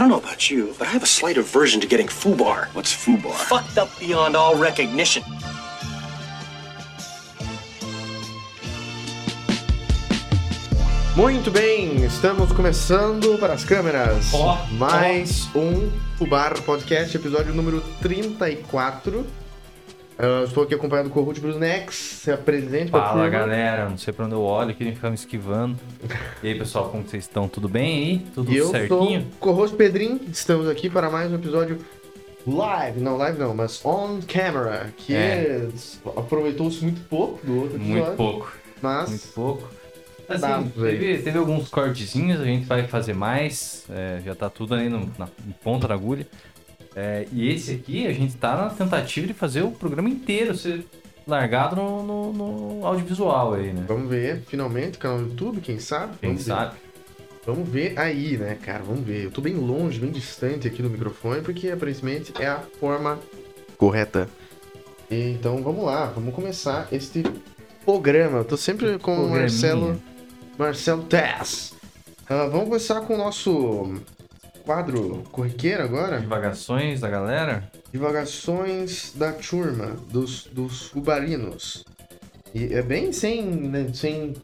I don't know about you, but I have a slight aversion to getting foobar. What's foobar? Fucked up beyond all recognition. Muito bem, estamos começando para as câmeras. Ó, Mais um Fubar Podcast, episódio número 34. Ah, estou aqui acompanhado com o Ruth Brusnex. Se apresente pra Fala galera, não sei pra onde eu olho, queria ficar me esquivando. E aí pessoal, como que vocês estão? Tudo bem aí? Tudo E eu certinho? sou o Corroso Pedrinho. Estamos aqui para mais um episódio live. Não, live não, mas on camera. Que É. aproveitou-se muito pouco do outro episódio. Muito pouco, Mas muito pouco. Assim, teve, teve alguns cortezinhos, a gente vai fazer mais, é, já tá tudo aí no, na ponta da agulha. É, e esse aqui, a gente tá na tentativa de fazer o programa inteiro ser largado no, no- no audiovisual aí, né? vamos ver, finalmente, canal do YouTube, quem sabe? Quem vamos ver. sabe? Vamos ver aí, né, cara? Vamos ver. Eu tô bem longe, bem distante aqui do microfone, porque aparentemente é a forma correta. Então vamos lá, vamos começar este programa. Eu tô sempre com o. Marcelo. Marcelo Tess. Ah, vamos começar com o nosso quadro corriqueiro agora. Divagações da galera? Divagações da turma, dos, dos rubarinos. E é bem sem, né, sem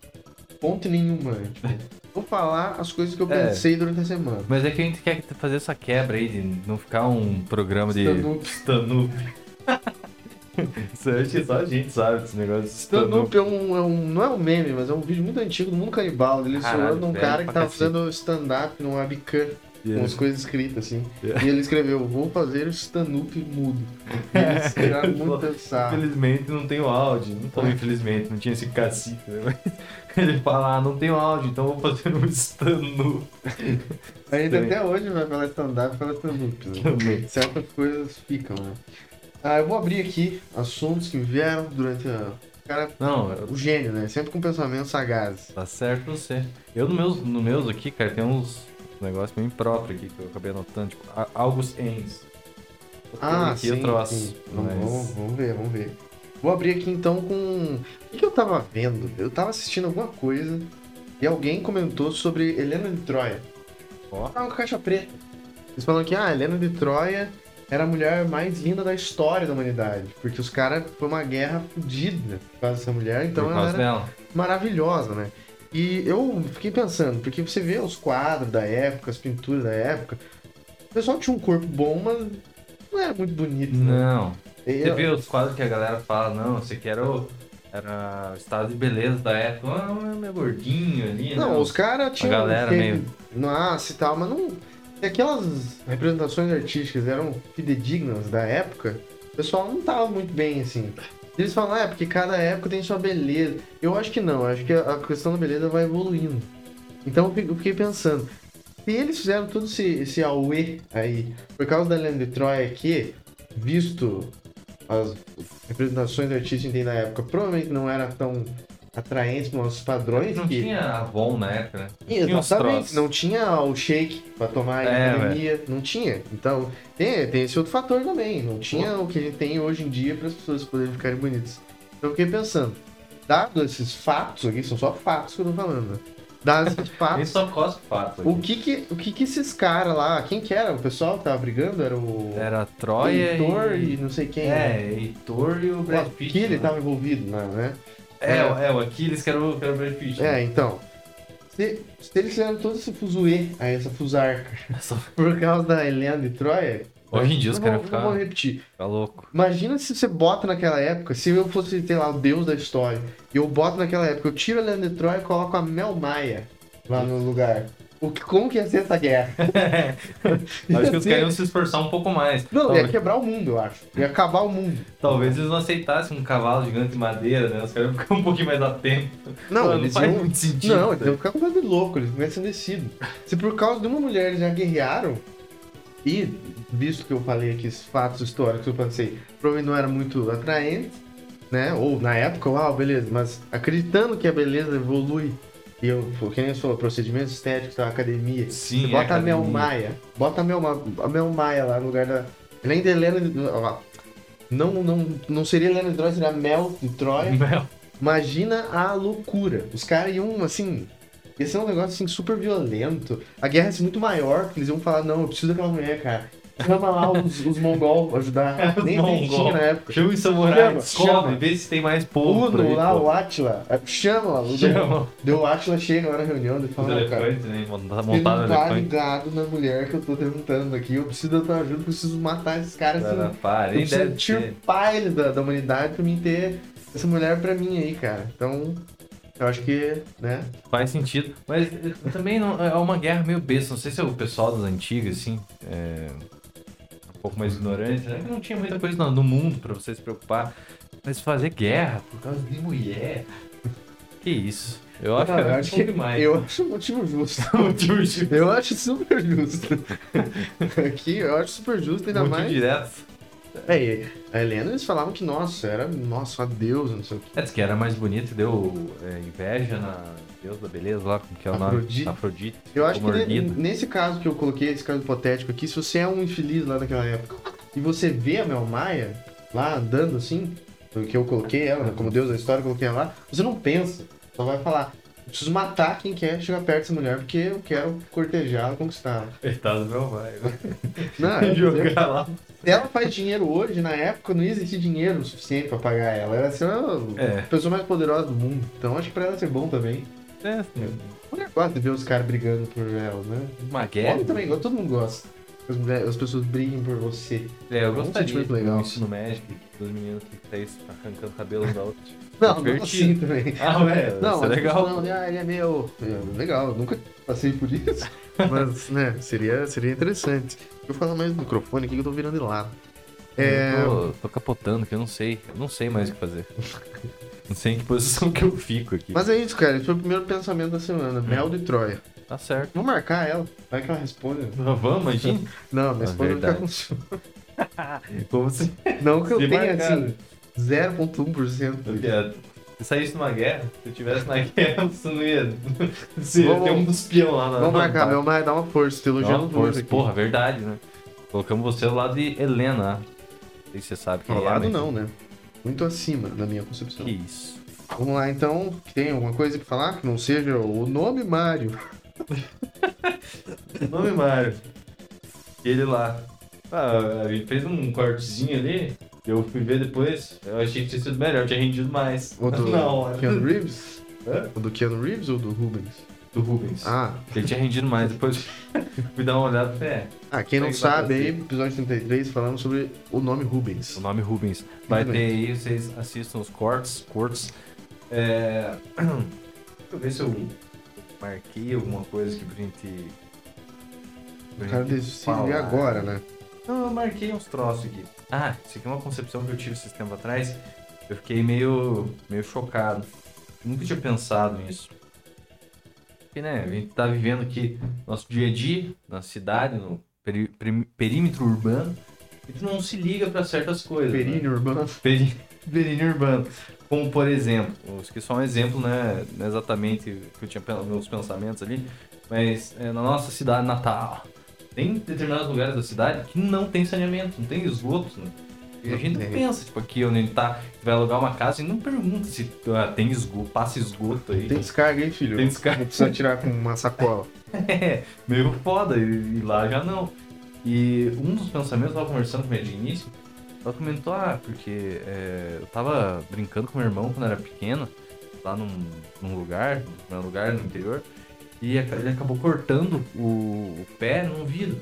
ponte nenhuma. Tipo, vou falar as coisas que eu É. pensei durante a semana. Mas é que a gente quer fazer essa quebra aí de não ficar um programa de stand-up. Isso eu acho que só a gente sabe desse negócio de stand-up. É um, é um- não é um meme, mas é um vídeo muito antigo do mundo canibal. Ele Caralho, um cara que tava fazendo stand-up num webcam, com as coisas escritas assim. É. E ele escreveu, vou fazer stand-up mudo. E eles tiraram muito pensar. Infelizmente não tem o áudio. Não falou infelizmente, não tinha esse cacife. Né? Ele fala, ah, não tem áudio, então vou fazer um stand-up. Ainda até hoje vai falar stand-up, fala stand-up. Né? Certas coisas ficam, né? Ah, eu vou abrir aqui assuntos que vieram durante a... Cara, Não, eu- o gênio, né? Sempre com pensamentos sagazes. tá certo você. Eu no meus, no meus aqui, cara, tem uns negócios bem próprios aqui que eu acabei anotando, tipo, August Ames. Ah, aqui sim, eu trouxe. sim. Vamos, mas- vamos, vamos ver, vamos ver. Vou abrir aqui então com... O que, que eu tava vendo? Eu tava assistindo alguma coisa e alguém comentou sobre Helena de Troia. Ó. Tava com caixa preta. Eles falam que ah, Helena de Troia era a mulher mais linda da história da humanidade. Porque os caras... Foi uma guerra fodida por causa dessa mulher, então ela era dela. maravilhosa, né? E eu fiquei pensando, porque você vê os quadros da época, as pinturas da época, o pessoal tinha um corpo bom, mas não era muito bonito, né? Não. E Você eu- vê os quadros que a galera fala, não, você quer o. Era o estado de beleza da época. Ah, meu gordinho ali. Não, né? os caras tinham. galera teve meio- Nossa e tal, mas não. Se aquelas representações artísticas eram fidedignas da época, o pessoal não tava muito bem assim. Eles falam, ah, é porque cada época tem sua beleza. Eu acho que não, acho que a questão da beleza vai evoluindo. Então eu fi- eu fiquei pensando, se eles fizeram todo esse, esse auê aí, por causa da Helena de Troia aqui, visto as representações artísticas que tem na época, provavelmente não era tão atraente para nossos padrões. Não que... tinha Avon na época, né? Exatamente, não tinha o shake pra tomar É, academia, não tinha. Então, tem, tem esse outro fator também. Não tinha o que a gente tem hoje em dia para as pessoas poderem ficarem bonitas. Então, eu fiquei pensando, dado esses fatos aqui, são só fatos que eu tô falando, né? Dados esses Ele fatos, só cospe fato. o aqui. que que, o que que esses caras lá, quem que era? O pessoal que tava brigando? Era o Era Troia Heitor e... e... não sei quem. né? É, Heitor e o O Brad Pitt. Aquiles né? tava envolvido, né? É, o- é, o Aquiles que era o, que era o Brad Pitt. É, né? então. Se, se eles fizeram todo esse fuzuê, aí essa fusarca, Só por causa da Helena de Troia. Hoje em dia os não caras vou- ficam- Não vou repetir. Fica louco. Imagina se você bota naquela época, se eu fosse, sei lá, o deus da história, e eu boto naquela época, eu tiro a Helena de Troia e coloco a Mel Maia lá no lugar. O que, como que ia ser essa guerra? Acho que os caras iam se esforçar um pouco mais. Não, ia talvez, quebrar o mundo, eu acho. Ia acabar o mundo. talvez eles não aceitassem um cavalo gigante de madeira, né? Os caras iam ficar um pouquinho mais atento. Não, Não eles faz iam... muito sentido. Não, eles iam ficar completamente loucos, eles iam ser descidos. Se por causa de uma mulher eles já guerrearam, e visto que eu falei aqui esses fatos históricos, eu pensei, provavelmente não era muito atraente, né? Ou na época, uau, beleza, mas acreditando que a beleza evolui, e eu, quem você falou, procedimentos estéticos da academia, Sim, é bota a Mel academia. Maia, bota a Mel, a Mel Maia lá no lugar da. Helena. de- ó, Não, não, não seria Helena de Troia, seria Mel de Troia. Mel. Imagina a loucura. Os caras iam, assim, Ia ser um negócio assim super violento. A guerra ia ser muito maior, porque eles iam falar, não, eu preciso daquela mulher, cara. Chama lá os, os mongol ajudar. Nem mongol. na época. Chama os samurais, chama. vê se tem mais povo. Uno lá, o Atila. Chama lá. Chama. Deu o Atila chega lá na reunião e fala, "Não, cara. né? Montado não no tá ligado na mulher que eu tô tentando aqui. Eu preciso da tua ajuda, preciso matar esses caras Cara, assim. para, Eu preciso tirpar ele da, da humanidade pra mim ter essa mulher pra mim aí, cara. Então, eu acho que, né? Faz sentido. Mas eh, também não, é uma guerra meio besta. Não sei se é o pessoal das antigas, assim, é pouco mais ignorante, né? Não tinha muita coisa no, mundo pra você se preocupar. Mas fazer guerra por causa de mulher. Que isso? Eu acho que eu é acho um demais. Eu acho um motivo justo. Motivo justo. Eu acho super justo. Aqui eu acho super justo, ainda Motivo mais. direto. É, e a Helena eles falavam que, nossa, era, nossa, uma deusa, não sei o que. É, que era mais bonito, deu é, inveja na Deus da beleza lá, como que é o nome? Afrodite. Afrodite. Eu acho que ne- nesse caso que eu coloquei, esse caso hipotético aqui, se você é um infeliz lá daquela época e você vê a Mel Maia lá andando assim, que eu coloquei ela, né, como Deus da história, eu coloquei ela lá, você não pensa, só vai falar. Preciso matar quem quer chegar perto dessa mulher porque eu quero cortejá-la, conquistá-la. Coitado do meu pai. Não, é, Jogar lá. Se ela faz dinheiro hoje, na época não existia dinheiro suficiente pra pagar ela. Ela ser a É. pessoa mais poderosa do mundo. Então acho que pra ela ser bom também. É, Mulher gosta de ver os caras brigando por ela, né? uma guerra. Homem também todo mundo gosta. As, mulheres- as pessoas briguem por você. É, eu É um gostaria de legal. ensino médio dos meninos que tá isso, arrancando cabelo da outra. Não, não Divertido. assim também. Ah, ué, Não, isso é legal. falam, ah, ele é meu. É, legal, eu nunca passei por isso. Mas, né, seria, seria interessante. Deixa eu falar mais no microfone aqui que eu tô virando de lado. É, Eu tô, tô capotando, que eu não sei. Eu não sei mais o que fazer. não sei em que posição que eu fico aqui. Mas é isso, cara. Esse foi o primeiro pensamento da semana. Mel de Troia. Tá certo. Vou marcar ela. Vai que ela responde. Vamos, imagina. Não, minha É esposa vai ficar com ciúme. Como se. Não que eu tenha, assim, 0.1%. Se saísse numa guerra, se eu tivesse na guerra, você não ia. Ia Vamos- ter um dos peão lá na Vamos marcar, meu mais dá uma força. Dá elogiando força. aqui. Porra, verdade, né? Colocamos você ao lado de Helena. Não sei se você sabe quem Ao é. lado mas- não, né? Muito acima, na minha concepção. Que isso. Vamos lá, então. Tem alguma coisa que falar que não seja o nome Mário? Nome Mário. Ele lá. Ah, gente fez um cortezinho ali. Eu fui ver depois. Eu achei que tinha sido melhor, tinha rendido mais. O do. Keanu Reeves? Hã? O do Keanu Reeves ou do Rubens? do Rubens. Ah, Ele tinha rendido mais. Depois fui dar uma olhada e falei, é, ah quem não sabe aí, episódio 33, falando sobre o nome Rubens. o nome Rubens. Vai ter aí, vocês assistam os cortes. cortes. É... Deixa eu ver se eu marquei alguma coisa aqui pra gente. pra O cara falar. agora, né? Não, eu marquei uns troços aqui. Ah, isso aqui é uma concepção que eu tive esses tempos atrás. Eu fiquei meio, meio chocado. Nunca tinha pensado nisso. Porque, né, a gente tá vivendo aqui nosso dia a dia, na cidade, no peri- perímetro urbano, e tu não se liga pra certas coisas. né? Períneo urbano. Peri- Perímetro urbano. Como, por exemplo, eu esqueci só um exemplo, né? Não é exatamente o que eu tinha meus pensamentos ali, mas é, na nossa cidade natal, tem determinados lugares da cidade que não tem saneamento, não tem esgoto, né? E a gente não tem. pensa, tipo, aqui onde gente tá, vai alugar uma casa e não pergunta se ah, tem esgoto, passa esgoto aí. Tem descarga aí, filho? Tem descarga. Não precisa tirar com uma sacola. É, meio foda, e, e lá já não. E um dos pensamentos, eu tava conversando com ele de início, ela comentou, ah, porque é, eu tava brincando com meu irmão quando era pequeno, lá num, num lugar, num lugar no interior, e ele acabou cortando o, o pé num vidro.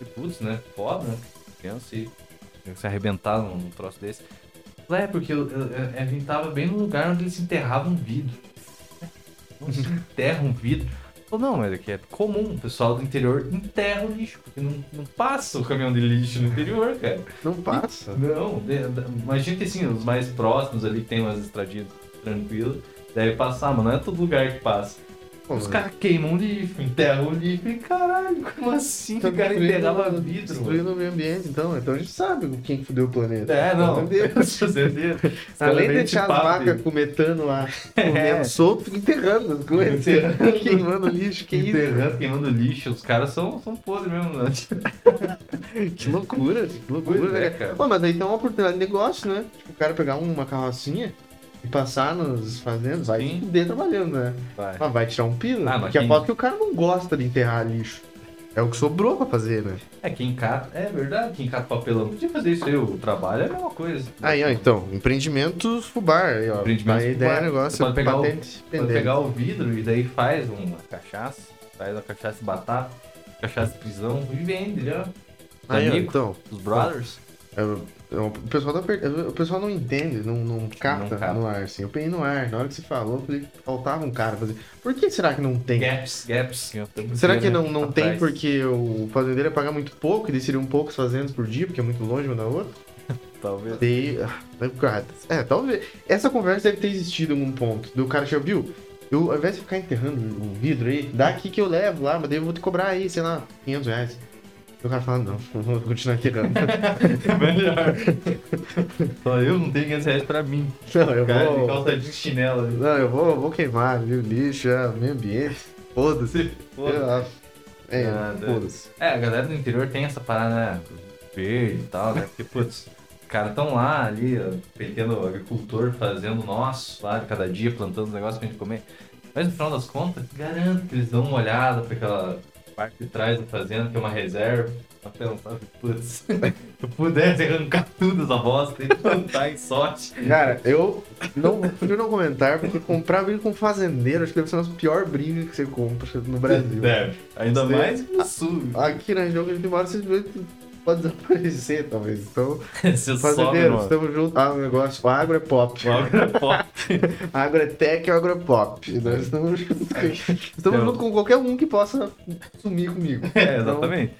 E putz, né? Foda, né? Criança e se arrebentar num, num troço desse. É, porque eu, eu, eu- a gente tava bem no lugar onde eles enterravam um vidro. Não se enterra um vidro. Não, mas é que é comum, o pessoal do interior enterra o lixo, porque não, não passa o caminhão de lixo no interior, cara. Não passa. Não, imagina que assim, os mais próximos ali tem umas estradinhas tranquilas, deve passar, mas não é todo lugar que passa. Os caras queimam o lixo, enterram o lixo, e caralho, como assim? Tá o cara enterrava vidro. Destruindo o meio ambiente, então. Então a gente sabe quem fudeu o planeta. É, não. Entendeu? Além de deixar as vacas com metano lá, comendo solto, fica enterrando as coisas. Enterrando. Queimando lixo, que enterrando, queimando lixo. Os caras são, são podres mesmo, né? Que loucura, que loucura, Pois é, né? cara. Pô, mas aí tem uma oportunidade de negócio, né? Tipo, o cara pegar uma carrocinha e passar nos fazendas, vai Sim. fuder trabalhando, né? Vai. Mas vai tirar um pila, Ah, porque quem- aposto que o cara não gosta de enterrar lixo. É o que sobrou pra fazer, né? É, quem cata. É verdade, quem cata papelão podia fazer isso aí. O trabalho é a mesma coisa. Aí, ó, então, empreendimentos fubar, aí, ó. Empreendimentos a ideia é negócio, Você pode pegar o- Pode pegar o vidro e daí faz uma cachaça, faz a cachaça de batata, cachaça de prisão e vende já. Aí, ó, então, os brothers. é, é, o pessoal tá per- o pessoal não entende, não, não capta Não capta. no ar, assim. Eu peguei no ar, na hora que você falou, eu falei, faltava um cara fazer. Por que será que não tem? Gaps, gaps. Será que não, não tem porque o fazendeiro ia pagar muito pouco e seriam poucos fazendas por dia, porque é muito longe uma da outra? Talvez. Ah, cara, é, talvez. Essa conversa deve ter existido em algum ponto. Do cara já viu? Eu, ao invés de ficar enterrando o vidro aí, dá aqui que eu levo lá, mas daí eu vou te cobrar aí, sei lá, 500 reais. O cara fala, não, vou continuar enterrando. Melhor. Só eu não tenho 500 reais pra mim. não, eu Cara de vou. calça de chinelo. ali. Não, eu vou, vou queimar, viu? Lixo, é, meio ambiente. Foda-se. Foda. É, Ah, foda-se. É, a galera do interior tem essa parada, né? Verde e tal, né? Porque, putz, os caras estão lá ali, ó, pequeno agricultor fazendo nosso lá de cada dia, plantando os negócios pra gente comer. Mas no final das contas, garanto que eles dão uma olhada pra aquela parte de trás da fazenda, que é uma reserva, pra pensar, putz, se eu pudesse arrancar tudo essa bosta e plantar em sorte. Cara, eu não prefiro não comentar, porque comprar briga com fazendeiro acho que deve ser uma das piores brigas que você compra no Brasil. Deve. Ainda Você- mais no sul. Aqui na região que a gente mora, simplesmente pode desaparecer, talvez. Então, fazendeiro, estamos juntos. Ah, o negócio, o agro é pop. o agropop. agro é tech e o agro é pop. Nós estamos juntos com, estamos junto com qualquer um que possa sumir comigo. É, Então, exatamente.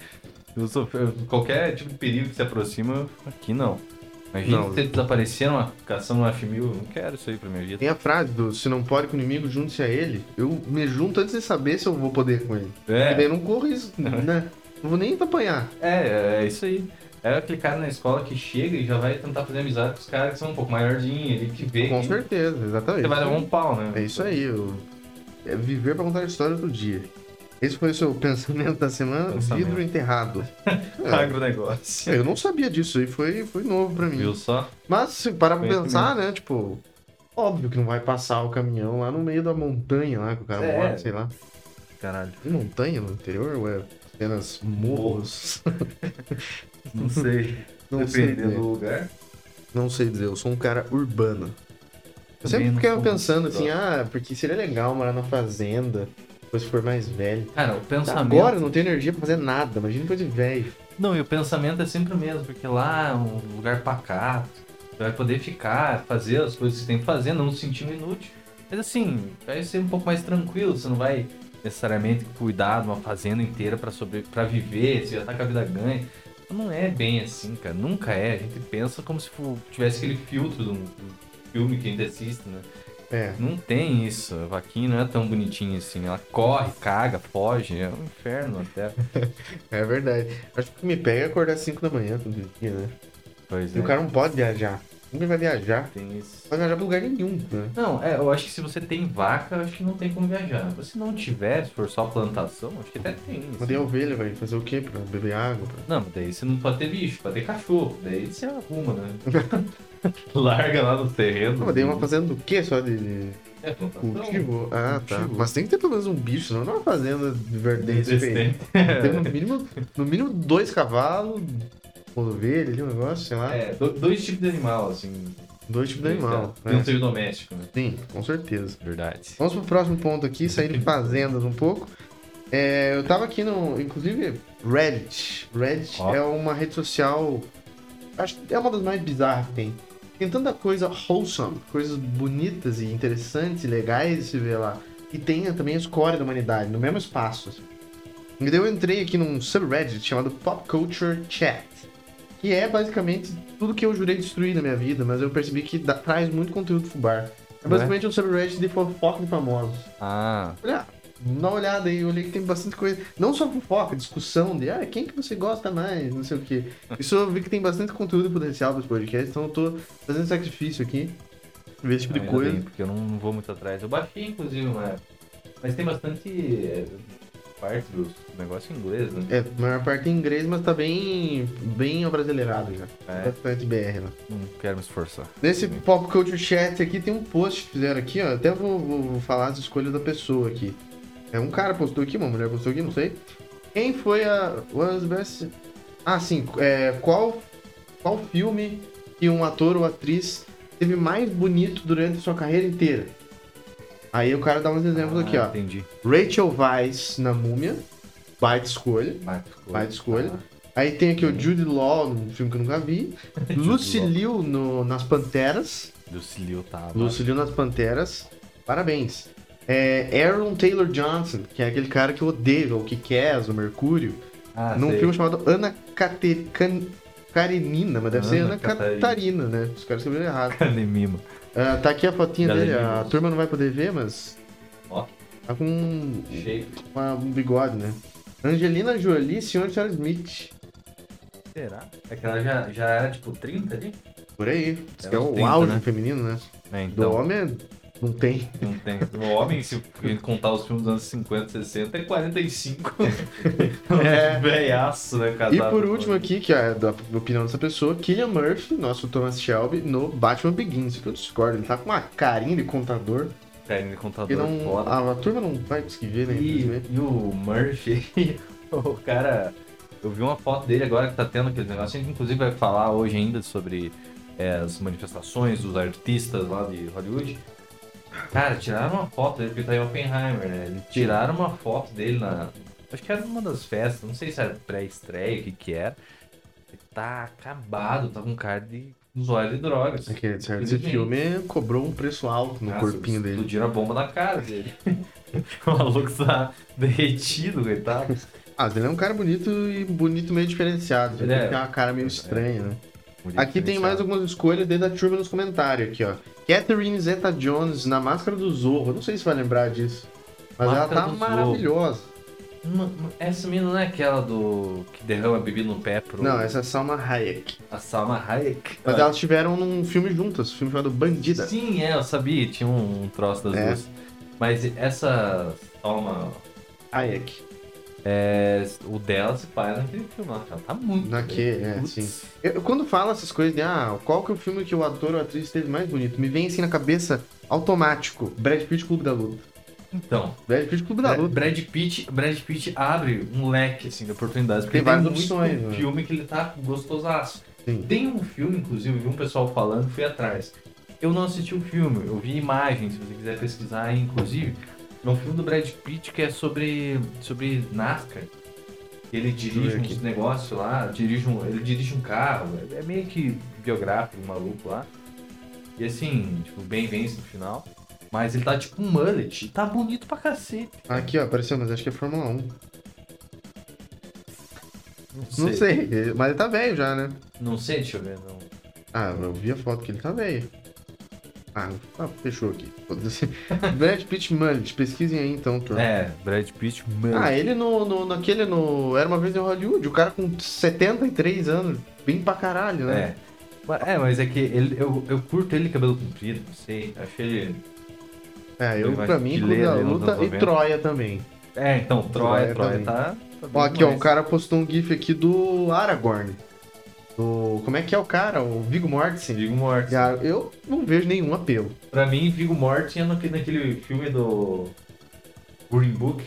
Eu sou- eu- qualquer tipo de perigo que se aproxima, aqui não. Imagina Não. você desaparecer numa cação no F1000, eu não quero isso aí pra minha vida. Tem a frase do se não pode com o inimigo, junte-se a ele. Eu me junto antes de saber se eu vou poder com ele. E daí É, eu não corro isso, né? Não vou nem apanhar. é, é isso aí. É aquele cara na escola que chega e já vai tentar fazer amizade com os caras que são um pouco maiorzinhos, ele que vê Com que certeza, exatamente. você vai levar um pau, né? É isso aí. Eu... É viver pra contar a história do dia. Esse foi o seu pensamento da semana, Pensamento. vidro enterrado. É, Agronegócio. eu não sabia disso aí, foi, foi novo pra mim. Viu só? Mas se parar pra pensar, né, tipo, óbvio que não vai passar o caminhão lá no meio da montanha lá que o cara É. mora, sei lá. Caralho. Montanha no interior ou é apenas morros? Não sei. Não sei Dependendo dizer. do lugar. Não sei dizer, eu sou um cara urbano. Eu Também sempre não ficava sou pensando assim, ah, porque seria legal morar na fazenda, depois for mais velho. Cara, o pensamento. Agora eu não tenho energia pra fazer nada, imagina depois de velho. Não, e o pensamento é sempre o mesmo, porque lá é um lugar pacato, você vai poder ficar, fazer as coisas que você tem que fazer, não se sentindo inútil. Mas assim, vai ser um pouco mais tranquilo, você não vai necessariamente cuidar de uma fazenda inteira pra sobre... para viver, você já tá com a vida ganha. Não é bem assim, cara, nunca é. A gente pensa como se tivesse aquele filtro de um, um filme que a gente assiste, né? É. Não tem isso, a vaquinha não é tão bonitinha assim, ela corre, caga, foge, é um inferno até. É verdade. Acho que o me pega acordar às 5 da manhã todo dia, né? Pois E o é, cara não pode viajar. Nunca vai viajar. tem isso. Não vai viajar pra lugar nenhum, né? Não, é, eu acho que se você tem vaca, eu acho que não tem como viajar. Se não tiver, se for só plantação, acho que até tem. Mas assim. daí a ovelha vai fazer o quê? Pra beber água? Pra... Não, mas daí você não pode ter bicho, pode ter cachorro. Daí você arruma, né? Larga lá no terreno. Não, mas daí uma fazenda do quê? Só de, de É, cultivo? Ah, tá. Cultivo. Mas tem que ter pelo menos um bicho, senão não é uma fazenda de verdade. Tem no mínimo, no mínimo dois cavalos, ovelha ali, um negócio, sei lá. É, do- dois tipos de animal, assim. Dois tipos de animal. Tem um né? ser doméstico, né? Sim, com certeza. Verdade. Vamos pro próximo ponto aqui, sair de fazendas um pouco. É, eu tava aqui no. Inclusive, Reddit. Reddit Ó. é uma rede social. Acho que é uma das mais bizarras que tem. Tem tanta coisa wholesome, coisas bonitas e interessantes e legais de se ver lá. E tem também a escória da humanidade, no mesmo espaço. assim. E daí eu entrei aqui num subreddit chamado Pop Culture Chat. Que é basicamente tudo que eu jurei destruir na minha vida, mas eu percebi que dá- traz muito conteúdo fubar. É basicamente um subreddit de fofoca de famosos. Ah, Olha, dá uma olhada aí, eu olhei que tem bastante coisa. Não só fofoca, discussão de ah, quem que você gosta mais, não sei o quê. Isso eu vi que tem bastante conteúdo potencial para esse podcast, então eu tô fazendo sacrifício aqui. Ver esse tipo de ainda coisa. bem, porque eu não vou muito atrás. Eu baixei, inclusive, época. Mas tem bastante. Parte do negócio em inglês, né? É, a maior parte em inglês, mas tá bem, bem brasileirado já. É. Bastante BR lá. Não quero me esforçar. Nesse Pop Culture Chat aqui tem um post que fizeram aqui, ó. Até vou, vou- vou falar as escolhas da pessoa aqui. É um cara postou aqui, uma mulher postou aqui, não sei. Quem foi a. Was best... Ah, sim. É, qual, qual filme que um ator ou atriz teve mais bonito durante a sua carreira inteira? Aí o cara dá uns exemplos aqui, Ah, ó. Entendi. Rachel Weisz na Múmia. Baita escolha. Baita escolha. Baita escolha. Ah, Aí tem aqui o Jude Law, num filme que eu nunca vi. Lucy. Liu no, nas Panteras. Lucilio tava. Lucy Liu nas Panteras. Parabéns. É, Aaron Taylor Johnson, que é aquele cara que eu odeio, o que quer, o Mercúrio. Ah, num sei. filme chamado Ana Cate- Can- Karenina, mas deve ser Ana Ana Catarina. Catarina, né? Os caras escreveram errado. Canemima. Ah, tá aqui a fotinha Galerinha dele, a turma não vai poder ver, mas Ó, tá com um, uma- um bigode, né? Angelina Jolie, Sr. Charles Smith. Será? É que ela já, já era tipo 30 ali? Por aí. É que é uns o 30, auge né? feminino, né? É, Do então. homem é- não tem. Não tem. O homem, se contar os filmes dos anos 50, 60, é 45. É. Velhaço, né? Casado E por último aqui, que é da opinião dessa pessoa, Killian Murphy, nosso Thomas Shelby, no Batman Begins. Que eu discordo, ele tá com uma carinha de contador. Carinha de contador não, foda. a, a turma não vai conseguir ver, né? E, e o Murphy, o cara. Eu vi uma foto dele agora que tá tendo aquele negócio. A gente inclusive vai falar hoje ainda sobre é, as manifestações dos artistas lá de Hollywood. Cara, tiraram uma foto dele, porque tá em Oppenheimer, né? Eles tiraram uma foto dele na. Acho que era numa das festas, não sei se era pré-estreia, o que que era. Ele tá acabado, tá com cara de usuário de drogas. É que, certo, esse filme cobrou um preço alto no Nossa, corpinho dele. Explodiram a bomba na cara dele. o maluco tá derretido, coitado. Ah, ele é um cara bonito e bonito meio diferenciado. Ele Ele é. tem uma cara meio estranha, né? Aqui tem mais algumas escolhas desde a turma nos comentários aqui, ó. Catherine Zeta-Jones na Máscara do Zorro. Não sei se vai lembrar disso. Mas Máscara ela tá maravilhosa. Uma- Essa menina não é aquela do. que derrama bebida no pé pro. Não, essa é Salma Hayek. A Salma Hayek. Mas Ah, elas tiveram num filme juntas, um filme chamado Bandida. Sim, é, eu sabia, tinha um, um troço das É. duas. Mas essa Salma. Hayek. É, o dela se faz naquele filme ela tá muito. Naquele, é, sim. Eu, quando fala essas coisas de, ah, qual que é o filme que o ator ou a atriz esteve mais bonito? Me vem assim na cabeça, automático, Brad Pitt Clube da Luta. Então, Brad Pitt Clube da Luta. Brad Pitt, Brad Pitt abre um leque assim, de oportunidades. Porque Tem várias muito opções, né? filme que ele tá gostosaço. Sim. Tem um filme, inclusive, vi um pessoal falando, fui atrás. Eu não assisti o filme, eu vi imagens, se você quiser pesquisar inclusive. É um filme do Brad Pitt que é sobre, sobre NASCAR. Ele dirige uns negócios lá, dirige um, ele dirige um carro, é é meio que biográfico, um maluco lá. E assim, tipo, bem vence no final. Mas ele tá tipo um mullet, tá bonito pra cacete. Aqui, ó, apareceu, mas acho que é Fórmula 1. Não Não sei, mas ele tá velho já, né? Não sei, deixa eu ver, não. Ah, eu vi a foto que ele tá velho. Ah, ah, fechou aqui. Brad Pitt Mullet, pesquisem aí então, turma. É, Brad Pitt, mullet. Ah, ele no, no, naquele no. Era uma vez em Hollywood, o cara com 73 anos, bem pra caralho, né? É. Mas- É, mas é que ele, eu, eu curto ele cabelo comprido, não sei. Achei ele. É, eu, pra mim, Clube Luta e 90. Troia também. É, então, Troia, Troia Troia tá. tá Ó, aqui, ó, demais. o cara postou um gif aqui do Aragorn. Do... Como é que é o cara? O Viggo Mortensen. Viggo Mortensen. Cara, Eu não vejo nenhum apelo. Pra mim, Viggo Mortensen é naquele, naquele filme do. Green Book.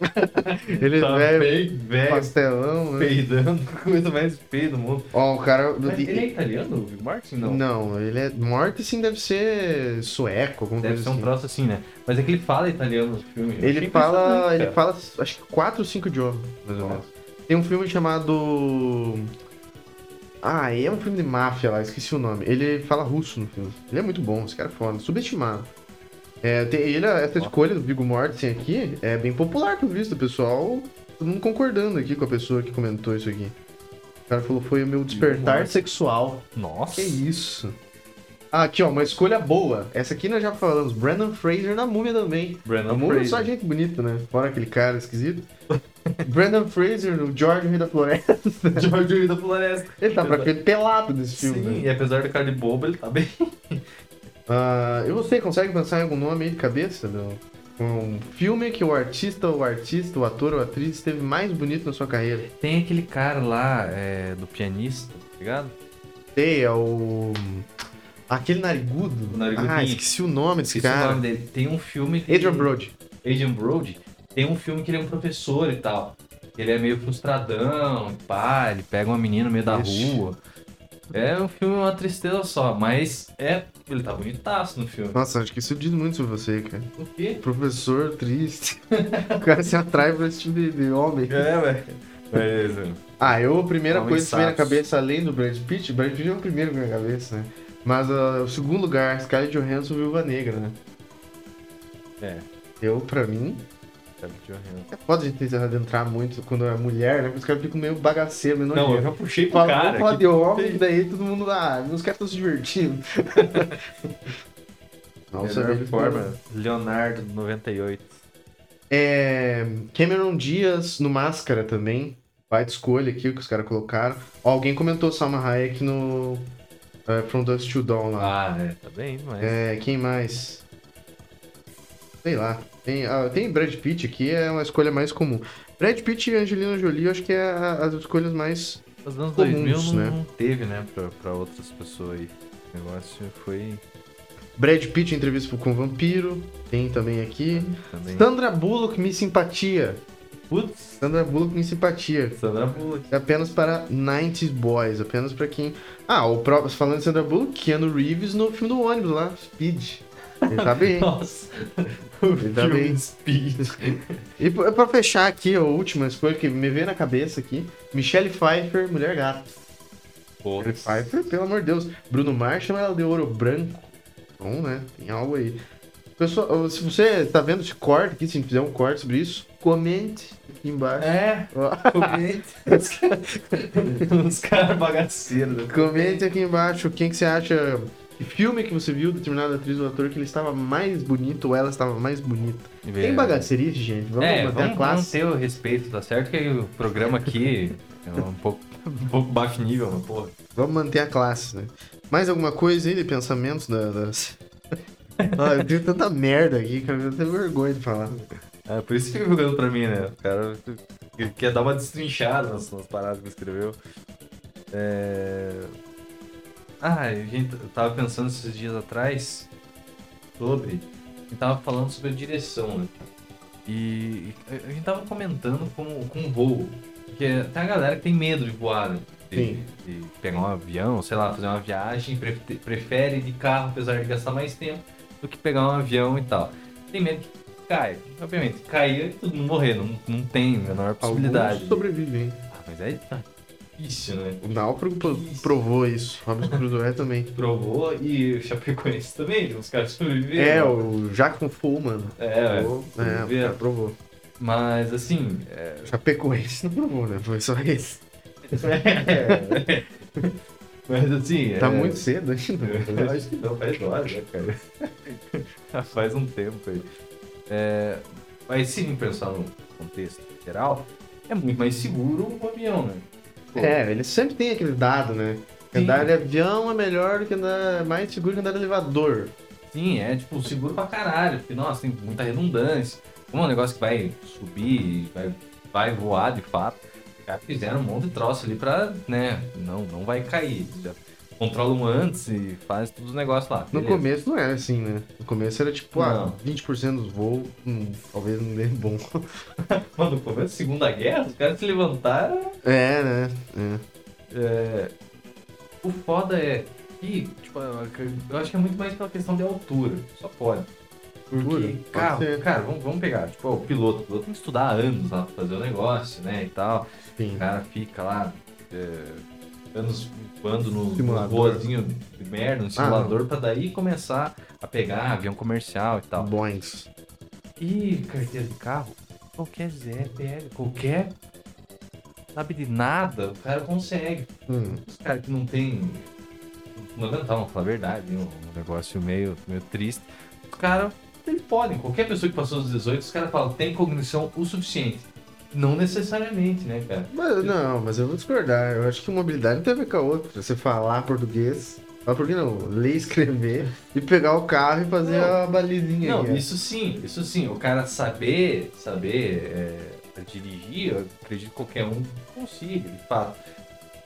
Ele tá é bem velho, pastelão, né? peidando, coisa mais feia do mundo. Ó, o cara... Mas ele é italiano, o Mortensen? Não. Não, ele é... Mortensen deve ser sueco, alguma Deve ser um assim. troço assim, né? Mas é que ele fala italiano no filme. Ele fala, ele cara. fala, acho que quatro ou cinco idiomas, mais ou menos. Tem um filme chamado... Ah, é um filme de máfia lá, esqueci o nome. Ele fala russo no filme. Ele é muito bom, esse cara é foda, subestimado. É, tem, ele, essa escolha do Viggo Mortensen aqui é bem popular, pelo visto, pessoal. Todo mundo concordando aqui com a pessoa que comentou isso aqui. O cara falou, foi o meu despertar sexual. Nossa. Que isso? Ah, aqui ó, uma escolha boa. Essa aqui nós já falamos. Brandon Fraser na múmia também. Brandon a múmia é Fraser. só gente bonita, né? Fora aquele cara esquisito. Brandon Fraser no George Rei da Floresta. George Rei da Floresta. Ele tá praticamente pelado nesse filme. Sim, né? e apesar da cara de bobo, ele tá bem. Ah, e você consegue pensar em algum nome aí de cabeça? Não? Um filme que o artista, o artista, o ator ou atriz esteve mais bonito na sua carreira. Tem aquele cara lá, é, do pianista, tá ligado? Sei, é o. Aquele narigudo. O narigudinho. Ah, esqueci o nome desse Esqueci o cara. nome dele. Tem um filme. que- Adrian Brody. Adrian Brody. Tem um filme que ele é um professor e tal. Ele é meio frustradão, pá, ele pega uma menina no meio da Ixi. rua. É um filme, uma tristeza só, mas é. Ele tá bonitaço no filme. Nossa, acho que isso diz muito sobre você, cara. O quê? Professor triste. o cara se atrai pra esse tipo de, de homem. É, velho. Mas, Ah, eu, a primeira Homens coisa que vem na cabeça, além do Brad Pitt, Brad Pitt é o primeiro que vem na cabeça, né? Mas ah, o segundo lugar, Scarlett Johansson, Viúva Negra, né? é, Eu, pra mim, Scarlett Johansson. é foda a gente adentrar muito quando é mulher, né? Porque os caras ficam meio bagaceiros, meio Não, eu já puxei pro Fala, cara. que- de homem, daí todo mundo, ah, os caras estão se divertindo. Nossa, Melhor velho, forma. Leonardo, 98. É, Cameron Diaz no Máscara também. Baita escolha aqui, o que os caras colocaram. Ó, alguém comentou Salma Hayek no é, From Dust to Dawn lá. Ah, é, tá bem, mas. É, quem mais? Sei lá. Tem, ah, tem Brad Pitt aqui, é uma escolha mais comum. Brad Pitt e Angelina Jolie, eu acho que é a- as escolhas mais... Nos anos comuns, 2000 não, né? não teve, né, pra, pra outras pessoas aí. O negócio foi Brad Pitt entrevista com o Vampiro, tem também aqui. também. Sandra Bullock, Me Simpatia. Putz, Sandra Bullock, Me Simpatia. Sandra Bullock. É apenas para 90s Boys, apenas para quem. Ah, o próprio. Falando de Sandra Bullock, Keanu Reeves no filme do ônibus lá, Speed. Ele tá bem. Nossa, Ele tá bem. Speed. e pra fechar aqui, a última escolha que me veio na cabeça aqui: Michelle Pfeiffer, Mulher Gato. Michelle Pfeiffer, pelo amor de Deus. Bruno Mars chama ela de ouro branco. Bom, né? Tem algo aí. Pessoal, se você tá vendo esse corte aqui, se a gente fizer um corte sobre isso, comente aqui embaixo. É, comente. Os caras bagaceiros. né? Comente aqui embaixo quem que você acha. Que filme que você viu determinada atriz ou ator que ele estava mais bonito ou ela estava mais bonita. Tem bagaceirice, gente. Vamos É, manter vamos, a vamos classe. ter o respeito, tá certo que o programa aqui é um pouco, um pouco baixo nível, mas porra. Vamos manter a classe, né? Mais alguma coisa aí de pensamentos da. das- ah, eu tenho tanta merda aqui, cara. Eu tenho vergonha de falar. É, por isso que fica jogando pra mim, né? O cara quer dar uma destrinchada nas, nas paradas que escreveu. É... Ah, a gente eu tava pensando esses dias atrás sobre. A gente tava falando sobre a direção, né? E a gente tava comentando com, com voo. Porque tem a galera que tem medo de voar, né? De, Sim. de pegar um avião, sei lá, fazer uma viagem, pre- prefere de carro, apesar de gastar mais tempo, do que pegar um avião e tal. Tem medo que cai. Obviamente, cair e todo mundo morrer, não, não tem a menor possibilidade. Alguns sobrevivem. Ah, mas aí tá difícil, né? O Náufrago pro- provou isso. Robinson Crusoe também. Provou e o Chapecoense também, os caras sobreviveram. É, o Jackson Full, mano. É, é, Provou. É, o cara provou. Mas assim, é, Chapecoense não provou, né? Foi só esse. mas assim. Tá é- muito cedo ainda. Eu acho que não, faz horas, né, cara? Já faz um tempo aí. É, mas se pensar no contexto geral, é muito mais seguro o avião, né? Pô, É, ele sempre tem aquele dado, né? Sim. Andar de avião é melhor do que andar. mais seguro que andar de elevador. Sim, é tipo seguro pra caralho, porque nossa, tem muita redundância. Como é um negócio que vai subir, vai, vai voar de fato, os caras fizeram um monte de troço ali pra, né, não, não vai cair. Já controlam antes e faz todos os negócios lá. No beleza. começo não era assim, né? No começo era tipo, ah, Não. 20% dos voos, hum, talvez não dê bom. Mano, no começo da Segunda Guerra, os caras se levantaram É, né? É. É, o foda é que, tipo, eu acho que é muito mais pela questão de altura. Só pode. Porque? Pode carro, cara, vamos, vamos pegar, tipo, o piloto. O piloto tem que estudar há anos lá pra fazer o negócio, né, e tal. Sim. O cara fica lá, é, anos voando no, no Simulador. voazinho de merda, no simulador, pra daí começar a pegar avião comercial e tal. Boings. E carteira de carro, qualquer Zé pega, qualquer sabe de nada, o cara consegue. Hum. Os caras que não tem. Não aguentar, vamos falar a verdade, um negócio meio, meio triste. Os caras, eles podem. Qualquer pessoa que passou dos 18, os caras falam, tem cognição o suficiente. Não necessariamente, né, cara? Mas, não, mas eu vou discordar. Eu acho que uma habilidade não tem a ver com a outra. Você falar português Mas por que não? Ler, escrever e pegar o carro e fazer Não. a balizinha Não, aí. é. isso sim, isso sim. O cara saber, saber é, dirigir, eu acredito que qualquer um consiga, de fato.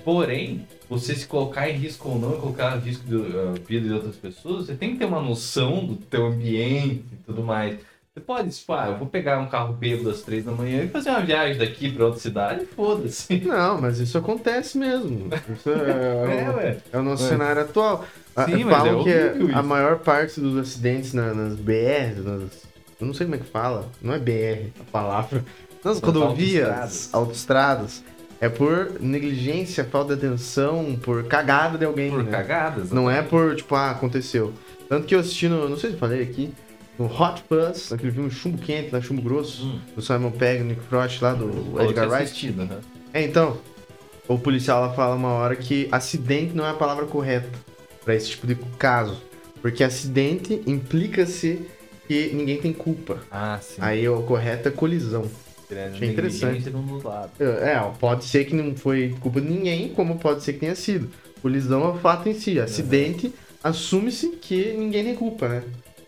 Porém, você se colocar em risco ou não, colocar em risco de, a vida de outras pessoas, você tem que ter uma noção do teu ambiente e tudo mais. Você pode, tipo, ah, eu vou pegar um carro bêbado às três da manhã e fazer uma viagem daqui pra outra cidade, foda-se. Não, mas isso acontece mesmo. Isso é, É, ué. é o nosso Mas- cenário atual. Ah, Sim, Falam é que horrível a isso. maior parte dos acidentes na- nas BR, nas, eu não sei como é que fala, não é BR a palavra, nas Nas rodovias, autoestradas. É por negligência, falta de atenção, por cagada de alguém. Por né? cagadas. Não é por, tipo, ah, aconteceu. Tanto que eu assisti no, não sei se eu falei aqui, no Hot Bus, naquele filme Chumbo Quente, lá, Chumbo Grosso, Hum. do Simon Pegg, Nick Frost, lá do que Edgar Wright. assistido, né? É, então, o policial fala uma hora que acidente não é a palavra correta pra esse tipo de caso. Porque acidente implica-se que ninguém tem culpa. Ah, sim. Aí o correto é colisão. Achei interessante. É, ó, pode ser que não foi culpa de ninguém, como pode ser que tenha sido. Colisão é o fato em si. Acidente, assume-se que ninguém tem culpa, né?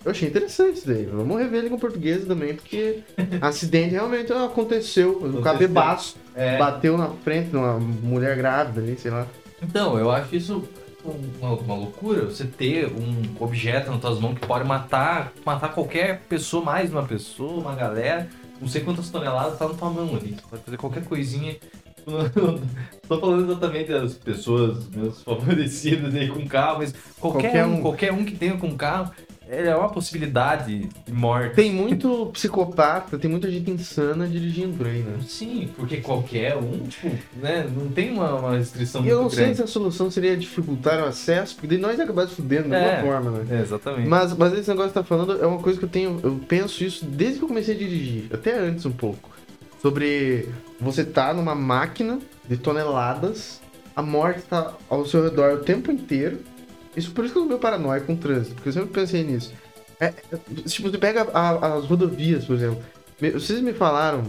Eu achei interessante isso daí. Vamos rever ele com português também, porque acidente realmente aconteceu. O Aconteceu. cara bebaço É. bateu na frente de uma mulher grávida ali, sei lá. Então, eu acho isso uma, uma loucura, você ter um objeto nas tuas mãos que pode matar, matar qualquer pessoa, mais uma pessoa, uma galera, não sei quantas toneladas tá na tua mão ali. Pode fazer qualquer coisinha. Não tô falando exatamente das pessoas meus favorecidas aí com carro, mas qualquer, Qualquer um, um. qualquer um que tenha com carro, é uma possibilidade de morte. Tem muito psicopata, tem muita gente insana dirigindo por aí, né? Sim, porque qualquer um, tipo, né, não tem uma, uma restrição E eu não sei grande. se a solução seria dificultar o acesso, porque nós ia acabar se fudendo de alguma É. forma, né? É, exatamente. Mas, mas esse negócio que tá falando é uma coisa que eu tenho. Eu penso isso desde que eu comecei a dirigir, até antes um pouco. Sobre você tá numa máquina de toneladas, a morte tá ao seu redor o tempo inteiro. Isso por isso que eu sou meio paranoico com o trânsito, porque eu sempre pensei nisso. É, é, tipo, você pega a- as rodovias, por exemplo. Vocês me falaram,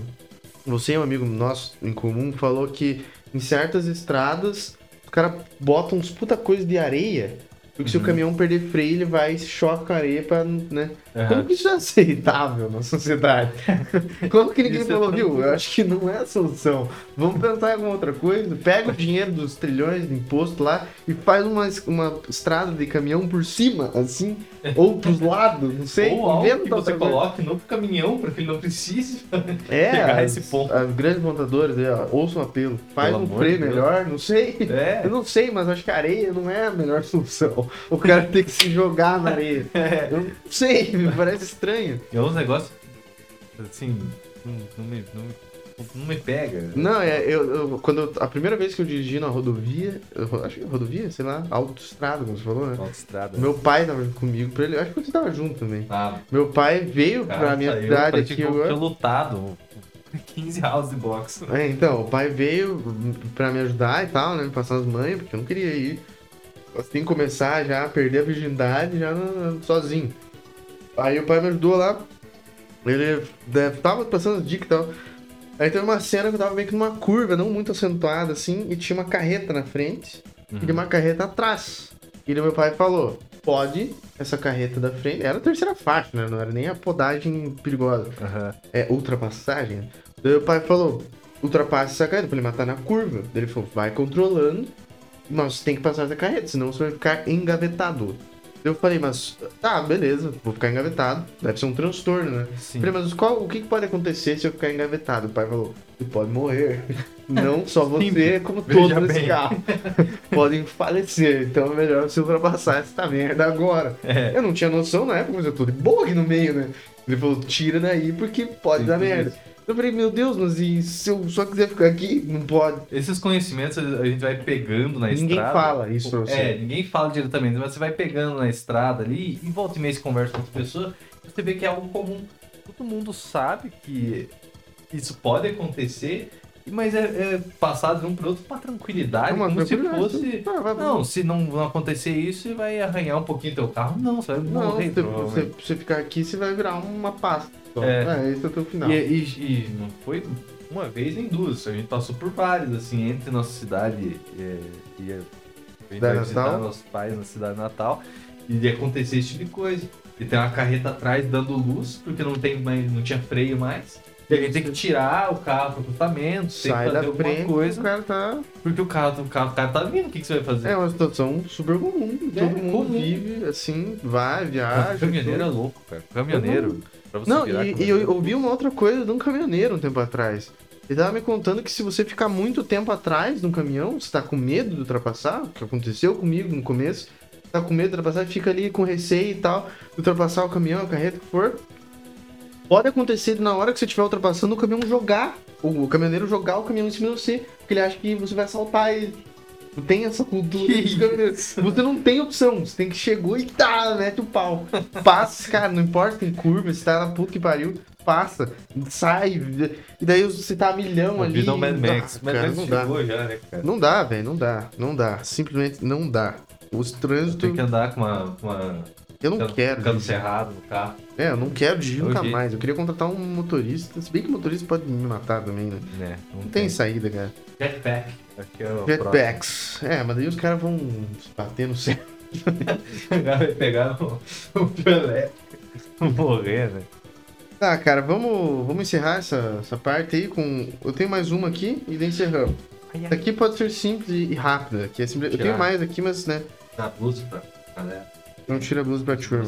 você e um amigo nosso em comum falou que em certas estradas os caras botam uns puta coisa de areia, porque se o Uhum. caminhão perder freio, ele vai choca com a areia pra, né? Aham. Como que isso é aceitável na sociedade? Como que ninguém Isso é falou, tão viu? Eu acho que não é a solução. Vamos pensar em alguma outra coisa. Pega o dinheiro dos trilhões de imposto lá e faz uma, uma estrada de caminhão por cima, assim, ou pros lados, não sei. Ou algo que você coloque no caminhão para que ele não precise. É, pegar as, esse ponto. as grandes montadoras, aí, ó, ouçam o apelo. Faz Pelo um freio melhor, não sei. É. Eu não sei, mas acho que a areia não é a melhor solução. O cara tem que se jogar na areia. É. Eu não sei, me parece estranho. É uns negócios, assim, não, não me, não, me- não me pega. Não, é, eu, eu- quando eu- a primeira vez que eu dirigi na rodovia, eu acho que rodovia, sei lá, autoestrada, como você falou, né? Autoestrada. Meu pai tava comigo pra ele, eu acho que você tava junto também. Ah, Meu pai veio cara, pra minha cidade aqui agora. tinha lutado 15 rounds de boxe. É, então, o pai veio pra me ajudar e tal, né? Me passar as manhas, porque eu não queria ir. Assim, começar já a perder a virgindade já sozinho. Aí o pai me ajudou lá. Ele deve, tava passando as dicas e tal. Aí teve uma cena que eu tava meio que numa curva, não muito acentuada assim, e tinha uma carreta na frente e Uhum. uma carreta atrás. E meu pai falou: pode essa carreta da frente. Era a terceira faixa, né? Não era nem a podagem perigosa Aham. é, ultrapassagem. né? Daí o pai falou, ultrapasse essa carreta. Falei, mas tá na curva. Daí ele falou, vai controlando, mas você tem que passar essa carreta, senão você vai ficar engavetado. Eu falei, mas tá, beleza, vou ficar engavetado. Deve ser um transtorno, né? Sim. Falei, mas qual, o que pode acontecer se eu ficar engavetado? O pai falou, você pode morrer. Não só você, como todos nesse carro. Podem falecer. Então é melhor você ultrapassar essa merda agora. É. Eu não tinha noção na época, mas eu tô de boa aqui no meio, né? Ele falou, tira daí porque pode dar Simples merda. isso. Eu falei, meu Deus, mas e se eu só quiser ficar aqui? Não pode. Esses conhecimentos a gente vai pegando na Ninguém estrada. fala isso pra você. É, ninguém fala diretamente, mas você vai pegando na estrada ali e volta e meia você conversa com outra pessoa, você vê que é algo comum. Todo mundo sabe que isso pode acontecer, mas é, é passado de um pro outro uma tranquilidade, É como se fosse. Ah, vai- Não, se não não acontecer isso, você vai arranhar um pouquinho teu carro. Não, você vai Não, morrer. você, você, provavelmente. você ficar aqui, você vai virar uma pasta. Só. É. É, esse é o teu final. E, e- e não foi uma vez nem duas, a gente passou por vários, assim, entre nossa cidade é, e a gente Da vai visitar Natal? nossos pais na cidade natal e de acontecer esse tipo de coisa. E tem uma carreta atrás dando luz, porque não, tem mais, não tinha freio mais. E a gente tem que tirar o carro pro acostamento, tem que Sai fazer da alguma frente, coisa. o cara tá... Porque o carro, o carro, o cara tá vindo, o que, que você vai fazer? É uma situação super comum. É, Todo mundo comum. vive assim, vai, o viaja. caminhoneiro é tudo. louco, cara. O caminhoneiro, Não, e, e eu ouvi uma outra coisa de um caminhoneiro um tempo atrás. Ele tava me contando que se você ficar muito tempo atrás no caminhão, você tá com medo de ultrapassar, o que aconteceu comigo no começo, tá com medo de ultrapassar, fica ali com receio e tal, de ultrapassar o caminhão, a carreta que for. Pode acontecer na hora que você estiver ultrapassando o caminhão jogar, o, o caminhoneiro jogar o caminhão em cima de você, porque ele acha que você vai assaltar ele. Não tem essa cultura Que. Você não tem opção, você tem que chegou e tá, mete o pau. Passa, cara, não importa, tem curva, você tá na puta que pariu, passa, sai, e daí você tá a milhão A ali. vida é um Mad Max. Mad cara, Max não dá. chegou já, né, cara? Não dá, velho, não dá, não dá, simplesmente não dá. Os trânsitos, Tem que andar com uma. Com uma eu não cano- quero. Dirigir. cerrado no carro. É, eu não quero dirigir nunca Hoje- mais. Eu queria contratar um motorista, se bem que o motorista pode me matar também, né? Né? Não Não tem saída, cara. Jetpack. Aqui é o Jetpacks. É, mas daí os caras vão bater no céu. O vai pegar fio elétrico. Morrer, né? Tá, cara, vamos, vamos encerrar essa, essa parte aí com. Eu tenho mais uma aqui e daí encerramos. Essa aqui pode ser simples e, rápida. Que é simples... Eu tenho mais aqui, mas né, Dá blusa pra galera. não tira a blusa pra turma.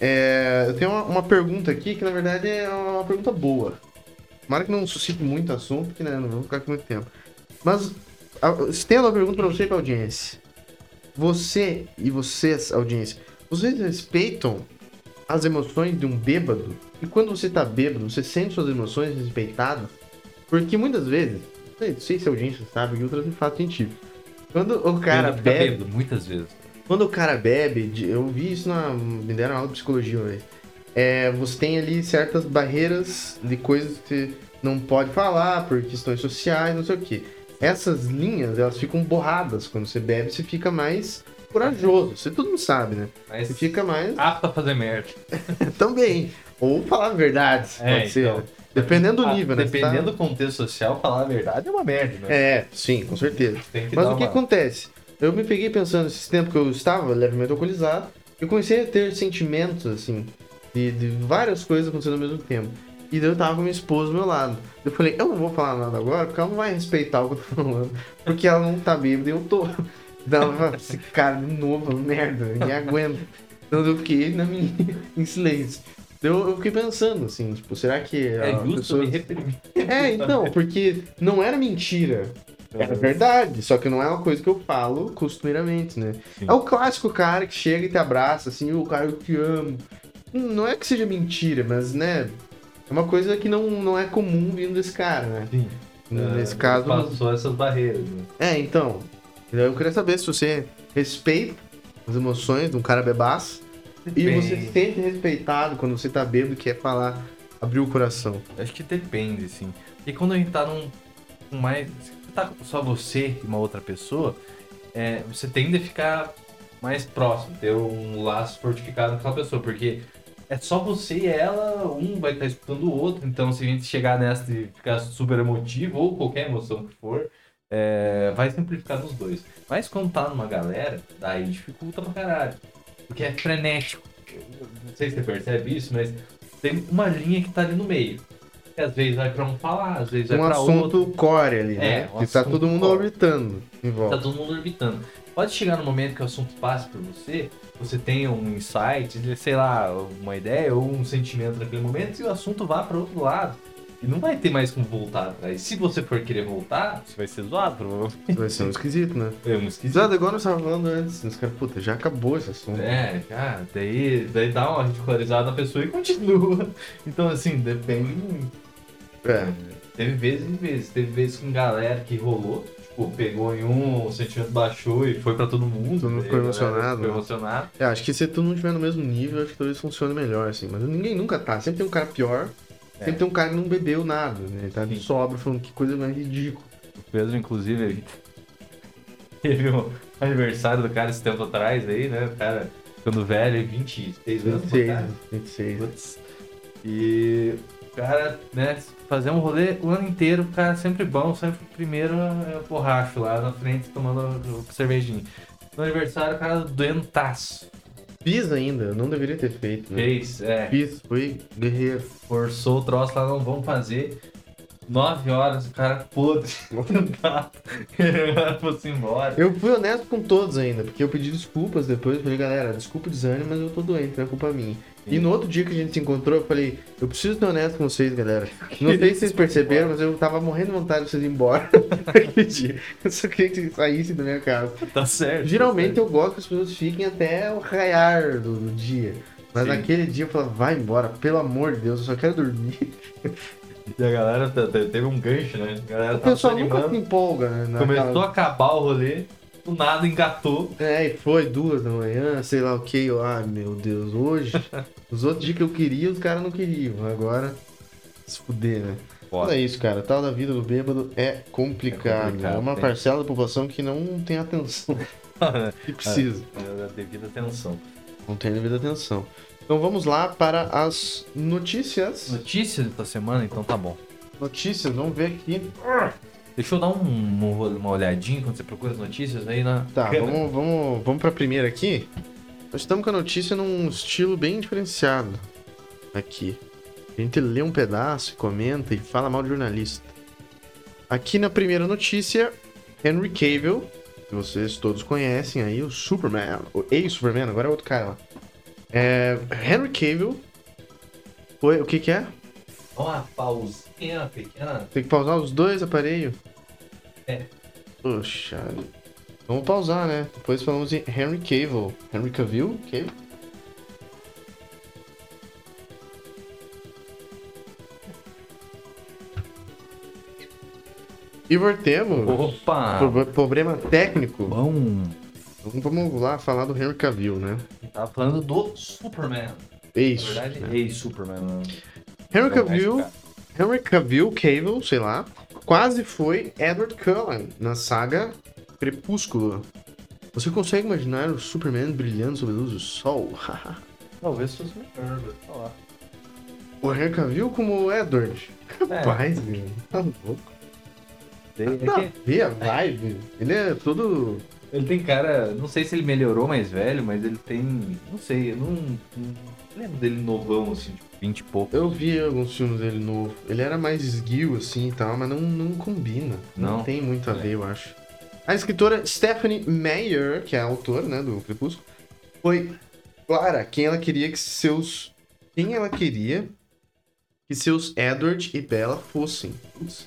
É, eu tenho uma, uma pergunta aqui que na verdade é uma pergunta boa. Tomara que não suscite muito assunto, porque né, não vamos ficar aqui muito tempo. Mas estendo a pergunta pra você e pra audiência. Você e vocês, audiência, vocês respeitam as emoções de um bêbado? E quando você tá bêbado, você sente suas emoções respeitadas? Porque muitas vezes, não sei- se a audiência sabe, que outras de fato científico. Quando o cara bebe, bêbado, muitas vezes. quando o cara bebe, eu vi isso na. Me deram aula de psicologia uma vez. É, você tem ali certas barreiras de coisas que você não pode falar por questões sociais, não sei o quê. Essas linhas, elas ficam borradas. Quando você bebe, você fica mais corajoso. Você todo mundo sabe, né? Mas Você fica mais. apto a fazer merda. Também. Ou falar verdades, É, pode ser. então. né? Dependendo do Ah, nível, né? Você tá- Dependendo do contexto social, falar a verdade é uma merda, né? É, sim, com certeza. Mas o que uma... acontece? Eu me peguei pensando, esse tempo que eu estava levemente alcoolizado, eu comecei a ter sentimentos, assim, de, de várias coisas acontecendo ao mesmo tempo. E daí eu tava com minha esposa do meu lado. Eu falei, eu não vou falar nada agora, porque ela não vai respeitar o que eu tô falando. Porque ela não tá bêbada e eu tô. Fala, esse cara de novo, merda, ninguém aguenta. Então eu fiquei na minha, em silêncio. Eu, eu fiquei pensando, assim, tipo, será que É justo pessoas... me reprimir. É, então, porque não era mentira. Era verdade, só que não é uma coisa que eu falo costumeiramente, né? Sim. É o clássico cara que chega e te abraça, assim, o cara, eu te amo. Não é que seja mentira, mas, né, é uma coisa que não, não é comum vindo desse cara, né? Sim. Nesse É, caso... Passou essas barreiras, né? É, então, eu queria saber se você respeita as emoções de um cara bebaço e você se sente respeitado quando você tá bêbado e quer falar, abrir o coração. Acho que depende, sim. Porque quando a gente tá num. um mais. Tá só você e uma outra pessoa, é, você tende a ficar mais próximo, ter um laço fortificado com aquela pessoa, porque é só você e ela, um vai estar escutando o outro, então se a gente chegar nessa de ficar super emotivo, ou qualquer emoção que for, é, vai simplificar nos dois. Mas quando tá numa galera, daí dificulta pra caralho. Porque é frenético. Não sei se você percebe isso, mas tem uma linha que tá ali no meio. Que às vezes vai pra um falar, às vezes vai um pra assunto outro. core ali, É, né? um que tá assunto todo mundo core. orbitando em volta. Tá todo mundo orbitando. Pode chegar no momento que o assunto passe por você, você tenha um insight, sei lá, uma ideia ou um sentimento naquele momento e o assunto vá para outro lado. E não vai ter mais como voltar atrás. Se você for querer voltar, você vai ser zoado, provavelmente. Vai ser um esquisito, né? É um esquisito. Exato, igual nós estávamos falando antes. Os caras, puta, já acabou esse assunto. É, cara, daí, daí dá uma ridicularizada na pessoa e continua. Então, assim, depende muito. É. Teve vezes e vezes. Teve vezes com galera que rolou. Tipo, pegou em um, o sentimento baixou e foi pra todo mundo. Todo mundo ficou emocionado, Ficou né? emocionado. É, acho que se todo mundo estiver no mesmo nível, acho que talvez funcione melhor, assim. Mas ninguém nunca tá. Sempre tem um cara pior. É. Sempre tem um cara que não bebeu nada, né? Ele tá de sobra falando que coisa mais ridícula. O Pedro, inclusive, ele teve o aniversário do cara esse tempo atrás aí, né? O cara, quando velho, 26 anos. 26, cara. 26. Putz. E cara, né, fazer um rolê o ano inteiro, o cara sempre bom, sempre primeiro é o borracho lá na frente tomando cervejinha. No aniversário, o cara doentaço. Fiz ainda, não deveria ter feito, né? Fez, é. Fiz, fui guerreiro. Forçou o troço lá, não vamos fazer. Nove horas, o cara podre. Cara fosse embora. Eu fui honesto com todos ainda, porque eu pedi desculpas depois. Falei, galera, desculpa o desânimo, mas eu tô doente, não é culpa minha. E no outro dia que a gente se encontrou, eu falei, eu preciso ser honesto com vocês, galera. Não sei se vocês perceberam, mas eu tava morrendo de vontade de vocês ir embora naquele dia. Eu só queria que vocês saíssem da minha casa. Tá certo. Geralmente tá eu gosto que as pessoas fiquem até o raiar do, do dia. Mas Sim. naquele dia eu falava, vai embora, pelo amor de Deus, eu só quero dormir. certo. E a galera te- te- teve um gancho, né? A galera O pessoal nunca se empolga, né? Começou a acabar o rolê, do nada engatou. É, e foi duas da manhã, sei lá o que. Eu, ah, meu Deus, hoje. os outros dias que eu queria, os caras não queriam. Agora, se fuder, né? Foda. Olha isso, cara. Tal da vida do bêbado é complicado. É É, complicado, uma tem. parcela da população que não tem atenção que precisa. É, Devido atenção. Não tem devida atenção. Então vamos lá para as notícias. Notícias da semana, então tá bom. Notícias, vamos ver aqui. Deixa eu dar um- uma, olhadinha quando você procura as notícias aí na. Tá, câmera. vamos, vamos, vamos pra primeira aqui. Nós estamos com a notícia num estilo bem diferenciado aqui. A gente lê um pedaço, comenta e fala mal de jornalista. Aqui na primeira notícia, Henry Cavill, que vocês todos conhecem aí, o Superman, o ex-Superman, agora é outro cara lá. É, Henry Cavill foi, o que que é? Uma pausinha pequena. Tem que pausar os dois aparelhos? É. Poxa. Vamos pausar, né? Depois falamos em Henry Cavill. Henry Cavill? Cavill? E voltemos. Opa! Pro- Problema técnico. Bom. Vamos- Vamos lá falar do Henry Cavill, né? Tava falando do Superman. Na Isso. verdade, né? ex-Superman. Henry Cavill Henry Cavill, Cavill, sei lá, quase foi Edward Cullen na saga Crepúsculo. Você consegue imaginar o Superman brilhando sob a luz do sol? Talvez fosse melhor, vou falar. o Henry Cavill como o Edward? É. Rapaz, meu, tá louco. É Nada a que ver a vibe. Ele é todo... ele tem cara. Não sei se ele melhorou mais velho, mas ele tem. Não sei, eu não. não lembro dele novão, assim, tipo, 20 e pouco. Eu vi alguns filmes dele novo. Ele era mais esguio assim e tal, mas não, não combina. Não, Não? tem muito a É. ver, eu acho. A escritora Stephanie Meyer, que é a autora, né, do Crepúsculo, foi clara quem ela queria que seus... Quem ela queria que seus Edward e Bella fossem. Putz,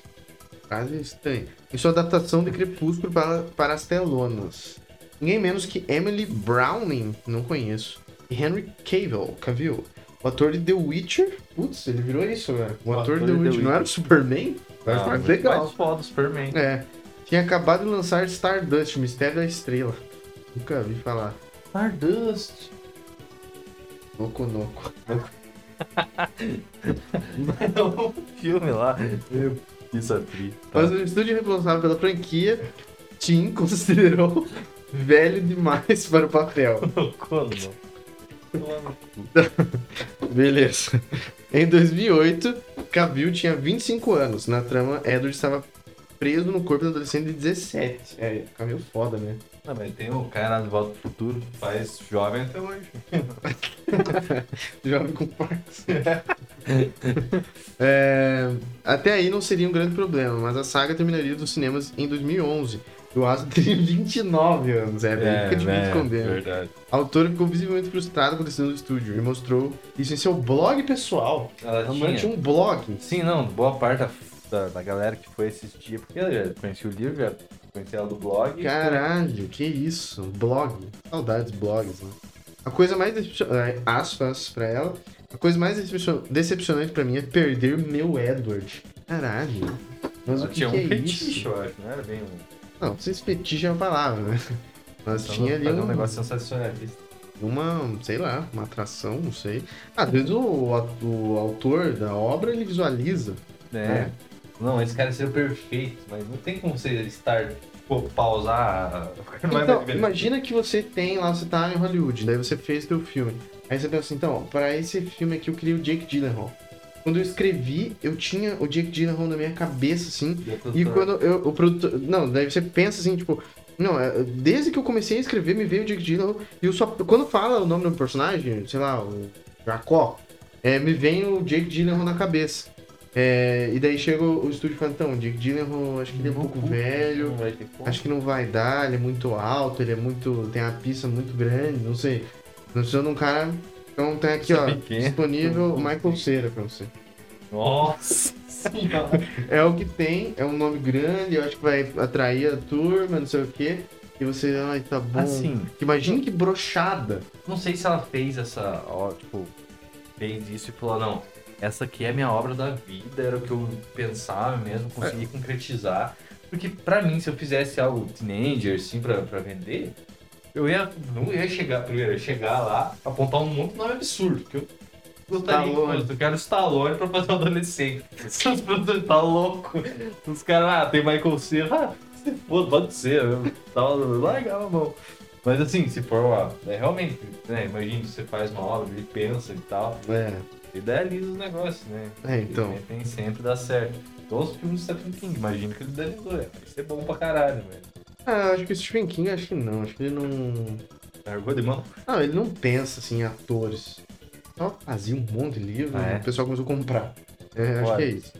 frase estranha. Em sua adaptação de Crepúsculo para, para as telonas. Ninguém menos que Emily Browning, não conheço. E Henry Cavill, Cavill. O ator de The Witcher. Putz, ele virou isso agora. O, ator, de The Witcher. Não era o Superman? Mas Ah, legal. Mais foda, o Superman. É. Tinha acabado de lançar Stardust, Mistério da Estrela. Nunca vi falar. Stardust. Noco Noco. É um filme lá. Isso é tri. Mas o estúdio responsável pela franquia, Tim, considerou velho demais para o papel. Quando? Beleza. Em 2008, Cavill tinha 25 anos. Na trama, Edward estava preso no corpo do adolescente de 17. É, Cavill foda, né? Não, mas tem o cara de Volta pro Futuro que faz jovem até hoje. Jovem com Parkinson. É, até aí não seria um grande problema, mas a saga terminaria nos cinemas em 2011. O Asa teria 29 anos, é, é fica difícil esconder. né? verdade. A autora ficou visivelmente frustrada com a decisão do estúdio e mostrou isso em seu blog pessoal. Ela Ela tinha tinha. um blog. Sim, não, boa parte da, da, da galera que foi assistir, porque eu já conheci o livro, já conheci ela do blog. Caralho, que isso? Blog. Saudades blogs, né? A coisa mais decepcionante, aspas pra ela, a coisa mais decepcion- decepcionante pra mim é perder meu Edward. Caralho. Mas Ela o que, tinha que um é fetiche, isso? eu acho, não era bem um. Não, se fetiche é uma palavra, né? Mas Só tinha ali um, um negócio sensacionalista. uma, sei lá, uma atração, não sei. Às vezes o, o autor da obra, ele visualiza. É. É. Não, esse cara seria perfeito, mas não tem como você estar, tipo, pausar. Então, imagina que você tem lá, você tá em Hollywood, daí você fez teu filme. Aí você pensa assim, então, para esse filme aqui eu queria o Jake Gyllenhaal. Quando eu escrevi, eu tinha o Jake Gyllenhaal na minha cabeça, assim, e quando eu, o produtor... Não, daí você pensa assim, tipo, Não, é, desde que eu comecei a escrever, me veio o Jake Gyllenhaal. E eu só. Quando fala o nome do personagem, sei lá, o Jacó, é, me vem o Jake Gyllenhaal na cabeça. É, e daí chega o, estúdio e fala, então, o Jake Gyllenhaal, acho que ele é um pouco velho. Não ter como. Acho que não vai dar, ele é muito alto, ele é muito. tem a pista muito grande, não sei. Não precisa de um cara. Então tem aqui, ó, Pequeno. disponível o Michael Cera pra você. Nossa senhora. É o que tem, é um nome grande, eu acho que vai atrair a turma, não sei o quê. E você, ai, tá bom. Assim, Imagina que brochada. não sei se ela fez essa, ó, tipo, fez isso e falou, não, essa aqui é a minha obra da vida, era o que eu pensava mesmo, consegui concretizar. Porque pra mim, se eu fizesse algo teenager, assim, pra, pra vender, eu ia, não ia chegar, primeiro, ia chegar lá, apontar um monte de nome absurdo, que eu gostaria, Stallone. eu quero Stallone pra fazer um adolescente. Os produtores tá louco. Os caras, ah, tem Michael Cera, ah, pode ser, eu tava legal, mão. Mas assim, se for, ó, é realmente, né, imagina, você faz uma obra, ele pensa e tal, É, idealiza os negócios, né? É, então. E nem sempre dá certo. Todos os filmes do Stephen King, imagina que ele idealizou, é, vai ser bom pra caralho, velho. Ah, acho que o Stephen King, acho que não. Acho que ele não. Largou de mão? Não, ele não pensa assim em atores. Só fazia um monte de livro Ah, e é? o pessoal começou a comprar. É, acho que é isso.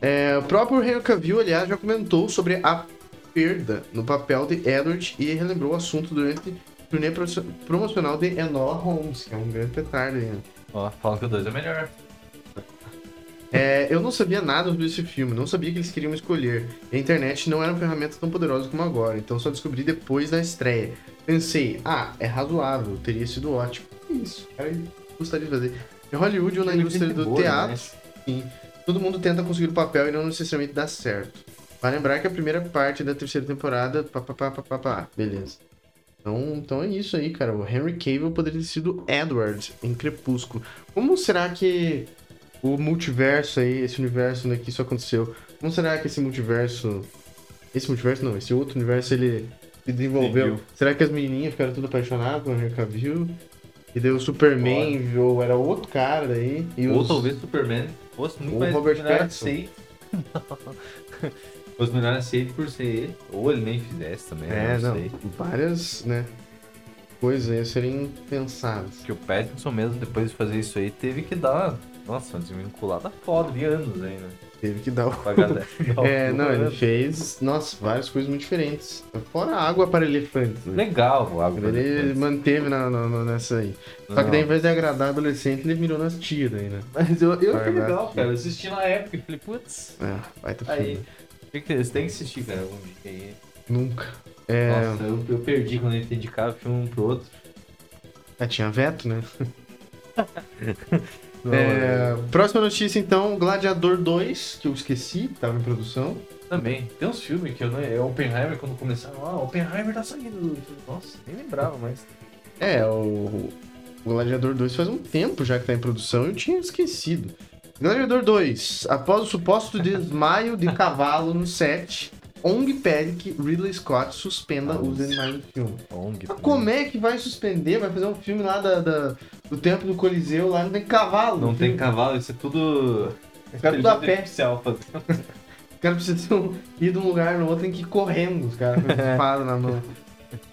É, o próprio Henry Cavill, aliás, já comentou sobre a perda no papel de Edward e relembrou o assunto durante o turnê pro- promocional de Enola Holmes, que é um grande petardo? Ó, falam que o 2 é melhor. É, eu não sabia nada sobre esse filme, não sabia que eles queriam escolher. A internet não era uma ferramenta tão poderosa como agora, então só descobri depois da estreia. Pensei, ah, é razoável, teria sido ótimo. É Isso, cara, eu gostaria de fazer. Em Hollywood ou na indústria do Boa, né? teatro, sim, todo mundo tenta conseguir o papel e não necessariamente dá certo. Vai lembrar que a primeira parte da terceira temporada, pá, pá, pá, pá, pá, pá. beleza. Então, então é isso aí, cara. O Henry Cavill poderia ter sido Edward em Crepúsculo. Como será que o multiverso aí, esse universo onde que isso aconteceu, como será que esse multiverso. Esse multiverso não, esse outro universo ele se desenvolveu? Seguiu. Será que as menininhas ficaram tudo apaixonadas com o Henry Cavill? E daí o Superman ou era outro cara daí? E Ou os- talvez Superman fosse muito Ou mais Robert Pattinson. fosse melhor aceito por ser ele. Ou ele nem fizesse também, É, não, não. Várias, né? Coisas aí serem pensadas. Porque o Pattinson mesmo, depois de fazer isso aí, teve que dar, nossa, uma desvinculada foda de anos aí, né? Teve que dar o. É, não, ele fez, nossa, várias coisas muito diferentes. Fora água para elefantes, né? Legal o água. Ele manteve na, na- na- nessa aí. Só que daí, ao invés de agradar adolescente, ele virou nas tias daí, né? Mas eu, eu achei Vai, legal, vai. cara. Eu assisti na época e falei, putz, É, vai ter aí. filme. Que, você tem que assistir, cara, algum dia aí. Nunca. É, Nossa, eu, eu perdi quando ele indicava filme um pro outro. é, tinha veto, né? É, próxima notícia, então, Gladiador 2, que eu esqueci, tava em produção. Também. Tem uns filmes que eu não. É Oppenheimer quando começaram. Ah, Oppenheimer tá saindo. Nossa, nem lembrava mais. É, o, o Gladiador 2 faz um tempo já que tá em produção e eu tinha esquecido. Gladiador 2. Após o suposto desmaio de cavalo no set, ONG pede que Ridley Scott suspenda os animais do filme. ONG. Mas como é que vai suspender? Vai fazer um filme lá da, da- do tempo do Coliseu, lá não tem cavalo. Não tem filme. cavalo, isso é tudo. caras tudo a pé. Artificial, fazendo. Os caras precisam ir de um lugar no outro, tem que ir correndo, os caras com espada na mão.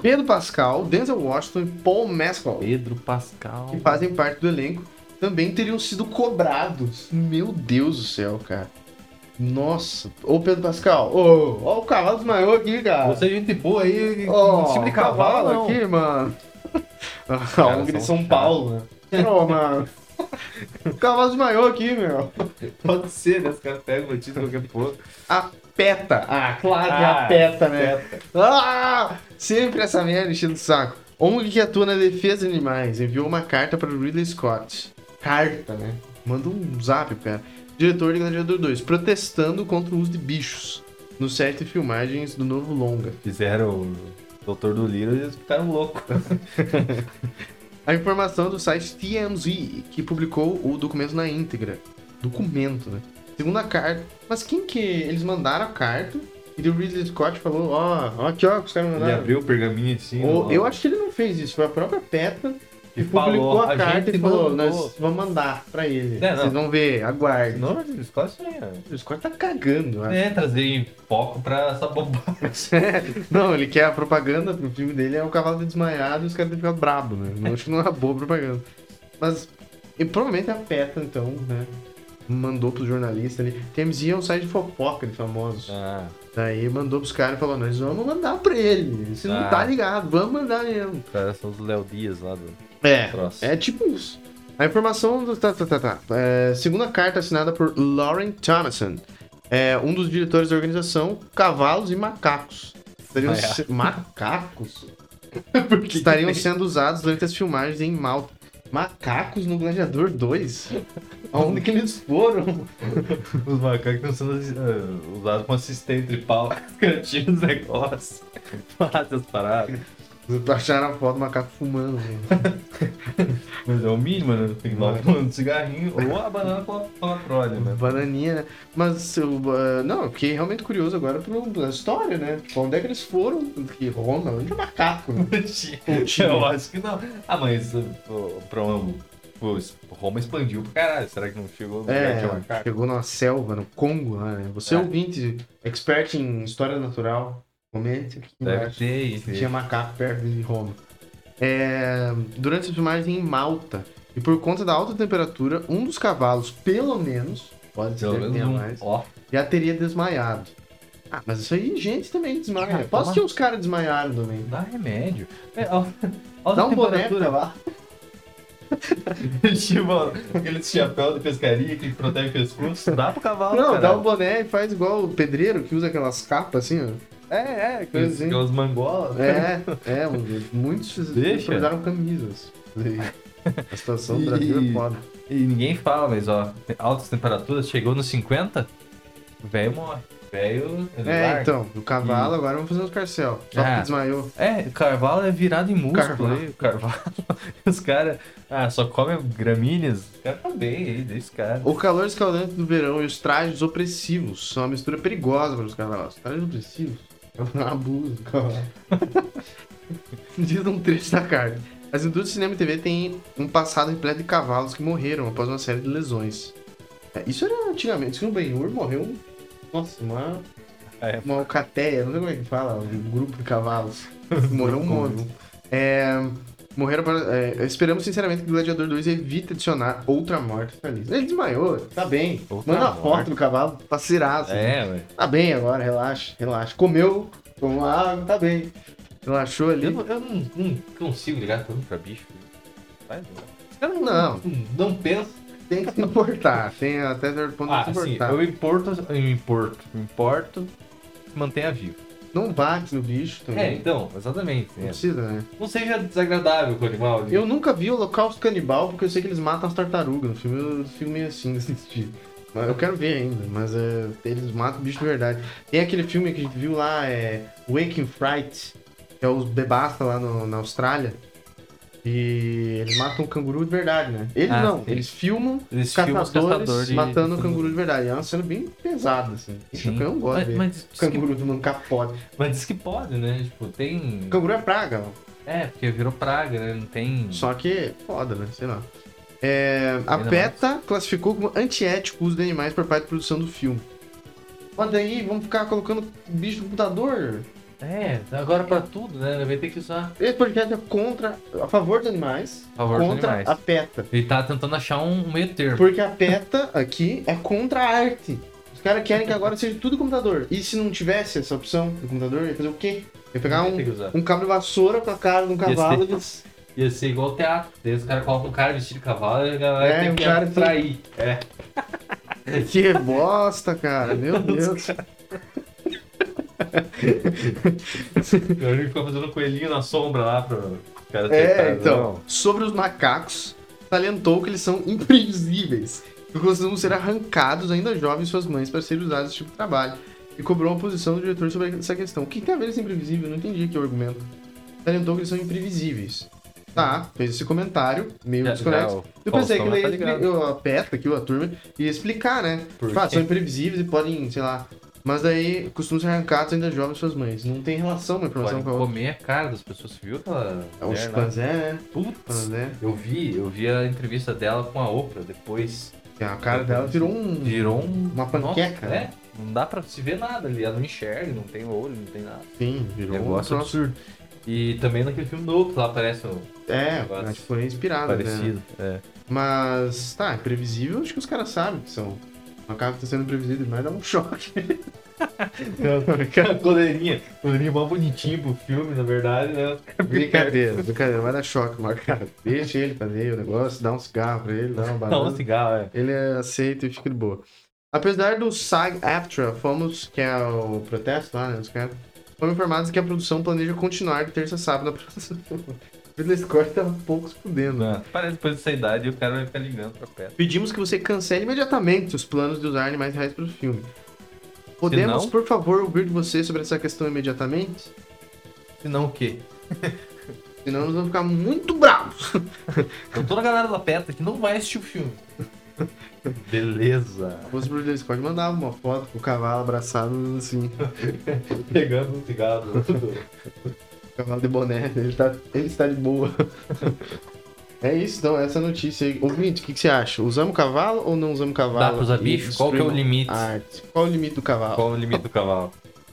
Pedro Pascal, Denzel Washington e Paul Mescal. Pedro Pascal. que fazem parte do elenco também teriam sido cobrados. Meu Deus do céu, cara. Nossa. Ô, Pedro Pascal. Ô, ó o cavalo desmaiou aqui, cara. Você é gente boa aí, em cima de cavalo, não. aqui, mano. A Caras ONG de são São. Paulo, né? Ô, mano. O cavalo desmaiou aqui, meu. Pode ser, né? Os caras pegam notícia de qualquer porra. A PETA. Ah, claro que Ah, a PETA, né? Peta. Ah! Sempre essa merda enchendo o saco. ONG que atua na defesa de animais enviou uma carta para o Ridley Scott. Carta, né? Manda um zap, cara. Diretor de Gladiador 2, protestando contra o uso de bichos no set de filmagens do novo longa. Fizeram o Doutor do Liro e eles ficaram loucos. A informação do site TMZ, que publicou o documento na íntegra. Documento, né? Segundo a carta. Mas quem que. Eles mandaram a carta e o Ridley Scott falou: Ó, ó, aqui ó, que os caras Ele mandaram. abriu o pergaminho assim. Ó. eu acho que ele não fez isso, foi a própria PETA E publicou falou, a, a carta e falou, mandou. nós vamos mandar pra ele. É, não. Vocês vão ver, aguarde. Não, quase isso aí, O Scott tá cagando? É, trazer foco pra essa bobagem. Não, ele quer a propaganda pro filme dele, é o cavalo desmaiado e os caras ficar brabo, né? Não acho que não é uma boa propaganda. Mas, e provavelmente a PETA, então, né? Mandou pros jornalistas ali. TMZ é um site de fofoca de famosos. Ah, Daí mandou pros caras e falou: Nós vamos mandar pra ele. Você não Ah. tá ligado, vamos mandar mesmo. os caras são os Léo Dias lá do. É, é tipo isso. A informação do. Tá, tá, tá, tá. É, segunda carta assinada por Lauren Thomason, é, um dos diretores da organização Cavalos e Macacos. Estariam Ah, é. se- Macacos? Estariam sendo usados durante as filmagens em Malta. Macacos no Gladiador 2? Aonde que eles foram? Os macacos estão sendo eh, usados como assistente de pau. Cantinho dos negócios. Faz as paradas. Acharam a foto do macaco fumando. Mas é o mínimo, né? Tem que dar um cigarrinho ou a banana com a, com a prole, né? Bananinha, né? Mas eu, ah, não, eu fiquei realmente curioso agora pela história, né? Tipo, onde é que eles foram? Que Roma, onde é macaco? Né? Eu acho que não. Ah, mas pra um, pô, Roma expandiu pra caralho. Será que não chegou no lugar É, macaco? chegou numa selva, no Congo lá, né? Você É. ouvinte, expert em história natural, comente aqui Deve embaixo. ter isso. Tinha macaco perto de Roma. É, durante as filmagens em Malta, e por conta da alta temperatura, um dos cavalos, pelo menos, pode ser Pelo que menos tenha um. mais, Ó, já teria desmaiado. Ah, mas isso aí, gente também desmaia. Ah, Posso que os caras desmaiaram também. dá remédio. É, ó, ó Dá um boné pra lá. tipo, aquele chapéu de pescaria que protege o pescoço. Dá pro cavalo. Não, dá caralho. um boné e faz igual o pedreiro que usa aquelas capas assim, ó. É, é, coisa assim. aquelas mangolas. É, é, muitos Deixa. usaram camisas. A situação do E- Brasil é foda. E ninguém fala, mas ó, altas temperaturas, chegou nos 50, o velho morre. O Velho. É, larga. então, o cavalo agora vamos fazer os carcel. Só Ah. porque desmaiou. É, o carvalho é virado em músculo Carvalho. aí, o carvalho. Os caras, ah, só comem gramíneas. Os caras estão bem aí, deixa os caras. O calor escaldante do verão e os trajes opressivos são uma mistura perigosa para os cavalos. Trajes opressivos? É abuso cavalo. Diz um trecho da carta. As indústrias de cinema e TV têm um passado repleto de cavalos que morreram após uma série de lesões. É, isso era antigamente. Isso que o Ben-Hur morreu. um- Nossa, uma. É. Uma alcateia, não sei como é que fala, um grupo de cavalos. Morreu um monte. É, morreram para. é, esperamos sinceramente que o Gladiador 2 evite adicionar outra morte na lista. Ele desmaiou, tá bem. Outra Manda morte. foto do cavalo cirar. assim. É, ué. Tá bem agora, relaxa, relaxa. Comeu, tomou água, tá bem. Relaxou ali. Eu, não- eu não, não consigo ligar tanto pra bicho. Faz, não. Não, Não. pensam. Tem que se importar. Tem até certo ponto Ah, de se sim, importar. eu importo, eu importo, importo, mantenha vivo. Não bate no bicho também. É, então, exatamente. Não é. precisa, né? Não seja desagradável com o animal. Eu nunca vi o Holocausto Canibal porque eu sei que eles matam as tartarugas no filme. Eu fico meio assim. Mas eu quero ver ainda, mas é, eles matam o bicho de verdade. Tem aquele filme que a gente viu lá, é Waking Fright, que é os bebasta lá no- na Austrália. E eles matam o canguru de verdade, né? Eles Ah, não, sim. eles filmam Eles filmam caçadores caçadores de- matando o de- canguru de verdade. É uma cena bem pesada, assim. Isso Sim. eu não gosto mas, de mas, diz que, Canguru tomando capote. mas diz que pode, né? Tipo, tem. Canguru é praga, ó. É, porque virou praga, né? Não tem. Só que foda, né? Sei lá. É, a PETA classificou como antiético o uso de animais por parte da produção do filme. Mas daí, vamos ficar colocando bicho no computador? É, agora pra tudo, né? Vai ter que usar. Esse podcast é contra, a favor dos animais, A favor dos contra animais. a PETA. Ele tá tentando achar um meio termo. Porque a PETA aqui é contra a arte. Os caras querem que agora seja tudo computador. E se não tivesse essa opção do computador, ia fazer o quê? Ia pegar Vai ter que um, usar. um cabo de vassoura com a cara de um cavalo e eles- Ia ser igual o teatro. Daí os caras colocam um cara vestido de cavalo e a galera É, tem um que cara atrair. É. Que bosta, cara. Meu Deus. A gente ficou fazendo um coelhinho na sombra lá pro cara É, tentar- então, sobre os macacos, salientou que eles são imprevisíveis e costumam ser arrancados ainda jovens suas mães para serem usados nesse tipo de trabalho. E cobrou uma posição do diretor sobre essa questão. O que tem a ver esse imprevisível? Eu não entendi aqui o argumento. Salientou que eles são imprevisíveis. Tá, fez esse comentário, meio Já- desconexo. Eu pensei que ele tá eu- a PETA aqui, a turma, ia explicar, né? Por Tipo, ah, quê? são imprevisíveis e podem, sei lá, Mas daí costumam ser arrancados ainda jovens suas mães. Não tem relação uma informação Pode com a outra. comer a cara das pessoas. Você viu aquela. É o mulher lá? chimpanzé, né? Putz, Chimpanzé. eu vi, eu vi a entrevista dela com a Oprah depois. A cara dela virou um. Virou um. Uma panqueca, Nossa, né? é, não dá pra se ver nada ali. Ela não enxerga, não tem olho, não tem nada. Sim, virou um Negócio troço. absurdo. E também naquele filme novo, que lá aparece um É, Negócio acho que foi inspirado, né? parecido. É. Mas, tá, é previsível, acho que os caras sabem que são. Uma cara tá sendo previsível demais dá um choque. Coleirinha, coleirinha mó bonitinho pro filme, na verdade, né? brincadeira, brincadeira, vai dar choque, mas, cara, deixa ele fazer o negócio, dá um cigarro pra ele, dá uma Dá um banana. cigarro, é. Ele aceita e fica de boa. Apesar do SAG-AFTRA, fomos, que é o protesto lá, né, os caras, fomos informados que a produção planeja continuar de terça a sábado na produção. Ridley Scott tava pouco se fudendo. Não, Parece depois dessa idade o cara vai ficar ligando pra perto. Pedimos que você cancele imediatamente os planos de usar animais reais para o filme. Podemos, não- por favor, ouvir de você sobre essa questão imediatamente? Senão o quê? Senão nós vamos ficar muito bravos. Então toda a galera da PETA que não vai assistir o filme. Beleza. Se fosse pro Ridley Scott, mandava uma foto com o cavalo abraçado assim. Pegando um cigarro. Cavalo de boné, ele, tá, ele está de boa. É isso, então, essa notícia aí. Ouvinte, o que, que você acha? Usamos cavalo ou não usamos cavalo? Dá pra usar bicho? Qual que é o limite? Arte. Qual é o limite do cavalo? Qual o limite do cavalo?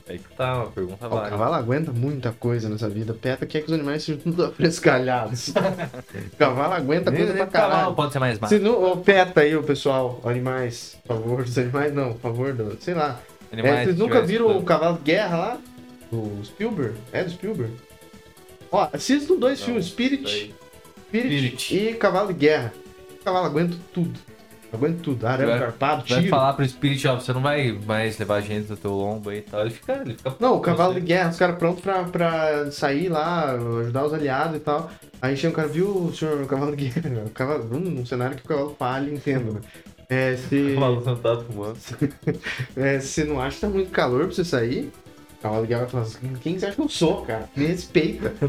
Aí que tá, uma pergunta Ó, O válida. cavalo aguenta muita coisa nessa vida. Peta quer que os animais sejam tudo afrescalhados. o cavalo aguenta coisa pra o cavalo caralho. pode ser mais Se magro. não, ô, peta aí, o pessoal, animais, por favor, os animais não, por favor, do, sei lá. É, Animais vocês que nunca viram o. Cavalo de Guerra lá? Do Spielberg? É do Spielberg? Ó, assistam dois Não, filmes, Spirit. Spirit, Spirit. e Cavalo de Guerra. O cavalo aguenta tudo. Aguenta tudo. Arame Vai- carpado, Vai tiro. falar pro Spirit, ó, você não vai mais levar gente do teu lombo aí e tal. Ele fica. Ele fica Não, o cavalo de guerra, os caras prontos pra, pra sair lá, ajudar os aliados e tal. Aí chega um cara, viu, senhor, o cavalo de guerra? O cavalo, num cenário que o cavalo fale, entenda, né? É, se, O maluco sentado fumando. é, se você não acha que tá muito calor pra você sair, o cavalo de guerra vai falar assim, quem você acha que eu sou, cara? Me respeita.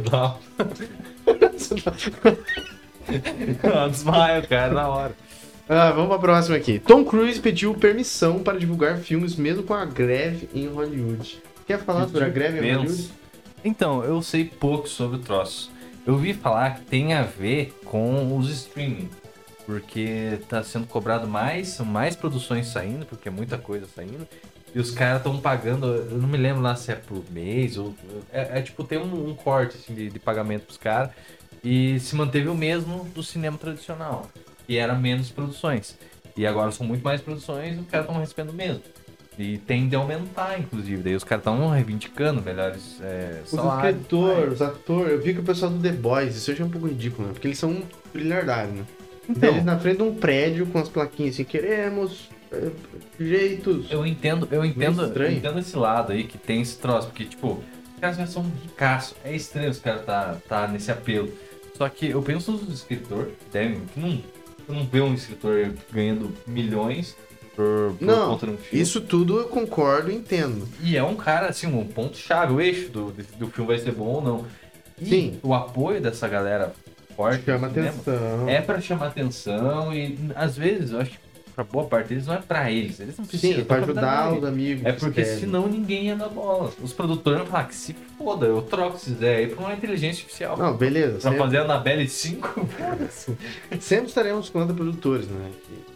Não, desmaia o cara na hora. Ah, vamos pra próxima aqui. Tom Cruise pediu permissão para divulgar filmes mesmo com a greve em Hollywood. Quer falar sobre a greve em. Hollywood? Então, eu sei pouco sobre o troço. Eu vi falar que tem a ver com os streaming. Porque tá sendo cobrado mais, mais produções saindo, porque é muita coisa saindo. E os caras estão pagando, eu não me lembro lá se é por mês ou. É, é tipo, tem um, um corte assim, de, de pagamento pros caras. E se manteve o mesmo do cinema tradicional. E era menos produções. E agora são muito mais produções e os caras estão recebendo mesmo. E tende a aumentar, inclusive. Daí os caras estão reivindicando melhores é, Os salários. escritores, os atores, eu vi que o pessoal do The Boys, isso eu achei um pouco ridículo, né? Porque eles são um trilhardário, né? Então, Eles na frente de um prédio com as plaquinhas assim, queremos jeitos. eu entendo, eu entendo, eu entendo esse lado aí que tem esse troço, porque, tipo, os caras já são ricaços. É estranho os caras tá, tá nesse apelo. Só que eu penso nos escritores, devem, que não, não vê um escritor ganhando milhões por, por Não, conta de um filme. Isso tudo eu concordo e entendo. E é um cara, assim, um ponto-chave, o eixo do, do filme vai ser bom ou não. E Sim. o apoio dessa galera forte Chama atenção. é pra chamar atenção e às vezes eu acho que pra boa parte deles não é pra eles. Eles não precisam. Sim, pra é pra ajudar os amigos. É que porque escrevem. senão ninguém ia dar bola. Os produtores vão falar que se foda, eu troco esses ideia aí pra uma inteligência artificial. Não, beleza. Pra Sempre, fazer a Annabelle 5, foda-se. sempre estaremos contra produtores, né?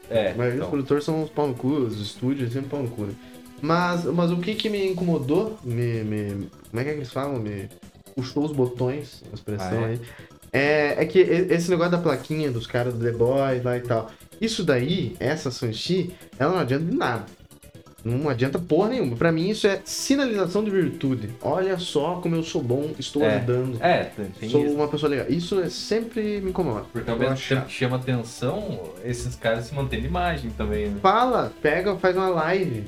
É, A maioria dos então. produtores são os pau no cu, os estúdios sempre pau no cu, né? Mas, mas o que que me incomodou, me, me- como é que, é que eles falam? Me puxou os botões, a expressão Ah, é? aí. É, é que esse negócio da plaquinha dos caras do The Boys lá e tal. Isso daí, essa Sanchi, ela não adianta de nada. Não adianta porra nenhuma. Pra mim, isso é sinalização de virtude. Olha só como eu sou bom, estou É. ajudando. É, sou isso. uma pessoa legal. Isso é, sempre me incomoda. Porque ao mesmo tempo que chama atenção, esses caras se mantêm de imagem também, né? Fala, pega, faz uma live.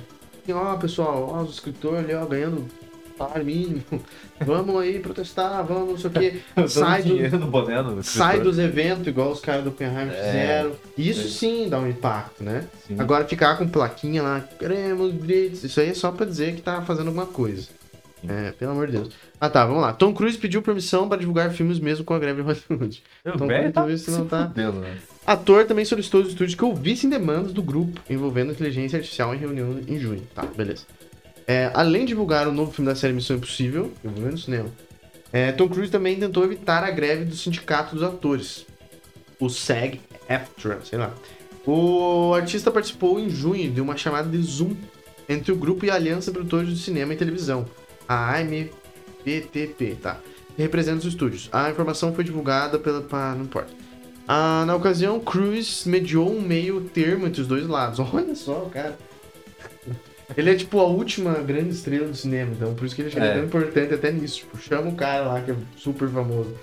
E, ó, pessoal, ó, os escritores ali, ó, ganhando salário mínimo. Vamos aí protestar, vamos, não sei o quê. sai, do, no boné do sai dos eventos, igual os caras do Oppenheimer É. fizeram. Isso É. sim dá um impacto, né? Sim. Agora ficar com plaquinha lá, queremos direitos, isso aí é só pra dizer que tá fazendo alguma coisa. É, pelo amor de Deus. Ah tá, vamos lá. Tom Cruise pediu permissão para divulgar filmes mesmo com a greve em Hollywood. O Tom Cruise, tá você não tá- fudendo, né? Ator também solicitou aos estúdios que ouvissem demandas do grupo envolvendo inteligência artificial em reunião em junho. Tá, beleza. É, além de divulgar o novo filme da série Missão Impossível, eu vou ver no cinema, é, Tom Cruise também tentou evitar a greve do sindicato dos atores, o SAG-AFTRA, sei lá. O artista participou em junho de uma chamada de Zoom entre o grupo e a Aliança Produtores de Cinema e Televisão, a AMPTP, tá? Que representa os estúdios. A informação foi divulgada pela... Não importa. Ah, na ocasião, Cruise mediou um meio termo entre os dois lados. Olha só, cara. Ele é tipo a última grande estrela do cinema, então por isso que ele é, É. tão importante até nisso. Tipo, chama o cara lá que é super famoso.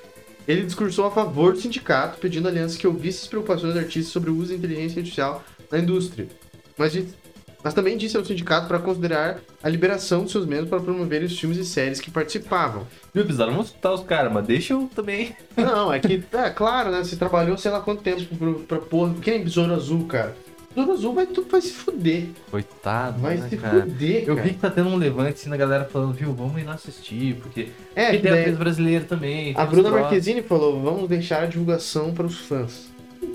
Ele discursou a favor do sindicato, pedindo à aliança que ouvisse as preocupações dos artistas sobre o uso da inteligência artificial na indústria. Mas, mas também disse ao sindicato para considerar a liberação de seus membros para promover os filmes e séries que participavam. Viu, Bizarro? Vamos escutar os caras, mas deixa eu também. Não, é que, é claro, né? Você trabalhou sei lá quanto tempo pra, pra porra. Que nem Besouro Azul, cara. Besouro Azul vai, tu vai se fuder. Coitado, Vai né, se cara? fuder, Eu cara. vi que tá tendo um levante assim na galera falando, viu, vamos ir lá assistir, porque. É, porque tem daí- atriz brasileira também. A os Bruna troços. Marquezine falou: vamos deixar a divulgação para os fãs. Não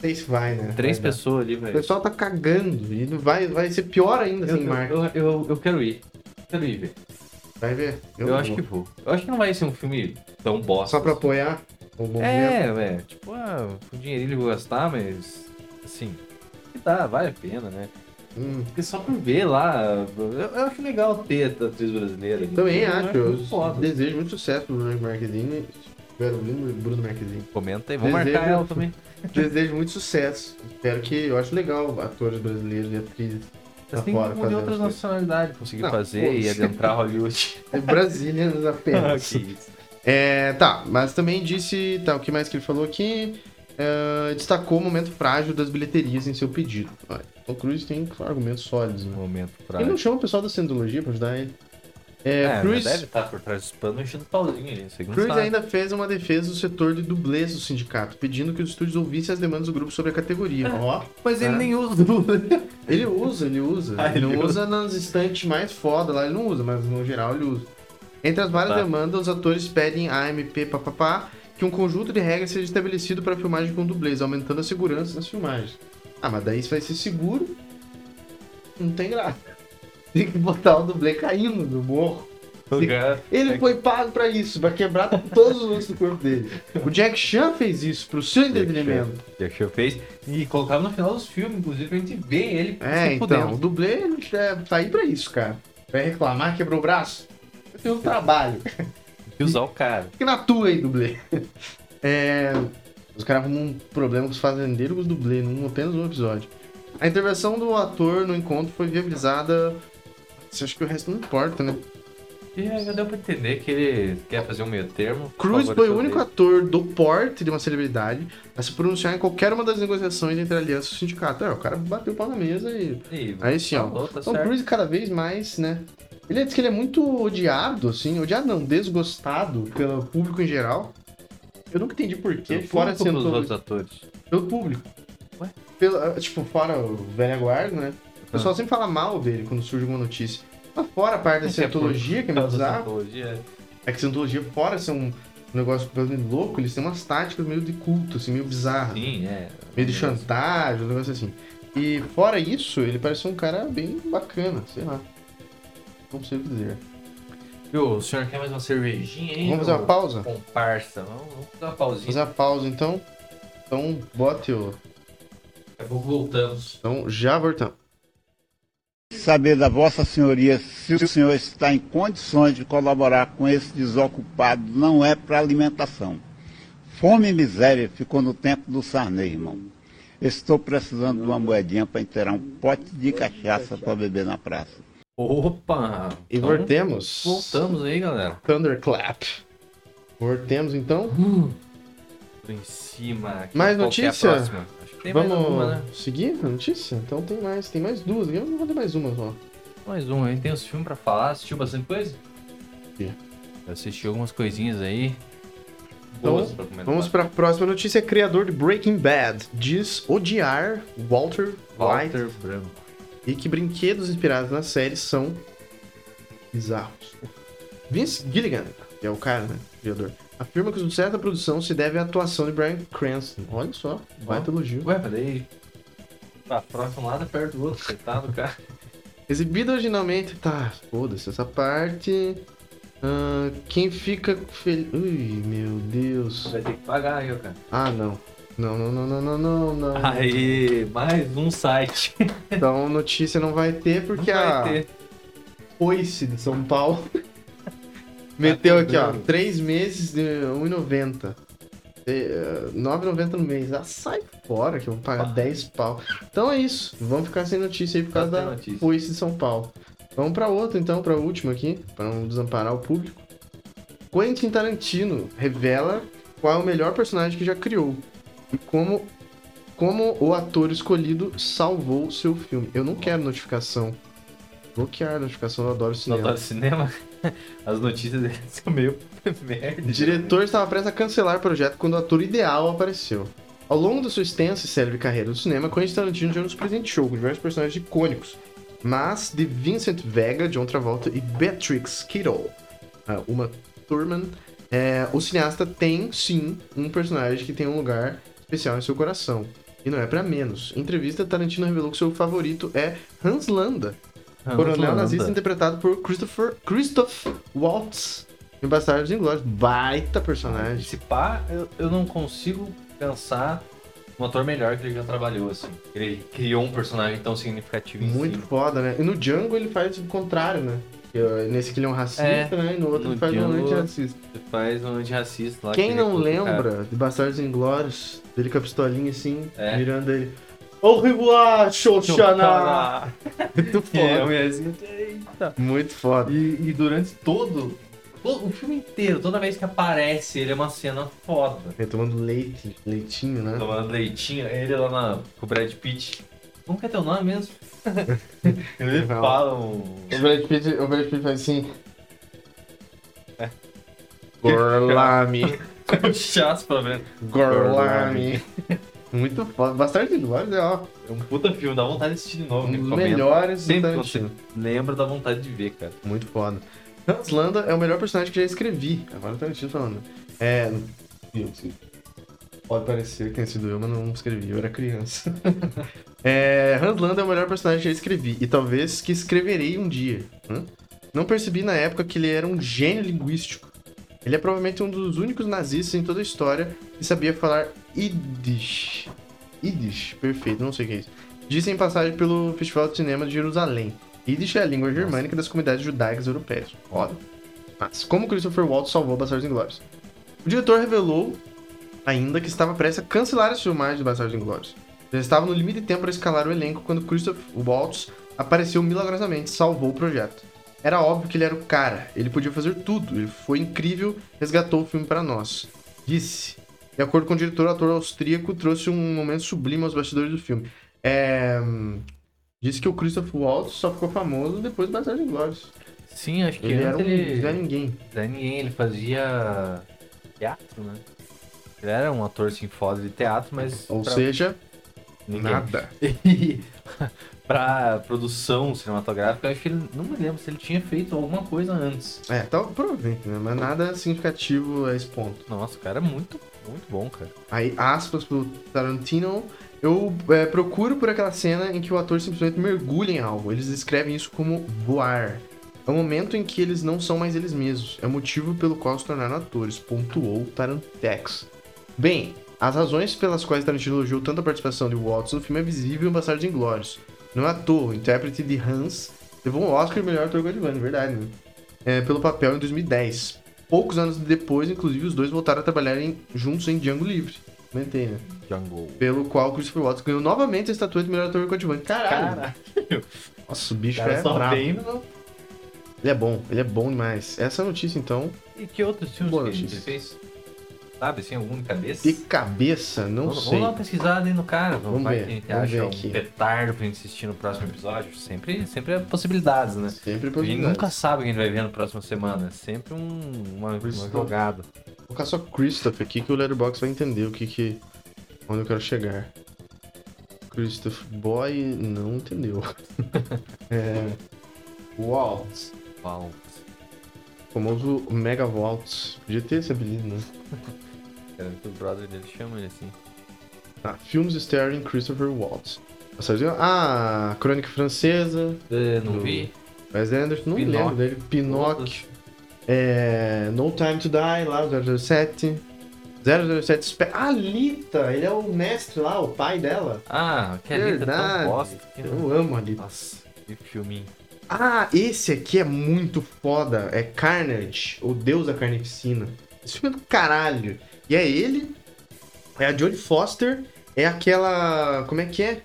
sei se vai, né? Três Vai dar. pessoas ali, O velho. pessoal tá cagando e não vai, vai ser pior ainda Eu, sem marca. eu, eu, eu quero ir. Quero ir ver. Vai ver? Eu, não acho vou. que vou. Eu acho que não vai ser um filme tão bosta. Só pra assim. apoiar o movimento. É, velho. Tipo, ah, o dinheirinho eu vou gastar, mas. Assim. Que dá, vale a pena, né? Hum, Porque só por ver lá. Eu, eu acho legal ter a atriz brasileira. também Eu acho. Eu muito foda. desejo muito sucesso pro Bruno Marquezine. Bruno Marquezine. Comenta aí, vamos Desejo- marcar ela também. Desejo muito sucesso. Espero que. Eu acho legal atores brasileiros e atrizes. Mas tem fora que de outras nacionalidades conseguir Não, fazer e adentrar Hollywood. É Brasílias apenas. Que isso. É, tá, mas também disse. Tá, o que mais que ele falou aqui? É, destacou o momento frágil das bilheterias em seu pedido. Olha, Tom Cruise tem argumentos sólidos, né? Momento pra. Ele não chama o pessoal da Cientologia pra ajudar ele. É, É, Cruise, deve estar por trás dos panos enchendo pauzinho ali, Cruise sabe. ainda fez uma defesa do setor de dublês do sindicato, pedindo que os estúdios ouvissem as demandas do grupo sobre a categoria. Ó, Mas ele É. nem usa dupla. ele usa, ele usa. Ah, ele ele não usa nas estantes mais foda lá, ele não usa, mas no geral ele usa. Entre as várias Tá. demandas, os atores pedem a AMP papapá que um conjunto de regras seja estabelecido para filmagem com dublês, aumentando a segurança nas filmagens. Ah, mas daí isso vai ser seguro. Não tem graça. Tem que botar o dublê caindo no morro. Ele foi pago pra isso, pra quebrar todos os ossos do corpo dele. O Jack Chan fez isso, pro seu entretenimento. Jack Chan fez. E colocava no final dos filmes, inclusive, pra gente ver ele É, então, fudendo. o dublê é, tá aí pra isso, cara. Vai reclamar, quebrou o braço? Eu tenho um trabalho. E usar o cara. Fica na tua aí, dublê. É, os caras arrumam um problema com os fazendeiros com os dublês, num apenas um episódio. A intervenção do ator no encontro foi viabilizada. Você acha que o resto não importa, né? E aí já deu pra entender que ele quer fazer um meio termo. Cruz foi o único dele. ator do porte de uma celebridade a se pronunciar em qualquer uma das negociações entre a aliança e o sindicato. É, o cara bateu o pau na mesa e. Ih, Aí sim, ó. falou, tá Tom certo. Cruise cada vez mais, né? Ele diz que ele é muito odiado, assim, odiado não, desgostado pelo público em geral. Eu nunca entendi porquê, Pelo fora ou pelos sendo outros atores. pelo público. Ué? Pelo, ah, tipo, fora o velho guarda, né? O Ah. pessoal sempre fala mal dele quando surge alguma notícia. Mas fora a parte da é cientologia, que é meio bizarro, Scientologia. é que cientologia, fora ser um negócio louco, eles têm umas táticas meio de culto, assim, meio bizarras. Sim, é. Meio de chantagem, um negócio assim. E fora isso, ele parece um cara bem bacana, sei lá. Não sei o que dizer. Viu, o senhor quer mais uma cervejinha aí? Vamos fazer uma pausa? Comparsa. Vamos, vamos fazer uma pausinha. Fazer a pausa então. Então, bote o. Daqui a pouco voltamos. Então, já voltamos. saber da Vossa Senhoria se o senhor está em condições de colaborar com esse desocupado não é para alimentação. Fome e miséria ficou no tempo do Sarney, irmão. Estou precisando de uma moedinha para inteirar um pote de cachaça para beber na praça. Opa! E Então, voltemos. Voltamos aí, galera. Thunderclap. Voltemos então. Por em cima. aqui, Mais é a notícia? tem Vamos mais alguma, né? seguir a notícia? Então tem mais, tem mais duas. Eu vou ter mais uma só. Mais um, aí tem os filmes pra falar. Assistiu bastante coisa? Eu assisti algumas coisinhas aí. Então, pra. Vamos para a próxima notícia. Criador de Breaking Bad diz odiar Walter, White Walter Branco. E que brinquedos inspirados na série são bizarros. Vince Gilligan, que é o cara, né? Criador, afirma que o sucesso da produção se deve à atuação de Brian Cranston. Olha só, baita elogio. Ué, daí. Tá próximo lado é perto do outro, coitado, cara. Exibido originalmente. Tá, foda-se essa parte. Ah, quem fica feliz. Ui, meu Deus. Vai ter que pagar aí, cara. Ah, não. Não, não, não, não, não, não, não. Aí, mais um site. Então notícia não vai ter porque Não a vai ter. Foice de São Paulo meteu aqui, ó, quebrando. 3 meses de 1,90. É, 9,90 no mês. Ah, sai fora que eu vou pagar Pá. 10 pau. Então é isso. Vamos ficar sem notícia aí por causa Tá sem da notícia. Foice de São Paulo. Vamos pra outra então, pra última aqui, pra não desamparar o público. Quentin Tarantino revela qual é o melhor personagem que já criou e como como o ator escolhido salvou seu filme. Eu não quero notificação. Bloquear a notificação, eu adoro cinema. tá no cinema? As notícias são meio merda. O diretor estava prestes a cancelar o projeto quando o ator ideal apareceu. Ao longo da sua extensa e célebre carreira no cinema, Quentin Tarantino já nos presenteou com diversos personagens icônicos, mas de Vincent Vega, John Travolta e Beatrix Kiddo, ah, uma Thurman, é, o cineasta tem, sim, um personagem que tem um lugar especial em seu coração. E não é pra menos. Em entrevista, Tarantino revelou que seu favorito é Hans Landa, Hans coronel Landa. nazista interpretado por Christopher Christoph Waltz em Bastardos Inglórios. Baita personagem. Esse pá, eu, eu não consigo pensar um ator melhor que ele já trabalhou, assim. Ele criou um personagem tão significativo em Muito si. foda, né? E no Django ele faz o contrário, né? Ó, Nesse que ele é um racista, É, né? E no outro no ele faz um Django- antirracista. Ele faz um antirracista lá. Quem que não recruta o cara. lembra de Bastardos Inglórios, dele com a pistolinha assim, É. mirando ele. Au revoir, Xoxana! Muito é, foda. eu assim, eita. Muito foda. E, e durante todo, todo o filme inteiro, toda vez que aparece, ele é uma cena foda. Ele tomando leite, leitinho, né? Tomando leitinho, ele lá na, com o Brad Pitt. Como que é teu nome mesmo? Ele Não. fala um... O Brad Pitt, o Brad Pitt faz assim. É. Gorlami. um chato pra ver. Gorlami. Muito foda. Bastante Inglórios é, ó, É um puta filme, dá vontade de assistir de novo. um né? dos Comenta. melhores Sempre você lembra, dá vontade de ver, cara. Muito foda. Hans Landa é o melhor personagem que já escrevi. Agora o Tarantino falando. É. Pode parecer que tenha sido eu, mas não escrevi, eu era criança. é, Hans Landa é o melhor personagem que já escrevi, e talvez que escreverei um dia. Hã? Não percebi na época que ele era um gênio linguístico. Ele é provavelmente um dos únicos nazistas em toda a história que sabia falar Yiddish. Yiddish, perfeito, não sei o que é isso. Disse em passagem pelo Festival de Cinema de Jerusalém. Yiddish é a língua germânica das comunidades judaicas europeias. Foda. Mas, como Christopher Waltz salvou Bastardos Inglórios? O diretor revelou ainda que estava prestes a cancelar as filmagens de Bastardos Inglórios. Já estava no limite de tempo para escalar o elenco quando Christopher Waltz apareceu milagrosamente e salvou o projeto. Era óbvio que ele era o cara, ele podia fazer tudo, ele foi incrível, resgatou o filme para nós. Disse. De acordo com o diretor, o ator austríaco trouxe um momento sublime aos bastidores do filme. É... Disse que o Christopher Waltz só ficou famoso depois de Bastardos Inglórios. Sim, acho que Ele era um ele... Zé Ninguém. Zé Ninguém, ele fazia teatro, né? Ele era um ator assim foda de teatro, mas. Ou pra seja, ninguém. nada. Pra produção cinematográfica, eu acho que ele. Não me lembro se ele tinha feito alguma coisa antes. É, tá, provavelmente, né? Mas nada significativo a esse ponto. Nossa, o cara é muito, muito bom, cara. Aí, aspas pro Tarantino, eu é, procuro por aquela cena em que o ator simplesmente mergulha em algo. Eles descrevem isso como voar. É o momento em que eles não são mais eles mesmos. É o motivo pelo qual se tornaram atores, pontuou Tarantex. Bem, as razões pelas quais Tarantino elogiou tanto a participação de Waltz no filme é visível em Bastardos Inglórios. Não é à toa, o intérprete de Hans levou um Oscar de melhor ator coadjuvante, verdade, né? É, pelo papel em 2010. Poucos anos depois, inclusive, os dois voltaram a trabalhar em- juntos em Django Livre. Comentei, né? Jungle. Pelo qual Christopher Waltz ganhou novamente a estatueta de melhor ator coadjuvante. Caralho! Caralho. Nossa, o bicho cara é só brabo. vem no... Ele é bom, ele é bom demais. Essa notícia, então, E que outros filmes Boa que notícia. fez? Sabe, assim, algum de cabeça? de cabeça, não vamos, sei. vamos dar uma pesquisada aí no cara. Vamos, Vamos ver, que a gente vamos acha ver um aqui. petardo pra gente assistir no próximo episódio. Sempre, sempre é possibilidades, né? Sempre A gente possibilidades. nunca sabe o que a gente vai ver na próxima semana. É sempre um, uma, uma jogada. Vou colocar só Christopher aqui que o Letterboxd vai entender o que que... Onde eu quero chegar. Christopher Boy não entendeu. é... Waltz. Uau. Famoso Mega Waltz. Podia ter esse apelido, né? Cara, o brother dele chama ele assim. Tá, filmes starring Christopher Waltz. Passarinho- Ah, Crônica Francesa. É, não vi. Wes Anderson, não Pinóquio. lembro dele. Pinóquio. É, no Time to Die, lá, o 007. 007 Spe... Ah, Alita! Ele é o mestre lá, o pai dela. Ah, que ali tá Verdade. tão bosta. Eu amo a Alita. Nossa, que filminho. Ah, esse aqui é muito foda. É Carnage, o deus da carnificina. Esse filme é do caralho. E é ele, é a Jodie Foster, é aquela. Como é que é?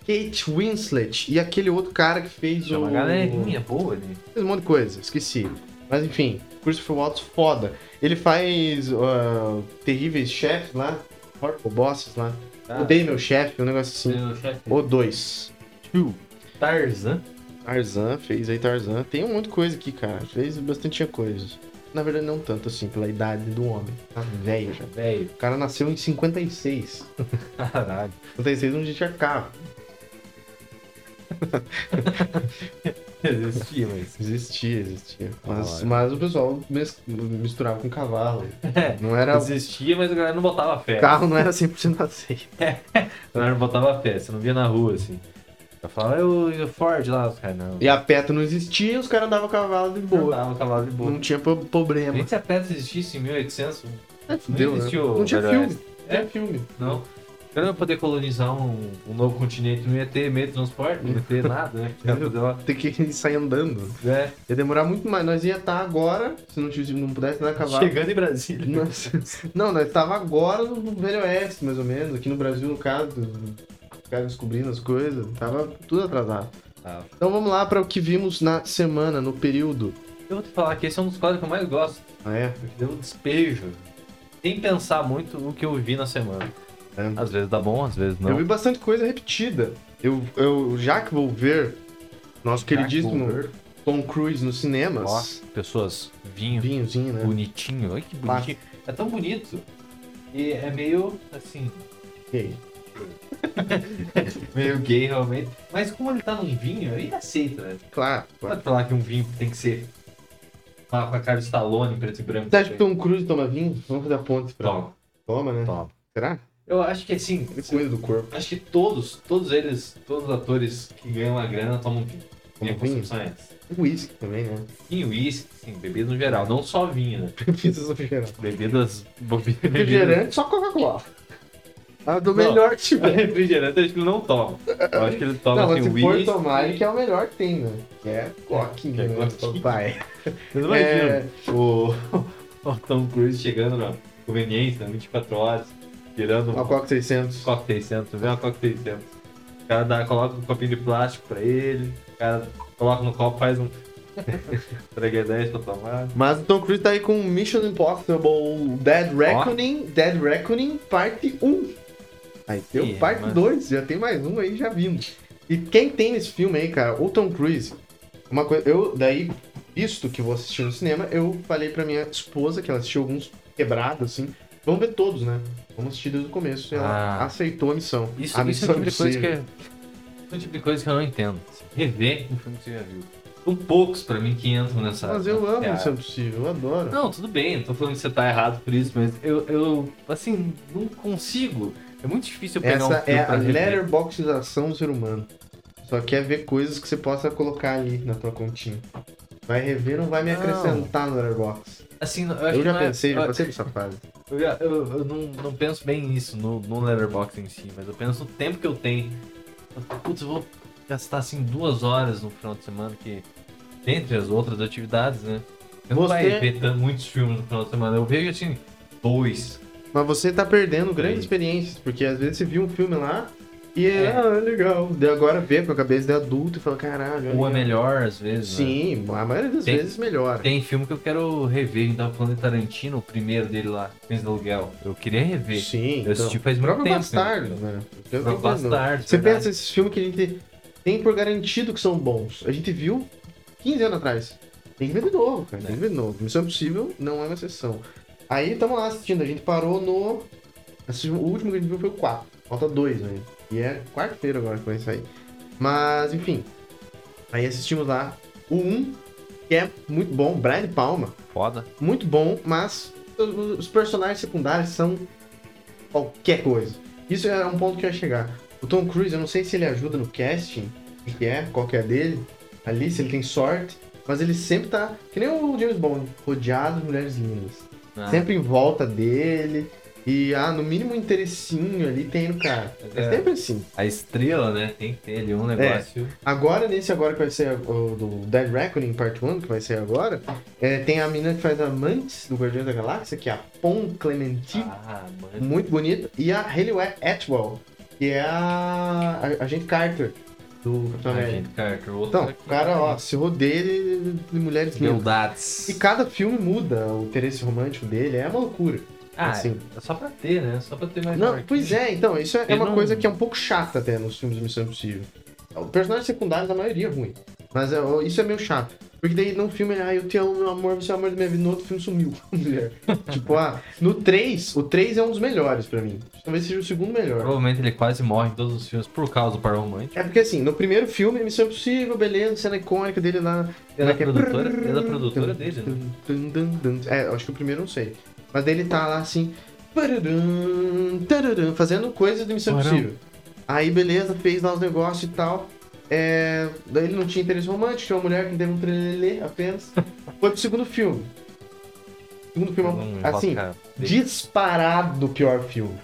Kate Winslet e aquele outro cara que fez o. uma galerinha boa ali. Fez um monte de coisa, esqueci. Mas enfim, Christopher Waltz foda. Ele faz uh, terríveis chefes lá, horrible bosses lá. Ah. Odeio meu chefe, um negócio assim. O dois. Tarzan. Tarzan, fez aí Tarzan. Tem um monte de coisa aqui, cara. Fez bastante coisa. Na verdade, não tanto assim, pela idade do homem. Tá velho já. Velho. O cara nasceu em 56. Caralho. 56 não tinha carro. Existia, mas. Existia, existia. Mas, mas o pessoal mis- misturava com cavalo. É, Não era. existia, mas a galera não botava fé. O carro não era 100% aceito. A galera não botava fé, você não via na rua assim. Eu falava, eu, eu Ford lá, os caras não. E a Petra não existia e os caras andavam a cavalo de boa. Cavalo de boa. Não tinha pro- problema. Gente, se a Petra existisse em 1800, Deu, né? existiu Não tinha Velho filme. Não tinha filme. não. Eu não ia poder colonizar um, um novo continente, não ia ter meio de transporte, não ia ter nada, né? Lá. Que sair andando. É, Ia demorar muito mais. Nós ia estar agora, se não, tivesse, não pudesse andar a cavalo. chegando em Brasília. Nós- Não, nós tava agora no no Velho Oeste, mais ou menos. Aqui no Brasil, no caso, os caras descobrindo as coisas. Tava tudo atrasado. Ah, Então vamos lá para o que vimos na semana, no período. eu vou te falar que esse é um dos quadros que eu mais gosto. Ah, é? Porque deu um despejo. Sem pensar muito o que eu vi na semana. É. Às vezes dá bom, às vezes Eu vi não. bastante coisa repetida. Eu, eu já que vou ver nosso queridíssimo Wolver. Tom Cruise nos cinemas. Nossa, pessoas, vinho, Vinhozinho, né? bonitinho. Olha que bonitinho. É tão bonito. E é meio, assim, Ok. meio gay realmente. Mas como ele tá num vinho, ele aceita, né? Claro, claro. Pode falar que um vinho tem que ser com a cara de Stallone, preto e branco. Você acha que Tom Cruise toma vinho? Vamos fazer a ponte pra. Toma, Toma, né? toma. Será? Eu acho que assim, Ele cuida do corpo. acho que todos, todos eles, todos os atores que ganham a grana tomam vinho. Minha Tomam vinho? concepção é essa. Whisky também, né? Vinho, uísque, sim, bebidas no geral, não só vinho, né? Bebidas refrigerantes. Bebidas. bobi- Refrigerante, só Coca-Cola. Ah, do melhor que tiver. Refrigerante acho que ele não toma. Eu acho que ele toma Não, assim, se for tomar, ele que é o melhor que tem, né? Que é coquinha, é né? Papai. Vocês imaginam É. o, o Tom Cruise chegando na conveniência, 24 horas, tirando Uma Coca 600. Coca 600, vê uma Coca 600. O cara dá, coloca um copinho de plástico pra ele, o cara coloca no copo, faz um 3 pra tomar. Mas o Tom Cruise tá aí com Mission Impossible Dead Reckoning, Dead Reckoning parte 1. Aí tem o parte mas- 2, já tem mais um aí já vindo. E quem tem nesse filme aí, cara, o Tom Cruise, uma coisa, eu daí, visto que vou assistir no cinema, eu falei pra minha esposa, que ela assistiu alguns quebrados, assim, vamos ver todos, né? Vamos assistir desde o começo. E ela Ah. aceitou a missão. Isso, a isso é o tipo de coisa que é, é o tipo de coisa que eu não entendo. Rever um filme que você já viu. São poucos pra mim que entram nessa. Mas eu amo nessa Missão Impossível, eu adoro. Não, tudo bem, não tô falando que você tá errado por isso, mas eu, eu assim, não consigo. É muito difícil eu pegar Essa um filme é a letterboxização do ser humano. Só quer ver coisas que você possa colocar ali na tua continha. Vai rever, não vai me acrescentar no Letterboxd. Assim, eu, acho Eu que já é- pensei, já eu- passei dessa fase. Eu, já- eu- eu não, não penso bem nisso no, no Letterboxd em si, mas eu penso no tempo que eu tenho. Putz, eu vou gastar assim duas horas no final de semana, que dentre as outras atividades, né? Você não Você- vai ver muitos filmes no final de semana. Eu vejo assim, dois. Mas você tá perdendo grandes experiências, porque às vezes você viu um filme lá e é, É. ah, legal. Daí agora vê com a cabeça de adulto e fala, caralho. Ou é melhor, às vezes. né? Sim, a maioria das Tem- vezes melhor. Tem filme que eu quero rever. A gente tava falando de Tarantino, o primeiro dele lá, Cães do Aluguel. Eu queria rever. Sim, Eu assisti faz muito tempo, Bastardo, né? né? Eu entendendo. Bastardo, Você verdade. pensa esses filmes que a gente tem por garantido que são bons. A gente viu 15 anos atrás. Tem que ver de novo, cara. Tem que ver de novo. Missão Impossível não é uma exceção. Aí estamos lá assistindo. A gente parou no. O último que a gente viu foi o 4. Falta dois ainda. E é quarta-feira agora que vai sair. Mas, enfim. Aí assistimos lá o 1, que é muito bom. Brian Palma. Foda. Muito bom, mas os- personagens secundários são qualquer coisa. Isso é um ponto que eu ia chegar. O O Tom Cruise, eu não sei se ele ajuda no casting, o que é, qual que é dele, ali, se ele tem sorte, mas ele sempre tá, que nem o James Bond, rodeado de mulheres lindas. Ah, Sempre em volta dele. E, ah, no mínimo um interessinho ali tem no cara. É, É. sempre assim. A estrela, né? Tem que ter ali um negócio. Agora, nesse agora que vai ser o do Dead Reckoning Part 1, que vai ser agora, é, tem a menina que faz a Mantis do Guardião da Galáxia, que é a Pon Clementine, Ah, mano. muito bonita, e a Hayley Atwell, que é a, a, a gente Carter do Capitão América. Carter, outro Então, o cara, ó, se rodeia de, de mulheres lindas. Beldades. E cada filme muda o interesse romântico dele, é uma loucura. Ah, assim. é só pra ter, né? Só pra ter mais Não, marketing. pois é, então, isso é, é Ele uma não- coisa que é um pouco chata até nos filmes de Missão Impossível. O personagem secundário, da maioria, é ruim. Mas é, isso é meio chato. Porque daí num filme ele, ah, eu te amo, meu amor, você é o amor da minha vida. No outro filme sumiu a mulher. tipo, ah, no 3, o 3 é um dos melhores pra mim. Talvez seja o segundo melhor. Provavelmente ele quase morre em todos os filmes por causa do par romântico. É porque assim, no primeiro filme, Missão Impossível, beleza, cena icônica dele lá. Ele é que produtora- é da produtora dele, né? Dun, dun, dun. É, acho que o primeiro não sei. Mas daí ele tá lá assim. Fazendo coisas de Missão. Impossível. Aí beleza, fez lá os negócios e tal. É, daí ele não tinha interesse romântico, tinha uma mulher que deu um trelelê apenas. Foi pro segundo filme. Segundo filme, Hum, assim, disparado o pior filme.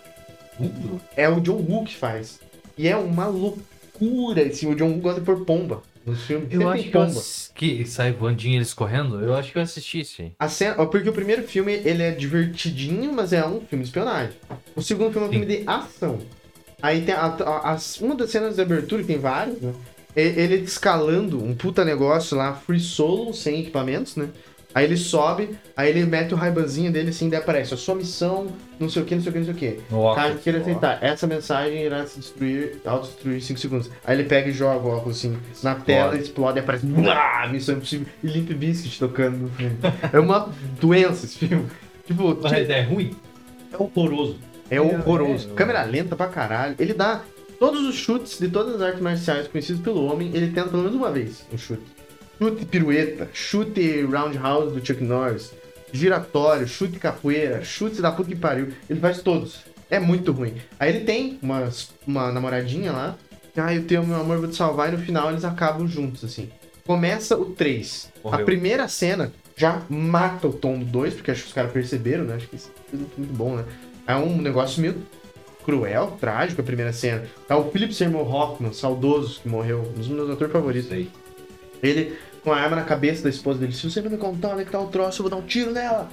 É o John Woo que faz. E é uma loucura. Assim, o John Woo gosta de pôr pomba nos filmes. Eu acho que, pomba. que sai voandinho eles correndo. Eu acho que eu assisti isso aí. A cena, ó, porque o primeiro filme ele é divertidinho, mas é um filme de espionagem. O segundo filme é um Sim. filme de ação. Aí tem a, a- as- uma das cenas de abertura, que tem várias, né? Ele escalando um puta negócio lá, free solo, sem equipamentos, né? Aí ele sobe, aí ele mete o raibanzinho dele assim, daí aparece a sua missão, não sei o que, não sei o que, não sei o que. Óculos. Caso queira aceitar, essa mensagem irá se destruir, autodestruir em 5 segundos. Aí ele pega e joga o óculos assim na tela, explode e aparece. Missão impossível. E Limp Bizkit tocando no filme. É uma doença esse filme. Tipo, Mas é ruim? é horroroso. É horroroso. é, Câmera lenta pra caralho. Ele dá todos os chutes de todas as artes marciais conhecidas pelo homem, ele tenta pelo menos uma vez um chute. Chute pirueta, chute roundhouse do Chuck Norris, giratório, chute capoeira, chute da puta que pariu. Ele faz todos. É muito ruim. Aí ele tem uma, uma namoradinha lá. Ah, eu tenho meu amor, vou te salvar. E no final eles acabam juntos, assim. Começa o 3. A primeira cena já mata o tom do 2, porque acho que os caras perceberam, né? Acho que isso é muito bom, né? É um negócio meio cruel, trágico a primeira cena. Tá o Philip Seymour Hoffman, saudoso, que morreu, um dos meus atores favoritos. Aí. Ele com a arma na cabeça da esposa dele. Se você não me contar onde é que tá o troço, eu vou dar um tiro nela.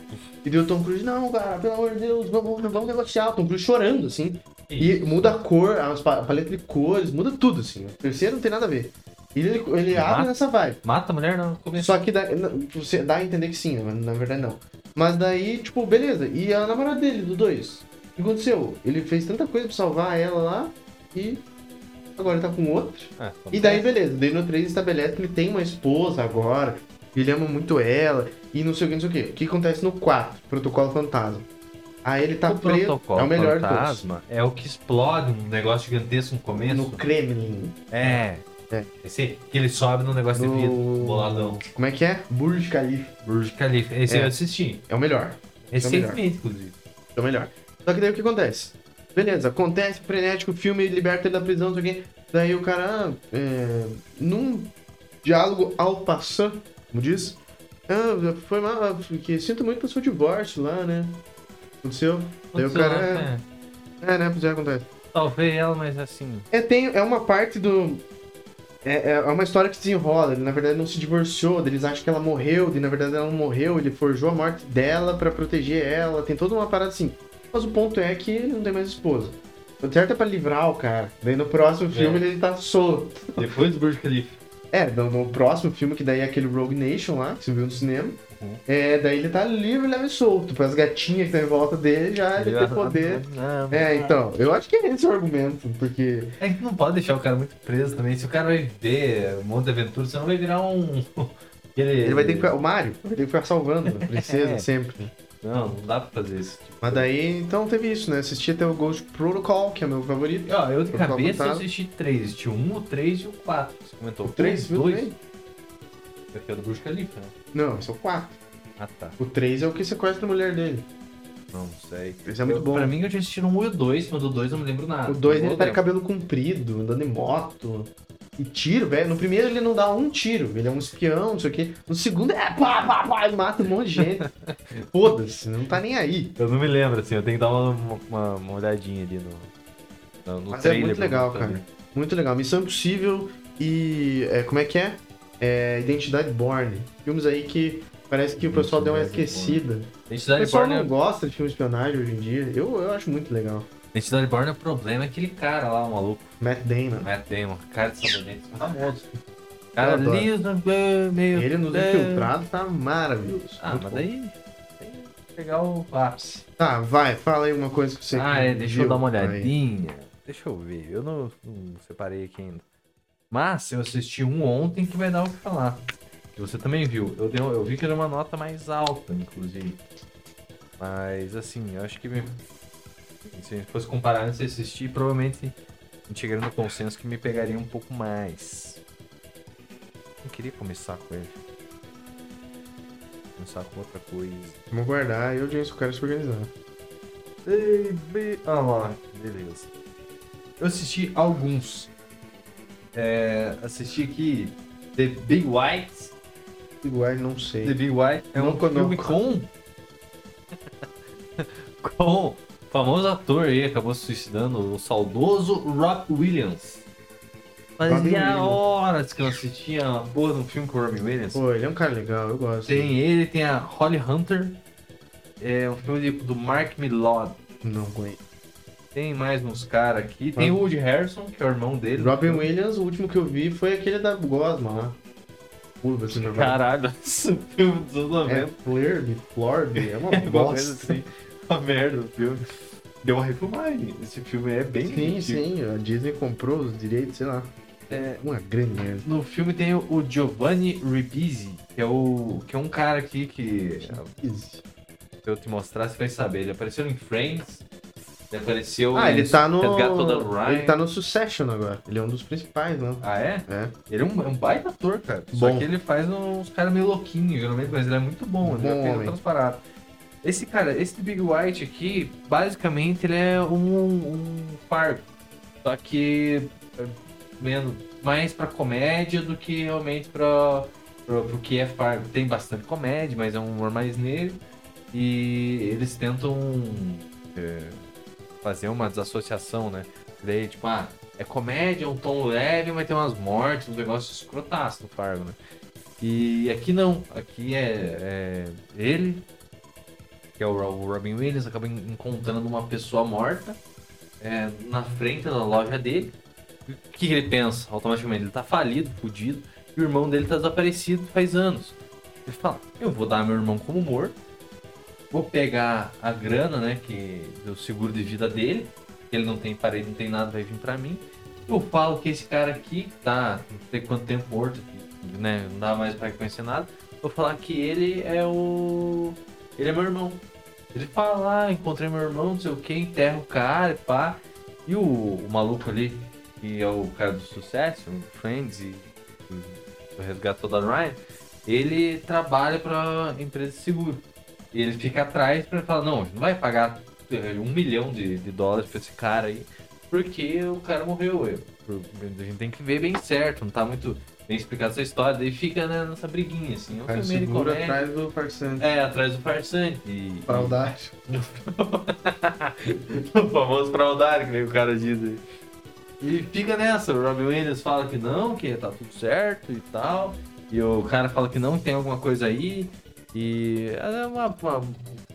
E deu o Tom Cruise, não, cara, pelo amor de Deus, vamos, vamos negociar. O Tom Cruise chorando, assim. E muda a cor, a paleta de cores, muda tudo, assim. O terceiro não tem nada a ver. E ele, ele abre nessa vibe. Mata a mulher no começo. Só que dá, não, você dá a entender que sim, mas na verdade não. Mas daí, tipo, beleza. E a namorada dele, do dois? O que aconteceu? Ele fez tanta coisa pra salvar ela lá e agora ele tá com outro. É, E daí, beleza. Daí no 3 estabelece que ele tem uma esposa agora. Ele ama muito ela. E não sei o que, não sei o que. O que acontece no 4? Protocolo Fantasma. Aí ele tá o preso. protocolo É o melhor fantasma é o que explode um negócio gigantesco no começo. No Kremlin. É. É. Esse que ele sobe no negócio de vidro, No... boladão. Como é que é? Burj Khalifa. Burj Khalifa. Esse É. eu assisti. É o melhor. Recentemente, inclusive. É o melhor. Só que daí o que acontece? Beleza, acontece, frenético, o filme liberta ele da prisão, não sei o quê. Daí o cara, ah, é, num diálogo ao passant, como diz, ah, foi mal, porque sinto muito pelo seu divórcio lá, né? Aconteceu. Daí o cara, né? é, né, pois é, acontece. Talvez ela, mas assim. É, tem, é uma parte do. É, é uma história que se desenrola. Ele, na verdade, não se divorciou. Eles acham que ela morreu. E na verdade, ela não morreu. Ele forjou a morte dela pra proteger ela. Tem toda uma parada assim. Mas o ponto é que ele não tem mais esposa. O certo é pra livrar o cara. Daí no próximo filme É. ele tá solto. Depois do Burj Khalifa. É, no, no próximo filme, que daí é aquele Rogue Nation lá, que você viu no cinema. Uhum. É, daí ele tá livre, leve e solto. Para as gatinhas que estão em volta dele já ele tem poder. Não, É, então, eu acho que é esse o argumento, porque. É que não pode deixar o cara muito preso também. Se o cara vai ver um monte de aventura, você não vai virar um. Aquele... Ele vai ter que ficar. O Mario vai ter que ficar salvando a princesa É. sempre. Não, não dá pra fazer isso. Tipo. Mas daí, então teve isso, né? Assisti até o Ghost Protocol, que é meu favorito. Ó, eu de Protocol cabeça eu assisti três. Assisti o um, o três e o quatro. Você comentou. O 3, viu dois. também? Aqui é o do Burj Khalifa, né? Não, esse é o 4. Ah, tá. O 3 é o que sequestra a mulher dele. Não sei. Esse é muito Eu- bom. Pra mim, eu tinha assistido um e o dois, mas do dois eu não me lembro nada. O 2 Não ele tá de cabelo comprido, andando em moto. E tiro, velho. No primeiro ele não dá um tiro. Ele é um espião, não sei o quê. No segundo é pá, pá, pá, e mata um monte de gente. Foda-se, não tá nem aí. Eu não me lembro, assim, eu tenho que dar uma, uma, uma olhadinha ali no, no, no Mas é trailer muito pra- legal, cara. Muito legal. Missão Impossível e. é, como é que é? É, Identidade Borne. Filmes aí que parece que o pessoal deu uma Identidade esquecida. O Identidade pessoal Borne, não gosta de filme de espionagem hoje em dia. Eu, eu acho muito legal. Identidade Borne, o problema é aquele cara lá, o maluco, Matt Damon. Matt Damon, cara de sabonete, famoso. Cara Eu adoro. liso, meio... Ele nos é. Infiltrados tá maravilhoso. Ah, Muito mas bom. daí tem que pegar o ápice. Tá, vai, fala aí uma coisa que você. Ah, é, deixa eu viu dar uma aí. olhadinha. Deixa eu ver, eu não, não separei aqui ainda. Mas eu assisti um ontem que vai dar o que falar. Que você também viu. Eu, dei, eu vi que era uma nota mais alta, inclusive. Mas assim, eu acho que se a gente fosse comparar antes de assistir, provavelmente gente chegaria no consenso que me pegaria um pouco mais. Não queria começar com ele. Começar com outra coisa. Vamos guardar e a audiência, eu quero se organizar. Ei, be- Ah lá, beleza. Eu assisti alguns. É, assisti aqui The Big White. Igual, não sei. The Big White é Não um filme conheço. com. com famoso ator aí, acabou se suicidando, o saudoso Rock Williams. Fazia horas que eu assistia a porra de um filme com o Robin Williams. Pô, ele é um cara legal, eu gosto. Tem ele, tem a Holly Hunter. É um filme de- do Mark Millard. Não conheço. Tem mais uns caras aqui. Tem o Woody Harrison, que é o irmão dele. Robin Williams, o último que eu vi foi aquele da Gosma lá. Curva, assim. Caralho, esse filme dos anos É 90. Flurby, Florby, é uma coisa bosta. assim. Uma merda o filme. Deu uma refilmagem. Esse filme é bem Sim, antigo. sim, a Disney comprou os direitos, sei lá. É, Uma grande merda. no filme tem o Giovanni Ribisi, que é o que é um cara aqui que se eu te mostrar você vai saber. Ele apareceu em Friends. Ele apareceu Ah, ele tá no. Ele tá no Succession agora. Ele é um dos principais, né? Ah, é? É. Ele é um, é um baita ator, cara. Só Bom. que ele faz uns caras meio louquinhos, geralmente, mas ele é muito bom. Ele Bom já fez homem. Esse cara, esse Big White aqui, basicamente ele é um, um fardo. Só que é menos, mais pra comédia do que realmente pra, pra, pro que é fardo. Tem bastante comédia, mas é um humor mais negro. E eles tentam é, fazer uma desassociação, né? Daí, tipo, ah, é comédia, é um tom leve, mas tem umas mortes, uns negócios escrotaços no Fargo, né? E aqui não, aqui é, é ele, que é o, Ro- o Robin Williams, acaba en- encontrando uma pessoa morta é, na frente da loja dele. O que, ele pensa? Automaticamente, ele tá falido, fudido, e o irmão dele tá desaparecido faz anos. Ele fala, eu vou dar meu irmão como morto, vou pegar a grana, né, que do seguro de vida dele, que ele não tem parede, não tem nada, vai vir pra mim. Eu falo que esse cara aqui tá não sei quanto tempo morto, né, não dá mais pra reconhecer nada. Vou falar que ele é o. Ele é meu irmão. Ele fala, ah, encontrei meu irmão, não sei o que, enterra o cara, pá. E o, o maluco ali, que é o cara do sucesso, o Friends e, e o Resgate da Ryan, ele trabalha pra empresa de seguro. E ele fica atrás pra falar, não, a gente não vai pagar eh, um milhão de, de dólares pra esse cara aí, porque o cara morreu. Eu- A gente tem que ver bem certo, não tá muito bem explicado essa história, daí fica né, nessa briguinha, assim. É um filme de comédia. atrás do farsante. É, atrás do farsante. E, Fraudagem. o famoso fraudário, que nem o cara diz aí. E fica nessa, o Robin Williams fala que não, que tá tudo certo e tal. E o cara fala que não, tem alguma coisa aí. E é uma, uma-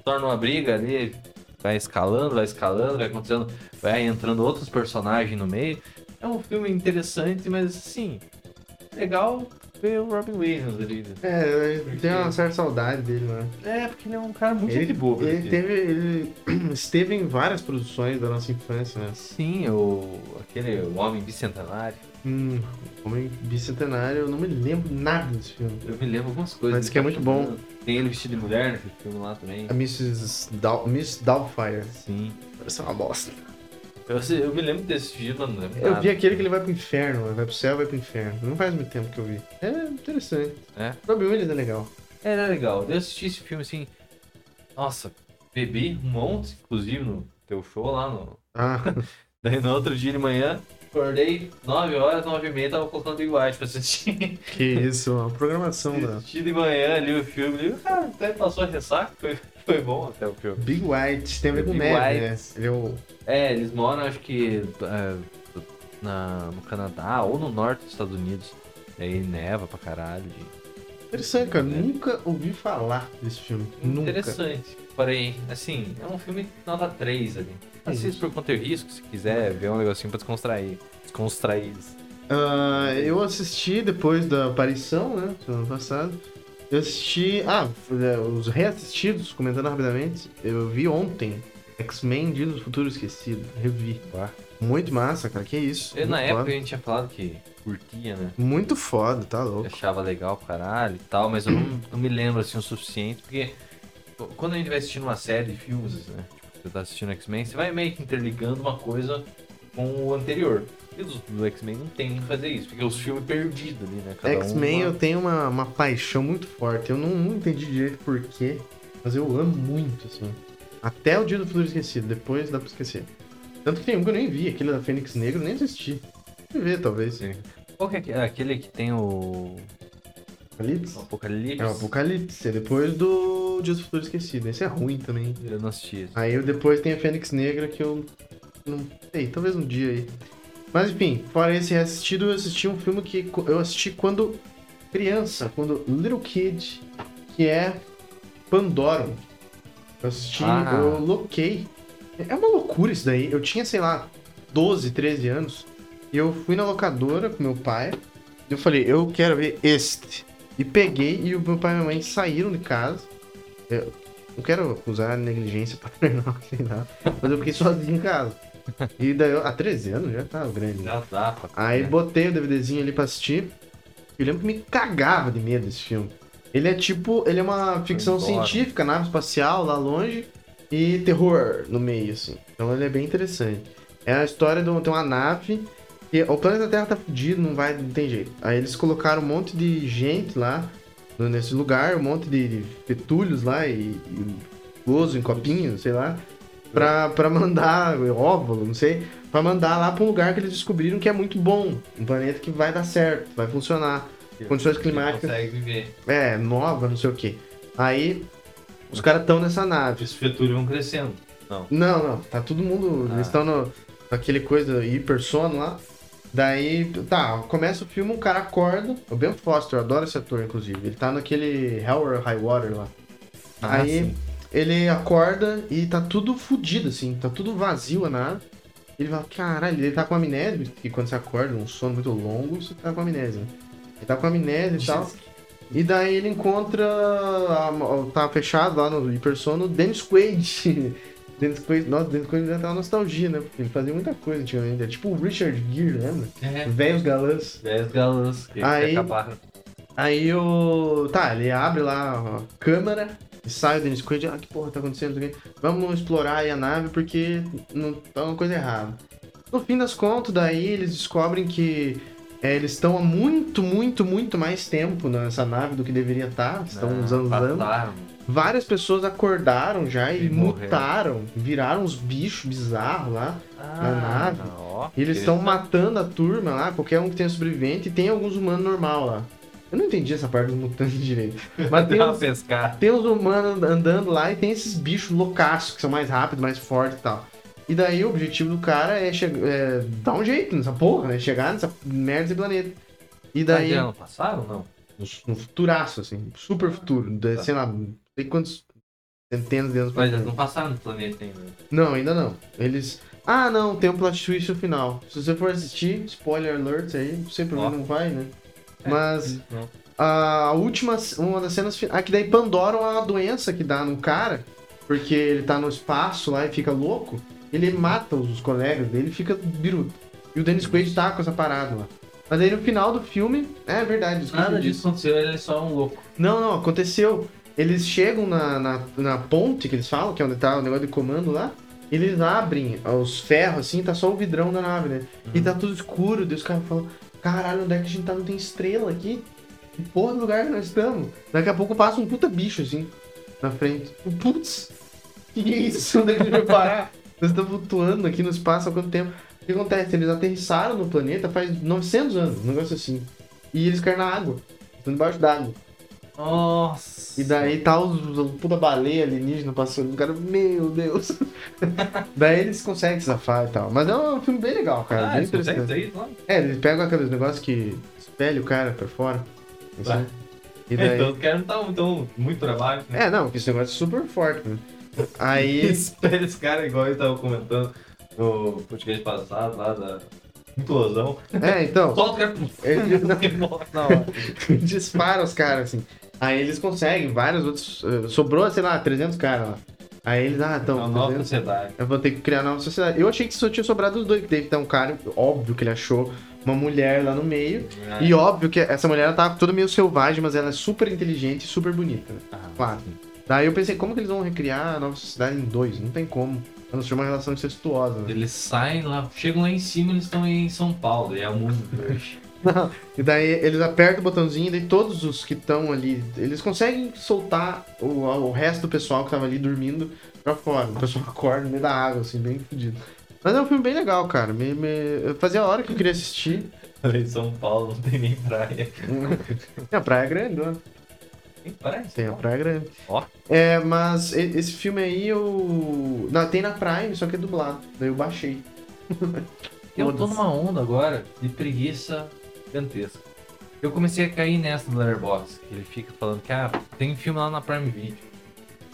torna uma briga ali, vai escalando, vai escalando, vai acontecendo, vai entrando outros personagens no meio. É um filme interessante, mas assim, legal ver o Robin Williams ali. né? É, eu tenho uma certa saudade dele, né? É, porque ele é um cara muito Ele, de boa. ele teve. Ele esteve em várias produções da nossa infância, né? Sim, o, aquele o Homem Bicentenário. Hum, Homem Bicentenário, eu não me lembro nada desse filme. Eu me lembro algumas coisas. Mas que é muito bom. Tem ele vestido de mulher naquele filme lá também. A Mrs. Dal Miss Doubtfire. Sim. Parece uma bosta. Eu, eu me lembro desse filme, mas não lembro Eu nada. vi aquele que ele vai pro inferno, vai pro céu, vai pro inferno. Não faz muito tempo que eu vi. É interessante. É. Robin Williams é legal. Era legal. Eu assisti esse filme assim. Nossa, Bebi um monte, inclusive, no teu show lá no. Ah, Daí no outro dia de manhã, acordei 9 horas, 9 e meia, tava colocando White pra assistir. que isso, a programação da Assisti de manhã ali o filme, ali, cara, até passou a ressaca, foi, foi bom até o filme. Big White, tem a ver com neve, né? Ele é o... É, eles moram, acho que é, na, no Canadá ou no norte dos Estados Unidos. Aí neva pra caralho. e- Interessante, cara. É. Nunca ouvi falar desse filme. Nunca. Interessante. Porém, assim, é um filme nota 3 ali. Assista por conta e risco, se quiser ver um negocinho pra descontrair. Descontrair. Ah, eu assisti depois da aparição, né? Semana passada. Eu assisti. Ah, é, os reassistidos, comentando rapidamente. Eu vi ontem X-Men Dia do Futuro Esquecido. Revi. Muito massa, cara. Que isso. Eu, na Muito época foda. a gente tinha falado que curtia, né? Muito foda, tá Eu louco. achava legal caralho e tal, mas eu não, não me lembro assim o suficiente, porque quando a gente vai assistindo uma série de filmes, né? Tipo, você tá assistindo X-Men, você vai meio que interligando uma coisa com o anterior. Os do X-Men não tem que fazer isso, porque os filmes perdidos ali, né? Um X-Men uma- eu tenho uma, uma paixão muito forte. Eu não, não entendi direito porquê, mas eu amo muito, assim. Até o Dia do Futuro Esquecido, depois dá pra esquecer. Tanto que tem um que eu nem vi, aquele da Fênix Negro, nem assisti. Vou ver, talvez. Sim. Qual que é aque- aquele que tem o Apocalipse? o Apocalipse? É o Apocalipse, é depois do Dia do Futuro Esquecido. Esse é ruim também. Eu não assisti. Aí depois tem a Fênix Negra que eu não sei, talvez um dia aí. Mas enfim, fora esse reassistido, eu assisti um filme que eu assisti quando criança, quando little kid, que é Pandorum. Eu assisti, Ah. eu loquei. É uma loucura isso daí. Eu tinha, sei lá, 12, 13 anos. E eu fui na locadora com meu pai. E eu falei, eu quero ver este. E peguei e o meu pai e minha mãe saíram de casa. Eu não quero usar negligência paternal, sei lá. Mas eu fiquei sozinho em casa. E daí, eu, há 13 anos já tava grande. né? Já dá pra... Aí botei o DVDzinho ali pra assistir. Eu lembro que me cagava de medo desse filme. Ele é tipo, ele é uma ficção científica, nave espacial lá longe e terror no meio, assim. Então ele é bem interessante. É a história de um- tem uma nave e o planeta Terra tá fudido, não vai, não tem jeito. Aí eles colocaram um monte de gente lá no- nesse lugar, um monte de, de petúlios lá e, e gozo em copinhos, sei lá, pra, pra mandar óvulo, não sei, pra mandar lá pra um lugar que eles descobriram que é muito bom, um planeta que vai dar certo, vai funcionar. condições climáticas. Consegue viver. É, nova, não sei o que. Aí os caras estão nessa nave. Os fetúrios vão crescendo. Não. Não, não, tá todo mundo. Ah. Eles estão no, naquele coisa hipersono lá. Daí, tá, começa o filme, um cara acorda. O Ben Foster, eu adoro esse ator, inclusive. Ele tá naquele Hell or High Water lá. Ah, Aí sim. Ele acorda e tá tudo fudido, assim, tá tudo vazio a nave. Ele fala, caralho, ele tá com amnésia, porque quando você acorda, um sono muito longo, você tá com amnésia, né? Ele tá com amnésia e tal. E daí ele encontra. a- a- tá fechado lá no hipersono Dennis Quaid. Dennis Quaid, nossa, Dennis Quaid já tá uma nostalgia, né? Porque ele fazia muita coisa antigamente. É tipo o Richard Gere, lembra? É. Velhos galãs. 10 galãs que Aí- que. Aí o. Tá, ele abre lá a câmera sai o Dennis Quaid. Ah, que porra tá acontecendo? Não. Vamos explorar aí a nave porque não tá uma coisa errada. No fim das contas, daí eles descobrem que é, eles estão há muito, muito, muito mais tempo nessa nave do que deveria estar. Estão Não, usando passaram. Várias pessoas acordaram já e, E mutaram, viraram uns bichos bizarros lá. Ah, nave. ó, E eles estão matando a turma lá, qualquer um que tenha sobrevivente, e tem alguns humanos normal lá. Eu não entendi essa parte dos mutantes direito. Mas tem uns, tem uns humanos andando lá e tem esses bichos loucaços que são mais rápidos, mais fortes e tal. E daí o objetivo do cara é, é dar um jeito nessa porra, né? Chegar nessa merda desse planeta. E daí. Mas já não passaram não? No, no futuraço, assim. Super futuro. de- Sei lá, não sei quantos centenas de anos Mas eles não passaram no planeta ainda. Não, ainda não. Eles. Ah, não, tem um plot twist no final. Se você for assistir, spoiler alert aí, sempre não vai, né? É. Mas Não. a última, uma das cenas finais. Ah, que daí Pandora é uma doença que dá no cara, porque ele tá no espaço lá e fica louco. Ele mata os colegas dele e fica biruto. E o Dennis Quaid tá com essa parada lá. Mas aí no final do filme, é verdade, Nada disso. aconteceu, ele é só um louco. Não, não, aconteceu. Eles chegam na, na, na ponte que eles falam, que é onde tá o negócio de comando lá. Eles abrem os ferros assim, tá só o vidrão da nave, né? E tá tudo escuro. Daí os caras falam: Caralho, onde é que a gente tá? Não tem estrela aqui? Que porra do lugar que nós estamos? Daqui a pouco passa um puta bicho assim na frente. Putz! que, é isso? Onde é que a gente vai parar? Nós estamos flutuando aqui no espaço há quanto tempo? O que acontece? Eles aterrissaram no planeta faz 900 anos, um negócio assim. E eles caem na água. Estão debaixo d'água. Nossa. E daí tá os, os puta baleia alienígena passando. O cara, meu Deus. daí eles conseguem se safar e tal. Mas é um filme bem legal, cara. Ah, bem eles conseguem interessante. aí, lá? É, eles pegam aqueles negócios que espelha o cara pra fora. Assim. E daí... Então, os caras não estavam então, muito trabalho. Né? É, não, que esse negócio é super forte, né? Aí. Espera esse cara, igual eu tava comentando no podcast passado, lá da implosão. É, então. Solta o cara. Ele- na hora. dispara os caras, assim. Aí eles conseguem, vários outros. eh, Sobrou, sei lá, 300 caras lá. Aí eles, ah, É então. uma nova 300, sociedade. eu vou ter que criar uma nova sociedade. Eu achei que só tinha sobrado os dois, que teve que ter um cara, óbvio que ele achou uma mulher lá no meio. É. E óbvio que essa mulher ela tava toda meio selvagem, mas ela é super inteligente e super bonita, né? Ah, Claro. Daí eu pensei, como que eles vão recriar a nova sociedade em dois? Não tem como. A não ser uma relação incestuosa, né? Eles saem lá, chegam lá em cima eles estão em São Paulo, e é o mundo hoje. Não. E daí eles apertam o botãozinho e daí todos os que estão ali, eles conseguem soltar o, o resto do pessoal que tava ali dormindo pra fora. O pessoal acorda no meio da água, assim, bem fodido. Mas é um filme bem legal, cara. Me, me- Fazia hora que eu queria assistir. Em São Paulo não tem nem praia. É, a praia é grande, né? Tem praia? Tem a praia grande. Ó. É, mas esse filme aí eu. Não, tem na Prime, só que é dublado. Daí eu baixei. Eu tô numa onda agora de preguiça Eu comecei a cair nessa do Letterboxd, que ele fica falando que ah, tem filme lá na Prime Video.